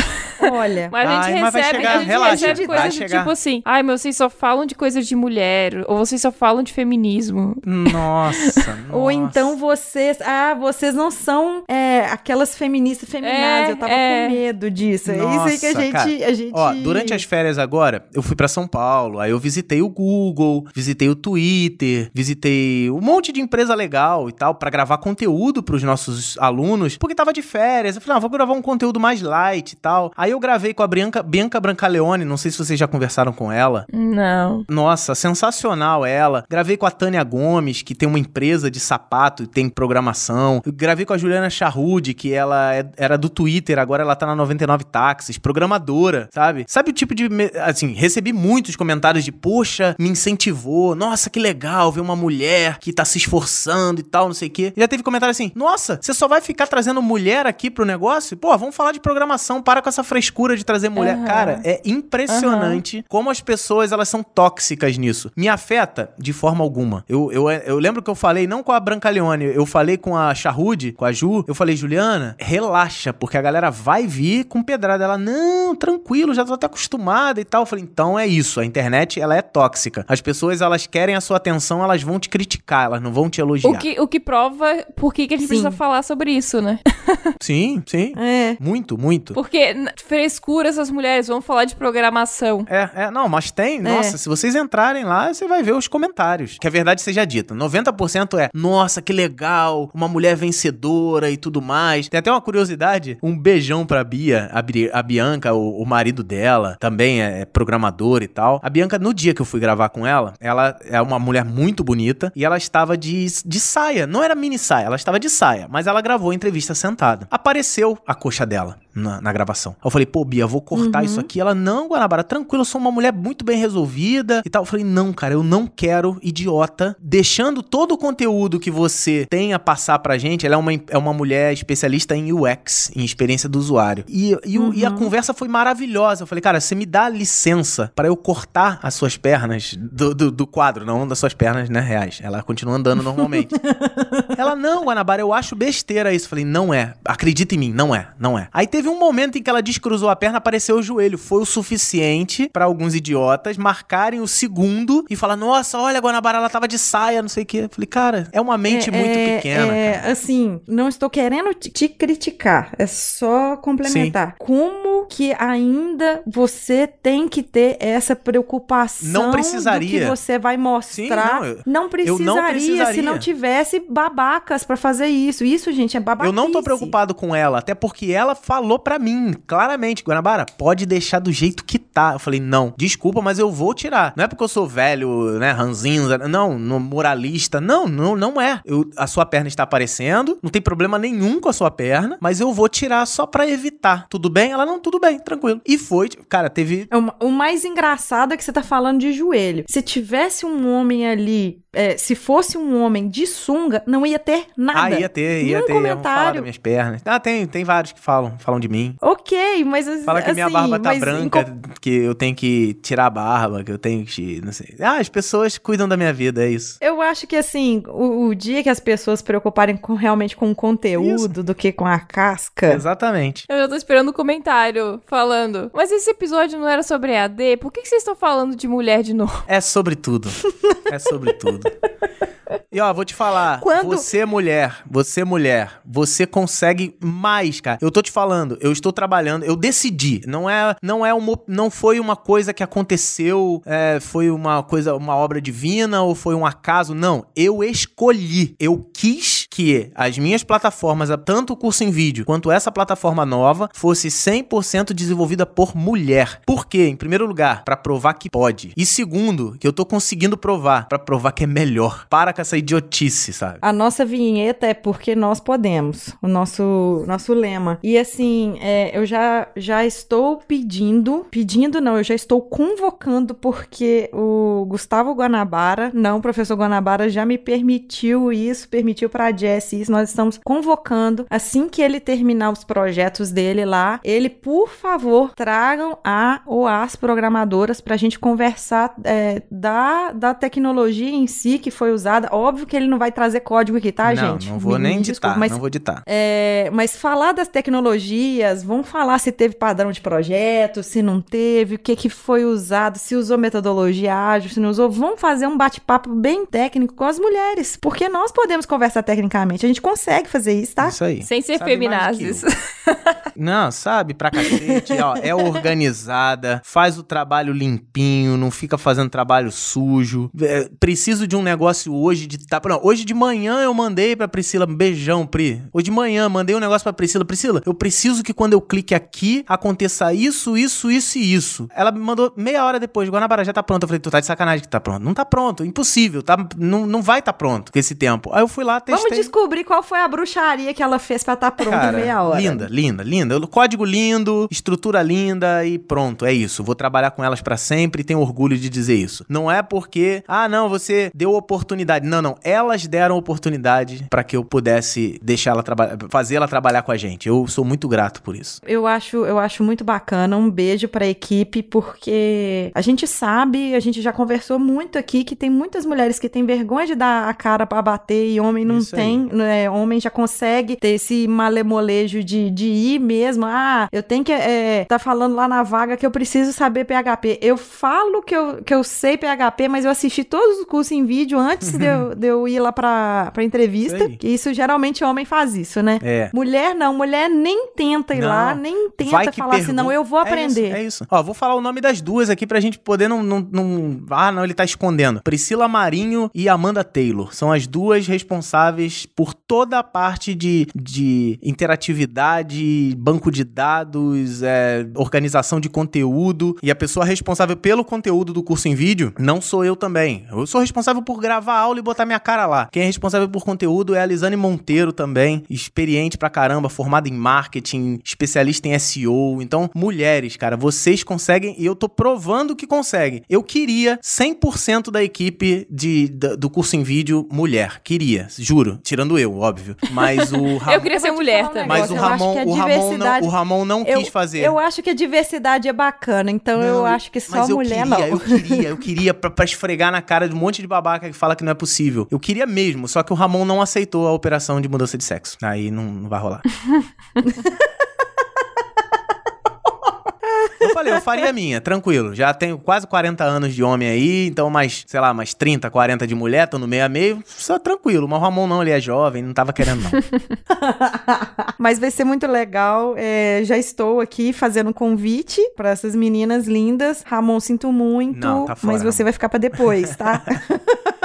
Speaker 2: Olha.
Speaker 1: Mas a gente
Speaker 3: Ai,
Speaker 1: recebe,
Speaker 3: chegar,
Speaker 1: a gente
Speaker 3: relaxa,
Speaker 1: recebe coisas tipo assim, ai, mas vocês só falam de coisas de mulher, ou vocês só falam de feminismo.
Speaker 3: Nossa.
Speaker 2: Ou
Speaker 3: nossa.
Speaker 2: então vocês, ah, vocês não são é, aquelas feministas feminazes.
Speaker 1: É,
Speaker 2: eu tava
Speaker 1: é.
Speaker 2: com medo disso. é isso aí que a
Speaker 3: Nossa,
Speaker 2: gente,
Speaker 3: cara.
Speaker 2: a gente.
Speaker 3: Ó, durante as férias agora, eu fui pra São Paulo, aí eu visitei o Google, visitei o Twitter, visitei um monte de empresa legal e tal, pra gravar conteúdo pros nossos alunos, porque tava de férias. Eu falei, ah, vou gravar um conteúdo mais light e tal. Aí eu gravei com a Bianca, Bianca Brancaleone, não sei se vocês já conversaram com ela.
Speaker 1: Não.
Speaker 3: Nossa, sensacional ela. Gravei com a Tânia Gomes, que tem uma empresa de sapato e tem programação. Eu gravei com a Juliana Charrude, que ela é- era do Twitter, agora ela tá na 99 Táxis, programadora, sabe? Sabe o tipo de. Assim, recebi muitos comentários de, poxa, me incentivou, nossa, que legal ver uma mulher que tá se esforçando e tal, não sei o quê. E já teve comentário assim, nossa, você só vai ficar trazendo mulher aqui pro negócio? Pô, vamos falar de programação, para com essa frescura de trazer mulher.
Speaker 1: Aham.
Speaker 3: Cara, é impressionante como as pessoas elas são tóxicas nisso. Me afeta de forma alguma. Eu, eu, eu lembro que eu falei, não com a Brancaleone, eu falei com a Charrude, com a Ju, eu falei, Juliana, relaxa, porque a galera vai vir com pedrada. Ela, não, tranquilo tranquilo, já tô até acostumada e tal. Eu falei, então é isso, a internet, ela é tóxica. As pessoas, elas querem a sua atenção, elas vão te criticar, elas não vão te elogiar.
Speaker 1: O que, o que prova por que, que a gente
Speaker 2: Sim.
Speaker 1: precisa falar sobre isso, né?
Speaker 3: Sim, sim.
Speaker 2: É.
Speaker 3: Muito, muito.
Speaker 1: Porque frescura essas mulheres, vamos falar de programação.
Speaker 3: É, é, não, mas tem, nossa, se vocês entrarem lá, você vai ver os comentários. Que a verdade seja dita. 90% é, nossa, que legal, uma mulher vencedora e tudo mais. Tem até uma curiosidade, um beijão pra Bia, a, Bri- a Bianca, o, o marido dela, também é programador e tal. A Bianca, no dia que eu fui gravar com ela, ela é uma mulher muito bonita e ela estava de, de saia. Não era mini saia, ela estava de saia, mas ela gravou a entrevista sentada. Apareceu a coxa dela na, na gravação. Eu falei, pô, Bia, vou cortar isso aqui. Ela, não, Guanabara, tranquilo, eu sou uma mulher muito bem resolvida e tal. Eu falei, não, cara, eu não quero, idiota, deixando todo o conteúdo que você tem a passar pra gente. Ela é uma, é uma mulher especialista em UX, em experiência do usuário. E, e, o- e a conversa foi maravilhosa. Eu falei, cara, você me dá licença pra eu cortar as suas pernas do, do, do quadro, não das suas pernas, né, reais. Ela continua andando normalmente. Ela, não, Guanabara, eu acho besteira isso. Falei, não é. Acredita em mim, não é, não é. Aí teve um momento em que ela descruzou a perna, apareceu o joelho. Foi o suficiente pra alguns idiotas marcarem o segundo e falar, nossa, olha, Guanabara, ela tava de saia, não sei o quê. Falei, cara, é uma mente
Speaker 2: É,
Speaker 3: muito
Speaker 2: é,
Speaker 3: pequena.
Speaker 2: é,
Speaker 3: cara.
Speaker 2: assim, não estou querendo te, te criticar, é só complementar. Como que ainda você tem que ter essa preocupação
Speaker 3: Não precisaria.
Speaker 2: do que você vai mostrar?
Speaker 3: não, eu-
Speaker 2: não precisaria,
Speaker 3: não
Speaker 2: se
Speaker 3: precisaria.
Speaker 2: não tivesse babacas pra fazer isso. Isso, gente, é babaquice.
Speaker 3: Eu não tô preocupado com ela, até porque ela falou pra mim, claramente, Guanabara, pode deixar do jeito que tá. Eu falei, não, desculpa, mas eu vou tirar. Não é porque eu sou velho, né, ranzinza, não, no moralista, não, não, não é. Eu- a sua perna está aparecendo, não tem problema nenhum com a sua perna, mas eu vou tirar só pra evitar. Tudo bem? Ela, não, tudo bem, tranquilo. E foi, cara, teve...
Speaker 2: É O mais engraçado é que você tá falando de joelho. Se tivesse um homem ali, é, se fosse um homem de sunga, não ia ter nada.
Speaker 3: Ah, ia ter, ia
Speaker 2: Nenhum
Speaker 3: ter, falar
Speaker 2: comentário.
Speaker 3: das minhas pernas. Ah, tem, tem vários que falam, falam de mim.
Speaker 2: Ok, mas
Speaker 3: Fala que minha
Speaker 2: assim,
Speaker 3: barba tá branca, que eu tenho que tirar a barba, que eu tenho que. Não sei. Ah, as pessoas cuidam da minha vida, é isso.
Speaker 2: Eu acho que assim, o, o dia que as pessoas se preocuparem com, realmente com o conteúdo do que com a casca.
Speaker 3: Exatamente.
Speaker 1: Eu já tô esperando o comentário falando. Mas esse episódio não era sobre EAD? Por que, que vocês estão falando de mulher de novo?
Speaker 3: É sobre tudo. É sobre tudo. world. E ó, vou te falar,
Speaker 2: Quando-
Speaker 3: você mulher, você mulher, você consegue mais, cara. Eu tô te falando, eu estou trabalhando, eu decidi. Não é, não é uma, não foi uma coisa que aconteceu, é, foi uma coisa, uma obra divina ou foi um acaso. Não, eu escolhi, eu quis que as minhas plataformas, tanto o curso em vídeo quanto essa plataforma nova, fosse 100% desenvolvida por mulher. Por quê? Em primeiro lugar, pra provar que pode. E segundo, que eu tô conseguindo provar, pra provar que é melhor. Para essa idiotice, sabe?
Speaker 2: A nossa vinheta é porque nós podemos, o nosso, nosso lema. E assim, é, eu já, já estou pedindo, pedindo não, eu já estou convocando porque o Gustavo Guanabara, não, o professor Guanabara já me permitiu isso, permitiu pra Jess isso, nós estamos convocando, assim que ele terminar os projetos dele lá, ele, por favor, tragam a ou as programadoras pra gente conversar é, da, da tecnologia em si que foi usada. Óbvio que ele não vai trazer código aqui, tá,
Speaker 3: não,
Speaker 2: gente?
Speaker 3: não vou
Speaker 2: Me-
Speaker 3: nem
Speaker 2: me
Speaker 3: ditar,
Speaker 2: desculpa, mas
Speaker 3: não vou ditar.
Speaker 2: é, mas falar das tecnologias, vamos falar se teve padrão de projeto, se não teve, o que, que foi usado, se usou metodologia ágil, se não usou. Vamos fazer um bate-papo bem técnico com as mulheres, porque nós podemos conversar tecnicamente, a gente consegue fazer isso, tá?
Speaker 3: Isso aí.
Speaker 1: Sem ser
Speaker 3: Sabe
Speaker 1: feminazes.
Speaker 3: Não, sabe, pra cacete, ó, é organizada, faz o trabalho limpinho, não fica fazendo trabalho sujo. É, preciso de um negócio hoje de tá, não, hoje de manhã eu mandei pra Priscila, beijão, Pri. Hoje de manhã mandei um negócio pra Priscila, Priscila, eu preciso que quando eu clique aqui aconteça isso, isso, isso e isso. Ela me mandou meia hora depois, Guanabara já tá pronto. Eu falei, tu tá de sacanagem que tá pronto. Não tá pronto, impossível, tá, não, não vai tá pronto com esse tempo. Aí eu fui lá, testei.
Speaker 2: Vamos descobrir qual foi a bruxaria que ela fez pra estar pronta
Speaker 3: Cara,
Speaker 2: em meia hora.
Speaker 3: Linda, linda, linda. Código lindo, estrutura linda e pronto, é isso. Vou trabalhar com elas pra sempre e tenho orgulho de dizer isso. Não é porque, ah, não, você deu oportunidade. Não, não. Elas deram oportunidade pra que eu pudesse deixar ela trabalhar, fazer ela trabalhar com a gente. Eu sou muito grato por isso.
Speaker 2: Eu acho, eu acho muito bacana. Um beijo pra equipe, porque a gente sabe, a gente já conversou muito aqui que tem muitas mulheres que têm vergonha de dar a cara pra bater e homem não
Speaker 3: Isso
Speaker 2: tem. Né? Homem já consegue ter esse malemolejo de, de ir mesmo mesmo. Ah, eu tenho que. É, tá falando lá na vaga que eu preciso saber PHP. Eu falo que eu, que eu sei PHP, mas eu assisti todos os cursos em vídeo antes de, eu, de eu ir lá pra, pra entrevista.
Speaker 3: Isso
Speaker 2: geralmente homem faz isso, né?
Speaker 3: É.
Speaker 2: Mulher não, mulher nem tenta ir
Speaker 3: Não.
Speaker 2: lá, nem tenta falar assim,
Speaker 3: pergunta.
Speaker 2: não, eu vou
Speaker 3: É
Speaker 2: aprender.
Speaker 3: isso, É isso, Ó, vou falar o nome das duas aqui pra gente poder não, não, não- Ah, não, ele tá escondendo. Priscila Marinho e Amanda Taylor. São as duas responsáveis por toda a parte de, de interatividade, banco de dados, é, organização de conteúdo. E a pessoa responsável pelo conteúdo do curso em vídeo não sou eu também. Eu sou responsável por gravar aula e botar minha cara lá. Quem é responsável por conteúdo é a Lisane Monteiro também, experiente pra caramba, formada em marketing, especialista em SEO. Então, mulheres, cara, vocês conseguem e eu tô provando que conseguem. Eu queria 100% da equipe de, da- do curso em vídeo mulher. Queria, juro. Tirando eu, óbvio. Mas o Ramon.
Speaker 1: Eu queria ser mulher também.
Speaker 3: Mas o
Speaker 2: Eu acho
Speaker 3: Ramon,
Speaker 2: que a
Speaker 3: o, Ramon não, o Ramon não
Speaker 2: Eu-
Speaker 3: quis fazer.
Speaker 2: Eu acho que a diversidade é bacana, então eu
Speaker 3: Não,
Speaker 2: acho que só
Speaker 3: mas eu
Speaker 2: mulher
Speaker 3: queria,
Speaker 2: não.
Speaker 3: Eu queria, eu queria pra, pra esfregar na cara de um monte de babaca que fala que não é possível. Eu queria mesmo, só que o Ramon não aceitou a operação de mudança de sexo. Aí não, não vai rolar. Eu falei, eu faria a minha, tranquilo. Já tenho quase 40 anos de homem aí, então mais, sei lá, mais 30, 40 de mulher, tô no meio a meio, só tranquilo. Mas o Ramon não, ele é jovem, não tava querendo não.
Speaker 2: Mas vai ser muito legal. é, já estou aqui fazendo um convite para essas meninas lindas. Ramon, sinto muito,
Speaker 3: Não, tá fora,
Speaker 2: mas você
Speaker 3: Ramon.
Speaker 2: vai ficar para depois, tá?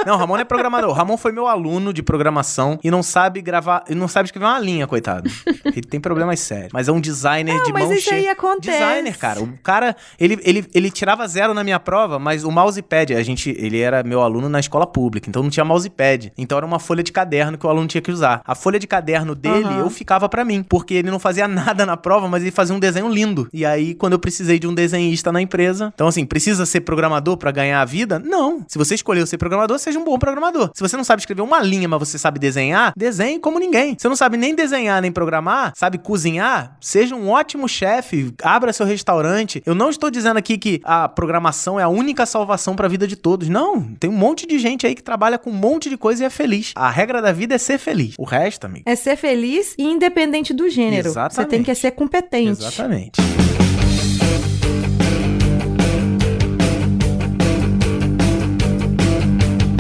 Speaker 3: Não, o Ramon não é programador. O Ramon foi meu aluno de programação e não sabe gravar, e não sabe escrever uma linha, coitado. Ele tem problemas sérios. Mas é um designer de
Speaker 2: mas
Speaker 3: mão
Speaker 2: isso aí
Speaker 3: cheia.
Speaker 2: acontece.
Speaker 3: Designer, cara. O cara, ele, ele, ele tirava zero na minha prova, mas o mousepad, a gente, ele era meu aluno na escola pública, então não tinha mousepad. Então era uma folha de caderno que o aluno tinha que usar. A folha de caderno dele,
Speaker 2: Aham.
Speaker 3: eu ficava pra mim, porque ele não fazia nada na prova, mas ele fazia um desenho lindo. E aí, quando eu precisei de um desenhista na empresa, então assim, precisa ser programador pra ganhar a vida? Não. Se você escolheu ser programador, seja um bom programador. Se você não sabe escrever uma linha, mas você sabe desenhar, desenhe como ninguém. Se você não sabe nem desenhar nem programar, sabe cozinhar, seja um ótimo chefe, abra seu restaurante. Eu não estou dizendo aqui que a programação é a única salvação pra vida de todos. Não, tem um monte de gente aí que trabalha com um monte de coisa e é feliz. A regra da vida é ser feliz. O resto, amigo.
Speaker 2: É ser feliz e independente do gênero. Você
Speaker 3: Exatamente.
Speaker 2: tem que ser competente.
Speaker 3: Exatamente.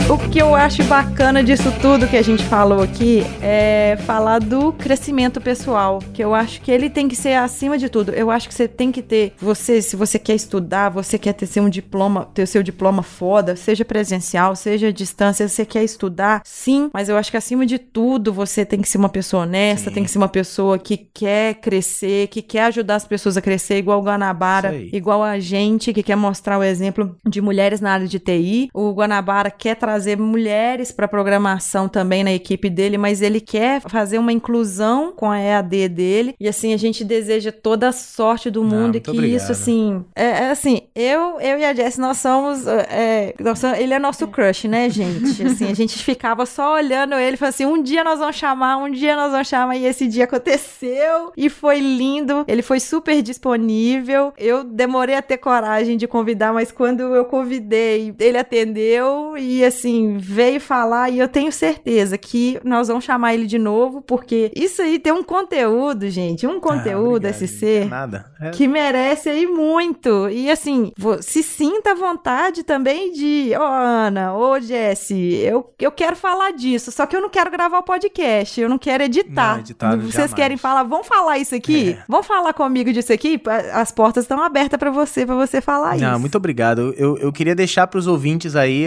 Speaker 2: O que eu acho bacana disso tudo que a gente falou aqui é falar do crescimento pessoal, que eu acho que ele tem que ser acima de tudo. Eu acho que você tem que ter, você, se você quer estudar, você quer ter seu um diploma, ter o seu diploma foda, seja presencial, seja à distância, você quer estudar, sim, mas eu acho que acima de tudo você tem que ser uma pessoa honesta,
Speaker 3: Sim.
Speaker 2: tem que ser uma pessoa que quer crescer, que quer ajudar as pessoas a crescer, igual o Guanabara, igual a gente que quer mostrar o exemplo de mulheres na área de TI. O Guanabara quer trazer mulheres para programação também na equipe dele, mas ele quer fazer uma inclusão com a EAD dele. E assim, a gente deseja toda a sorte do
Speaker 3: Ah,
Speaker 2: mundo e
Speaker 3: muito
Speaker 2: que
Speaker 3: obrigado.
Speaker 2: isso, assim, é, é assim, eu, eu e a Jess, nós somos, é, nós somos- ele é nosso crush, né, gente? Assim, a gente ficava só olhando ele e falando assim, um dia nós vamos chamar, um dia nós vamos chamar, e esse dia aconteceu, e foi lindo, ele foi super disponível, eu demorei a ter coragem de convidar, mas quando eu convidei, ele atendeu, e assim, veio falar, e eu tenho certeza que nós vamos chamar ele de novo, porque isso aí tem um conteúdo, gente, um conteúdo,
Speaker 3: Ah, obrigado,
Speaker 2: SC,
Speaker 3: Nada. É,
Speaker 2: que merece aí muito. E assim, se sinta à vontade também de, ó, Ana, ô Jesse, eu, eu quero falar disso, só que eu não quero gravar o podcast, eu não quero editar.
Speaker 3: Não, editar
Speaker 2: Vocês
Speaker 3: jamais.
Speaker 2: querem falar, vamos falar isso aqui?
Speaker 3: É.
Speaker 2: Vamos falar comigo disso aqui? As portas estão abertas pra você, pra você falar
Speaker 3: Não,
Speaker 2: isso.
Speaker 3: muito obrigado. Eu, eu queria deixar pros ouvintes aí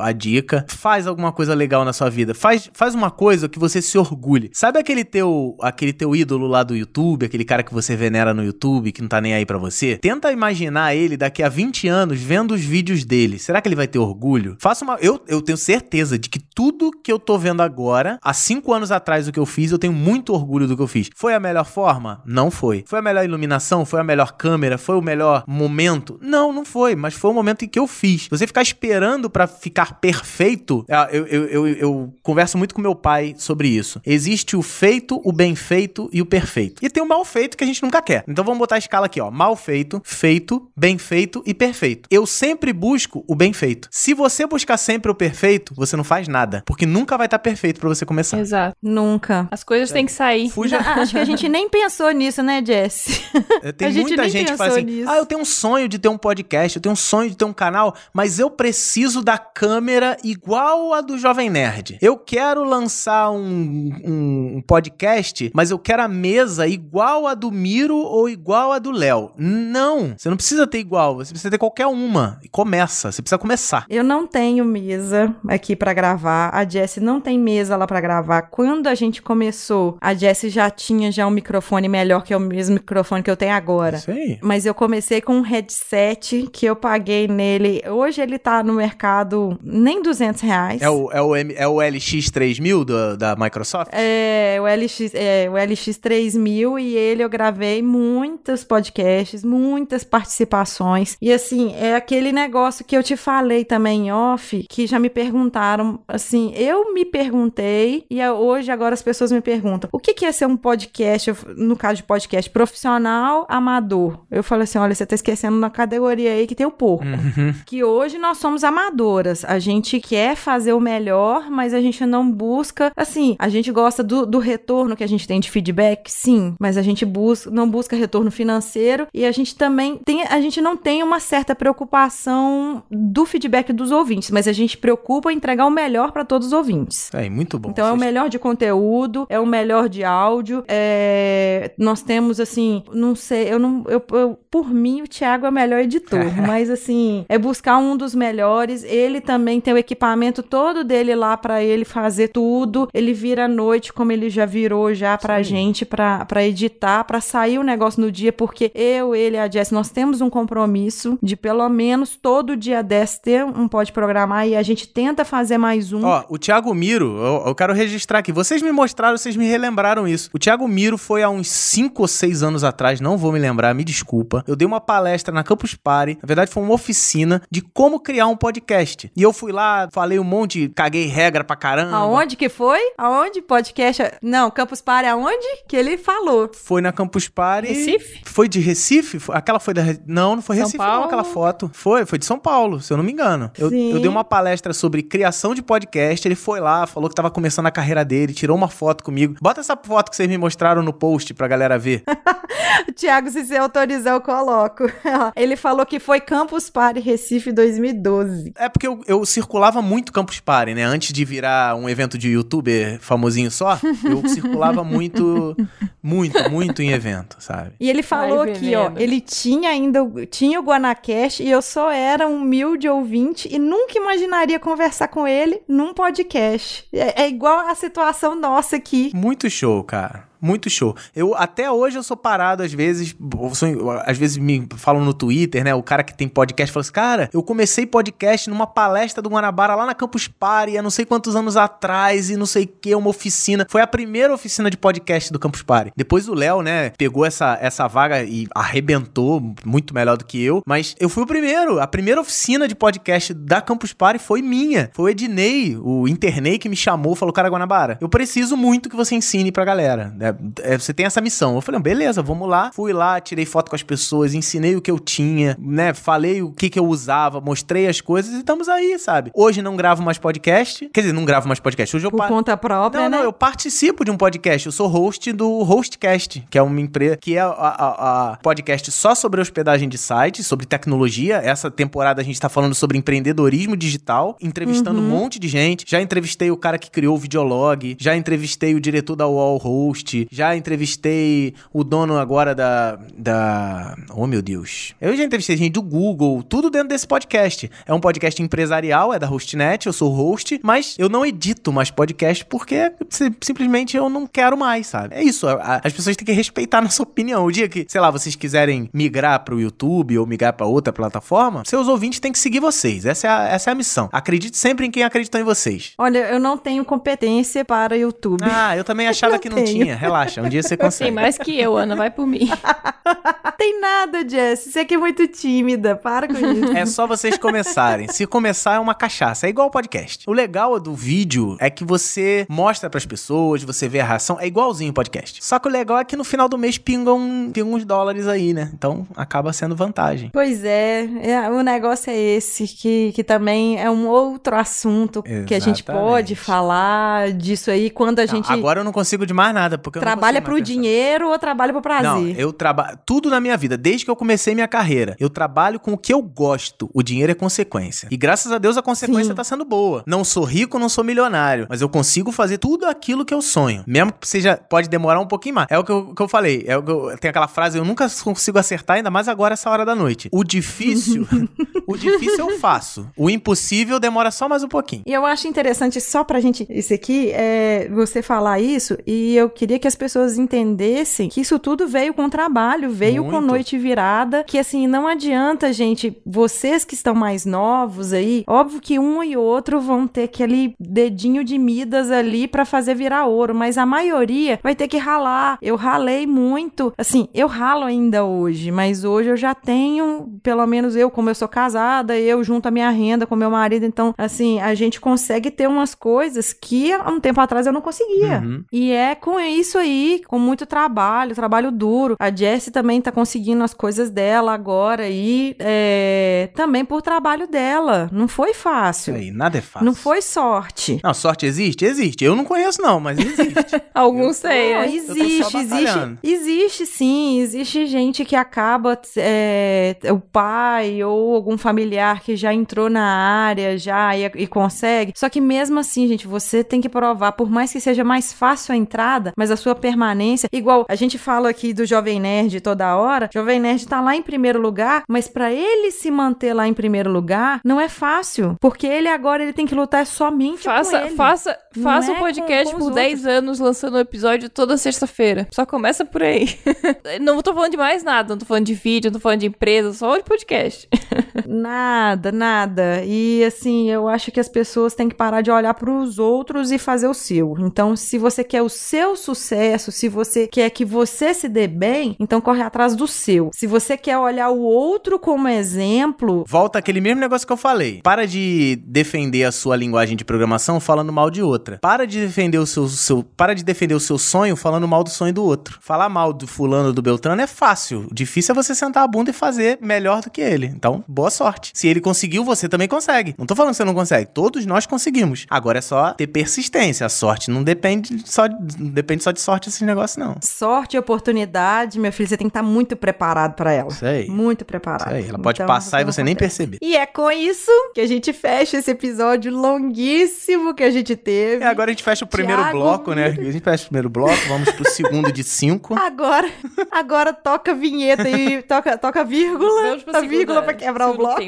Speaker 3: a dica. Faz alguma coisa legal na sua vida. Faz, faz uma coisa que você se orgulhe. Sabe aquele teu, aquele teu ídolo lá do YouTube, aquele cara que você venera no YouTube, que não tá nem aí pra você? Tenta imaginar ele daqui a 20 anos vendo os vídeos dele. Será que ele vai ter orgulho? Faça uma. Eu, eu tenho certeza de que tudo que eu tô vendo agora, há 5 anos atrás do que eu fiz, eu tenho muito orgulho do que eu fiz. Foi a melhor forma? Não foi. Foi a melhor iluminação? Foi a melhor câmera? Foi o melhor momento? Não, não foi. Mas foi o momento em que eu fiz. Você ficar esperando pra ficar feito. ah, Eu, eu, eu, eu converso muito com meu pai sobre isso. Existe o feito, o bem feito e o perfeito. E tem o mal feito que a gente nunca quer. Então vamos botar a escala aqui, ó. Mal feito, feito, bem feito e perfeito. Eu sempre busco o bem feito. Se você buscar sempre o perfeito, você não faz nada. Porque nunca vai estar perfeito pra você começar.
Speaker 1: Exato.
Speaker 2: Nunca.
Speaker 1: As coisas têm que sair.
Speaker 3: Fuja.
Speaker 2: Já- acho que a gente nem pensou nisso, né, Jess?
Speaker 3: É, Tem
Speaker 2: A gente
Speaker 3: muita
Speaker 2: nem
Speaker 3: gente que fala
Speaker 2: pensou
Speaker 3: assim:
Speaker 2: nisso.
Speaker 3: ah, eu tenho um sonho de ter um podcast, eu tenho um sonho de ter um canal, mas eu preciso da câmera igual a do Jovem Nerd. Eu quero lançar um, um- podcast, mas eu quero a mesa igual a do Miro ou igual a do Léo. Não, você não precisa ter igual, você precisa ter qualquer uma. E começa, você precisa começar.
Speaker 2: Eu não tenho mesa aqui pra gravar. A Jess não tem mesa lá pra gravar. Quando a gente começou, a Jess já tinha já um microfone melhor que o mesmo microfone que eu tenho agora.
Speaker 3: Aí.
Speaker 2: Mas eu comecei com um headset que eu paguei nele. Hoje ele tá no mercado nem 200 reais.
Speaker 3: É o, é o, M- é o LX3000 do- da Microsoft?
Speaker 2: É, o LX, é, o LX3000 e ele eu gravei muitos podcasts, muitas participações. E assim, é aquele negócio que eu te falei também em off, que já me perguntaram, assim, eu me perguntei e hoje agora as pessoas me perguntam, o que que é ser um podcast, no caso de podcast, profissional, amador? Eu falei assim, olha, você tá esquecendo na categoria aí que tem o porco
Speaker 3: Uhum.
Speaker 2: que hoje nós somos amadoras. A gente quer fazer o melhor, mas a gente não busca. Assim, a gente gosta do, do retorno que a gente tem de feedback, sim, mas a gente busca, não busca retorno financeiro e a gente também tem. A gente não tem uma certa preocupação do feedback dos ouvintes, mas a gente preocupa em entregar o melhor para todos os ouvintes.
Speaker 3: É, muito bom.
Speaker 2: Então é o melhor de conteúdo, é o melhor de áudio. é, Nós temos assim, não sei, eu não, eu, eu- por mim o Thiago é o melhor editor, mas assim é buscar um dos melhores. Ele também tem o equipamento todo dele lá pra ele fazer tudo. Ele vira à noite como ele já virou já pra gente pra pra editar, pra sair o negócio no dia, porque eu, ele e a Jess nós temos um compromisso de pelo menos todo dia 10 ter um pode programar e a gente tenta fazer mais um.
Speaker 3: Ó, o Thiago Miro, eu, eu quero registrar aqui. Vocês me mostraram, vocês me relembraram isso. O Thiago Miro foi há uns 5 ou 6 anos atrás, não vou me lembrar, me desculpa. Eu dei uma palestra na Campus Party, na verdade foi uma oficina de como criar um podcast. E eu fui lá, falei um monte, caguei regra pra caramba.
Speaker 2: Aonde que foi? Aonde? Podcast? Não, Campus Party aonde? Que ele falou.
Speaker 3: Foi na Campus Party.
Speaker 1: Recife?
Speaker 3: Foi de Recife? Aquela foi da. Não, não foi
Speaker 1: São
Speaker 3: Recife, não,
Speaker 1: Paulo?
Speaker 3: aquela foto. Foi, foi de São Paulo, se eu não me engano. Eu, eu dei uma palestra sobre criação de podcast. Ele foi lá, falou que tava começando a carreira dele, tirou uma foto comigo. Bota essa foto que vocês me mostraram no post pra galera ver.
Speaker 2: Tiago, se você autorizar, eu coloco. ele falou que foi Campus Party Recife 2012.
Speaker 3: É porque eu, eu circulava muito Campus Party, né? Antes de virar um evento de youtuber famosinho só, eu circulava muito, muito, muito em evento, sabe?
Speaker 2: E ele falou
Speaker 1: Ai,
Speaker 2: aqui, ó, ele tinha ainda, o- tinha o Guanacash e eu só era um humilde ouvinte e nunca imaginaria conversar com ele num podcast. É, é igual a situação nossa aqui.
Speaker 3: Muito show, cara. Muito show. Eu até hoje eu sou parado às vezes, sou- às vezes me falam no Twitter, né? O cara que tem podcast fala assim: "Cara, eu comecei podcast numa palestra do Guanabara lá na Campus Party, há não sei quantos anos atrás e não sei que, uma oficina. Foi a primeira oficina de podcast do Campus Party. Depois o Léo, né, pegou essa essa vaga e arrebentou muito melhor do que eu, mas eu fui o primeiro. A primeira oficina de podcast da Campus Party foi minha. Foi o Ednei, o Internei que me chamou, falou: "Cara, Guanabara, eu preciso muito que você ensine pra galera. né? É, você tem essa missão. Eu falei, beleza, vamos lá. Fui lá, tirei foto com as pessoas, ensinei o que eu tinha, né? Falei o que, que eu usava, mostrei as coisas e estamos aí, sabe? Hoje não gravo mais podcast. Quer dizer, não gravo mais podcast. Hoje eu
Speaker 2: Por conta própria,
Speaker 3: não,
Speaker 2: né?
Speaker 3: não, eu participo de um podcast. Eu sou host do Hostcast, que é uma empresa que é a, a- a podcast só sobre hospedagem de sites, sobre tecnologia. Essa temporada a gente tá falando sobre empreendedorismo digital, entrevistando
Speaker 2: Uhum.
Speaker 3: um monte de gente. Já entrevistei o cara que criou o Videolog, já entrevistei o diretor da Wall Host, já entrevistei o dono agora da da, oh meu Deus. Eu já entrevistei gente do Google, tudo dentro desse podcast. É um podcast empresarial, é da Hostnet, eu sou host, mas eu não edito mais podcast porque si- simplesmente eu não quero mais, sabe? É isso, as pessoas têm que respeitar a nossa opinião. O dia que, sei lá, vocês quiserem migrar pro YouTube ou migrar pra outra plataforma, seus ouvintes têm que seguir vocês. Essa é a, essa é a missão. Acredite sempre em quem acreditou em vocês.
Speaker 2: Olha, eu não tenho competência para YouTube.
Speaker 3: Ah, eu também achava
Speaker 2: Não
Speaker 3: que não
Speaker 2: tenho.
Speaker 3: tinha. Relaxa, um dia você
Speaker 1: Tem
Speaker 3: consegue.
Speaker 1: mais que eu, Ana, vai por mim.
Speaker 2: Tem nada, Jess. Você que é muito tímida. Para com isso.
Speaker 3: É só vocês começarem. Se começar é uma cachaça, é igual o podcast. O legal do vídeo é que você mostra pras pessoas, você vê a reação, é igualzinho o podcast. Só que o legal é que no final do mês pingam, pingam uns dólares aí, né? Então acaba sendo vantagem.
Speaker 2: Pois é, é, o negócio é esse, que, que também é um outro assunto que a gente
Speaker 3: Exatamente.
Speaker 2: pode falar disso aí quando a
Speaker 3: Não,
Speaker 2: gente
Speaker 3: agora eu não consigo de mais nada, porque eu não
Speaker 2: trabalha pro dinheiro ou trabalha pro prazer.
Speaker 3: Não, eu trabalho. Tudo na minha vida, desde que eu comecei minha carreira, eu trabalho com o que eu gosto. O dinheiro é consequência. E graças a Deus a consequência
Speaker 2: Sim.
Speaker 3: tá sendo boa. Não sou rico, não sou milionário, mas eu consigo fazer tudo aquilo que eu sonho. Mesmo que seja, pode demorar um pouquinho mais. É o que eu, que eu falei. É o que eu, tem aquela frase, eu nunca consigo acertar, ainda mais agora essa hora da noite. O difícil, o difícil eu faço. O impossível demora só mais um pouquinho.
Speaker 2: E eu acho interessante, só pra gente, isso aqui, é você falar isso, e eu queria que as pessoas entendessem que isso tudo veio com trabalho, veio com
Speaker 3: Muito.
Speaker 2: noite virada, que assim, não adianta, gente, vocês que estão mais novos aí, óbvio que um e outro vão ter aquele dedinho de Midas ali pra fazer virar ouro, mas a maioria vai ter que ralar. Eu ralei muito, assim, eu ralo ainda hoje, mas hoje eu já tenho, pelo menos eu, como eu sou casada, eu junto a minha renda com meu marido, então, assim, a gente consegue ter umas coisas que há um tempo atrás eu não conseguia.
Speaker 3: Uhum.
Speaker 2: E é com isso aí, com muito trabalho, trabalho duro. A Jessie também tá conseguindo as coisas dela agora e é, também por trabalho dela. Não foi
Speaker 3: Isso
Speaker 2: fácil.
Speaker 3: aí, nada é fácil.
Speaker 2: Não foi sorte.
Speaker 3: Não, sorte existe? Existe. Eu não conheço, não, mas existe.
Speaker 1: Alguns têm,
Speaker 2: Não,
Speaker 1: né?
Speaker 3: só
Speaker 2: existe, existe, existe sim, existe gente que acaba, é, o pai ou algum familiar que já entrou na área já e, e consegue. Só que mesmo assim, gente, você tem que provar, por mais que seja mais fácil a entrada, mas a sua permanência, igual a gente fala aqui do Jovem Nerd toda hora, Jovem Nerd tá lá em primeiro lugar, mas pra ele se manter lá em primeiro lugar, não é fácil, porque ele agora ele tem que lutar somente com
Speaker 1: Faça,
Speaker 2: ele.
Speaker 1: faça,
Speaker 2: Não
Speaker 1: faça
Speaker 2: é
Speaker 1: um
Speaker 2: com-
Speaker 1: podcast
Speaker 2: com os
Speaker 1: por 10 anos lançando um episódio toda sexta-feira. Só começa por aí. não tô falando de mais nada, não tô falando de vídeo, não tô falando de empresa, só de podcast.
Speaker 2: Nada, nada. E assim, eu acho que as pessoas têm que parar de olhar para os outros e fazer o seu. Então, se você quer o seu sucesso, se você quer que você se dê bem, então corre atrás do seu. Se você quer olhar o outro como exemplo,
Speaker 3: Volta aquele mesmo negócio que eu falei. Para de defender a sua linguagem de programação falando mal de outra. Para de defender o seu, seu- para de defender o seu sonho falando mal do sonho do outro. Falar mal do fulano do Beltrano é fácil. O difícil é você sentar a bunda e fazer melhor do que ele. Então, boa sorte. Se ele conseguiu, você também consegue. Não tô falando que você não consegue. Todos nós conseguimos. Agora é só ter persistência. A sorte não depende só, não depende só de sorte esses negócios não.
Speaker 2: sorte e oportunidade, meu filho, você tem que estar muito preparado para ela.
Speaker 3: Isso aí.
Speaker 2: Muito preparado.
Speaker 3: Isso aí. Ela pode
Speaker 2: Então,
Speaker 3: passar e você nem perceber.
Speaker 2: E é com isso que a gente fecha esse episódio longuíssimo que a gente teve.
Speaker 3: É, agora a gente fecha o primeiro
Speaker 2: Thiago,
Speaker 3: bloco, né? A gente fecha o primeiro bloco, vamos pro segundo de cinco.
Speaker 2: Agora, agora toca vinheta e toca, toca vírgula.
Speaker 1: Vamos segunda-
Speaker 2: vírgula pra quebrar o bloco.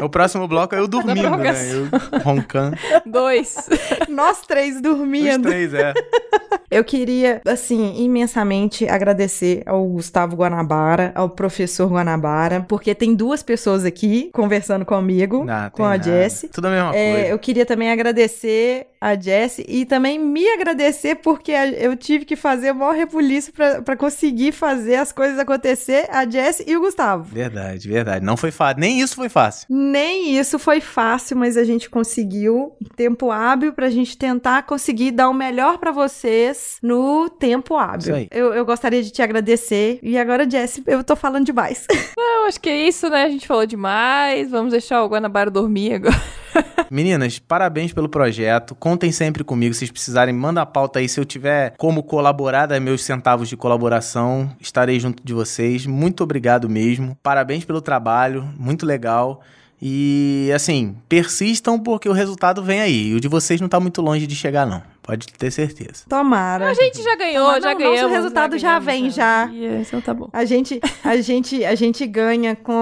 Speaker 3: O próximo bloco é eu dormindo, né? Eu roncando.
Speaker 1: dois.
Speaker 2: Nós três
Speaker 3: Os
Speaker 2: dormindo.
Speaker 3: três, é.
Speaker 2: Eu queria, assim, imensamente agradecer ao Gustavo Guanabara, ao professor Guanabara, porque tem duas pessoas aqui conversando comigo,
Speaker 3: Não,
Speaker 2: com
Speaker 3: tem
Speaker 2: a
Speaker 3: nada.
Speaker 2: Jessie.
Speaker 3: Tudo a mesma
Speaker 2: É,
Speaker 3: coisa.
Speaker 2: eu queria também agradecer a Jessie e também me agradecer porque eu tive que fazer o maior rebuliço pra, pra conseguir fazer as coisas acontecer, a Jessie e o Gustavo.
Speaker 3: Verdade, verdade. Não foi fácil. Nem isso foi fácil.
Speaker 2: Nem isso foi fácil, mas a gente conseguiu tempo hábil pra gente tentar conseguir dar o melhor pra vocês no tempo
Speaker 3: Isso
Speaker 2: hábil.
Speaker 3: aí.
Speaker 2: Eu, eu gostaria de te agradecer. E agora, Jessie, eu tô falando demais.
Speaker 1: Eu acho que é isso, né? A gente falou demais. Vamos deixar o Guanabara dormir agora.
Speaker 3: Meninas, parabéns pelo projeto. Contem sempre comigo. Se vocês precisarem, manda a pauta aí. Se eu tiver como colaborar, dar meus centavos de colaboração, estarei junto de vocês. Muito obrigado mesmo. Parabéns pelo trabalho. Muito legal. E assim, persistam porque o resultado vem aí. E o de vocês não tá muito longe de chegar, não. Pode ter certeza.
Speaker 2: Tomara.
Speaker 1: A gente já ganhou,
Speaker 2: Mas
Speaker 1: já
Speaker 2: não, nosso
Speaker 1: ganhamos.
Speaker 2: resultado já
Speaker 1: ganhamos,
Speaker 2: vem, já.
Speaker 1: E, Então tá bom.
Speaker 2: A gente, a gente, a gente ganha com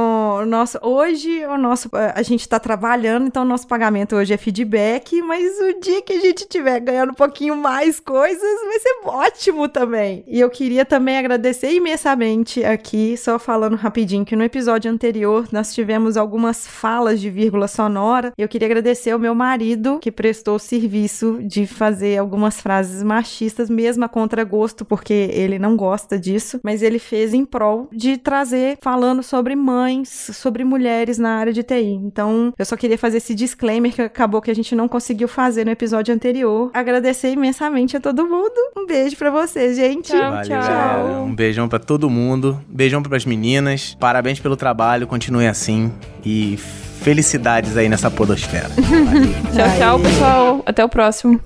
Speaker 2: o nosso. Hoje o nosso, a gente tá trabalhando, então o nosso pagamento hoje é feedback, mas o dia que a gente tiver ganhando um pouquinho mais coisas, vai ser ótimo também. E eu queria também agradecer imensamente aqui, só falando rapidinho que no episódio anterior nós tivemos algumas falas de vírgula sonora. Eu queria agradecer ao meu marido que prestou o serviço de fazer fazer algumas frases machistas, mesmo a contragosto, porque ele não gosta disso, mas ele fez em prol de trazer falando sobre mães, sobre mulheres na área de TI. Então, eu só queria fazer esse disclaimer que acabou que a gente não conseguiu fazer no episódio anterior. Agradecer imensamente a todo mundo. Um beijo pra vocês, gente.
Speaker 1: Tchau,
Speaker 3: Valeu,
Speaker 1: tchau.
Speaker 3: galera. Um beijão pra todo mundo. Beijão pras meninas. Parabéns pelo trabalho. Continue assim. E felicidades aí nessa podosfera.
Speaker 1: Tchau, tchau, pessoal. Até o próximo.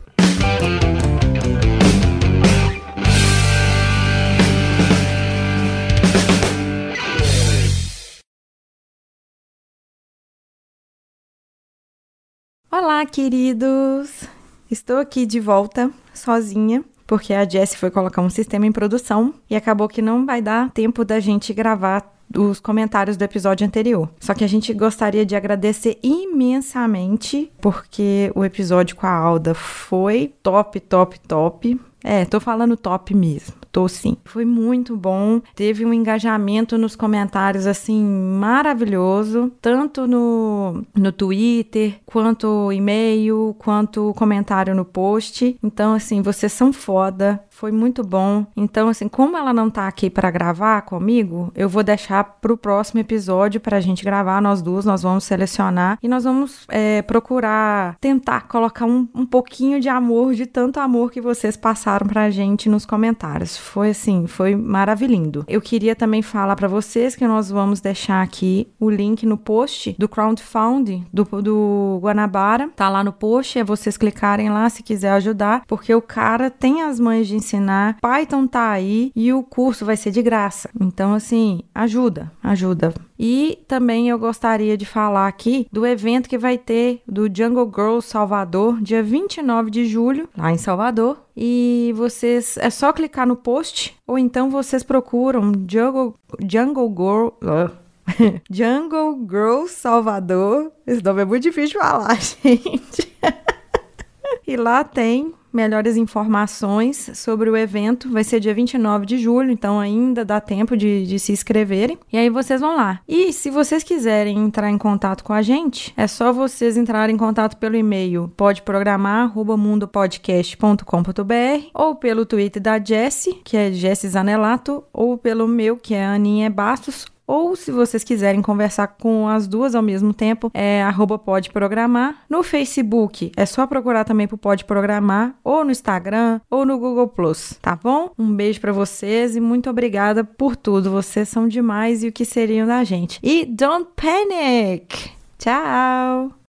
Speaker 2: Olá, queridos! Estou aqui de volta, sozinha, porque a Jessie foi colocar um sistema em produção e acabou que não vai dar tempo da gente gravar os comentários do episódio anterior. Só que a gente gostaria de agradecer imensamente, porque o episódio com a Alda foi top, top, top. É, tô falando top mesmo. Tô sim. Foi muito bom. Teve um engajamento nos comentários assim maravilhoso, tanto no, no Twitter, quanto e-mail, quanto comentário no post. Então, assim, vocês são foda. Foi muito bom. Então, assim, como ela não tá aqui para gravar comigo, eu vou deixar pro próximo episódio pra gente gravar nós duas. Nós vamos selecionar e nós vamos é, procurar tentar colocar um, um pouquinho de amor, de tanto amor que vocês passaram pra gente nos comentários. Foi assim, foi maravilhoso. Eu queria também falar pra vocês que nós vamos deixar aqui o link no post do crowdfunding do, do Guanabara. Tá lá no post, é vocês clicarem lá se quiser ajudar, porque o cara tem as mães de ensinar, Python tá aí e o curso vai ser de graça. Então, assim, ajuda, ajuda. E também eu gostaria de falar aqui do evento que vai ter do Jungle Girls Salvador, dia 29 de julho, lá em Salvador. E vocês é só clicar no post ou então vocês procuram Jungle Jungle Girl ah. Jungle Girls Salvador. Esse nome é muito difícil de falar, gente. e lá tem melhores informações sobre o evento. Vai ser dia 29 de julho, então ainda dá tempo de, de, se inscreverem. E aí vocês vão lá. E se vocês quiserem entrar em contato com a gente, é só vocês entrarem em contato pelo e-mail podeprogramar.mundopodcast.com.br ou pelo Twitter da Jessie, que é Jessie Zanelato, ou pelo meu, que é Aninha Bastos, ou se vocês quiserem conversar com as duas ao mesmo tempo, é arroba pode programar. No Facebook é só procurar também por Pode Programar, ou no Instagram, ou no Google Plus, tá bom? Um beijo para vocês e muito obrigada por tudo. Vocês são demais e o que seriam da gente. E don't panic! Tchau!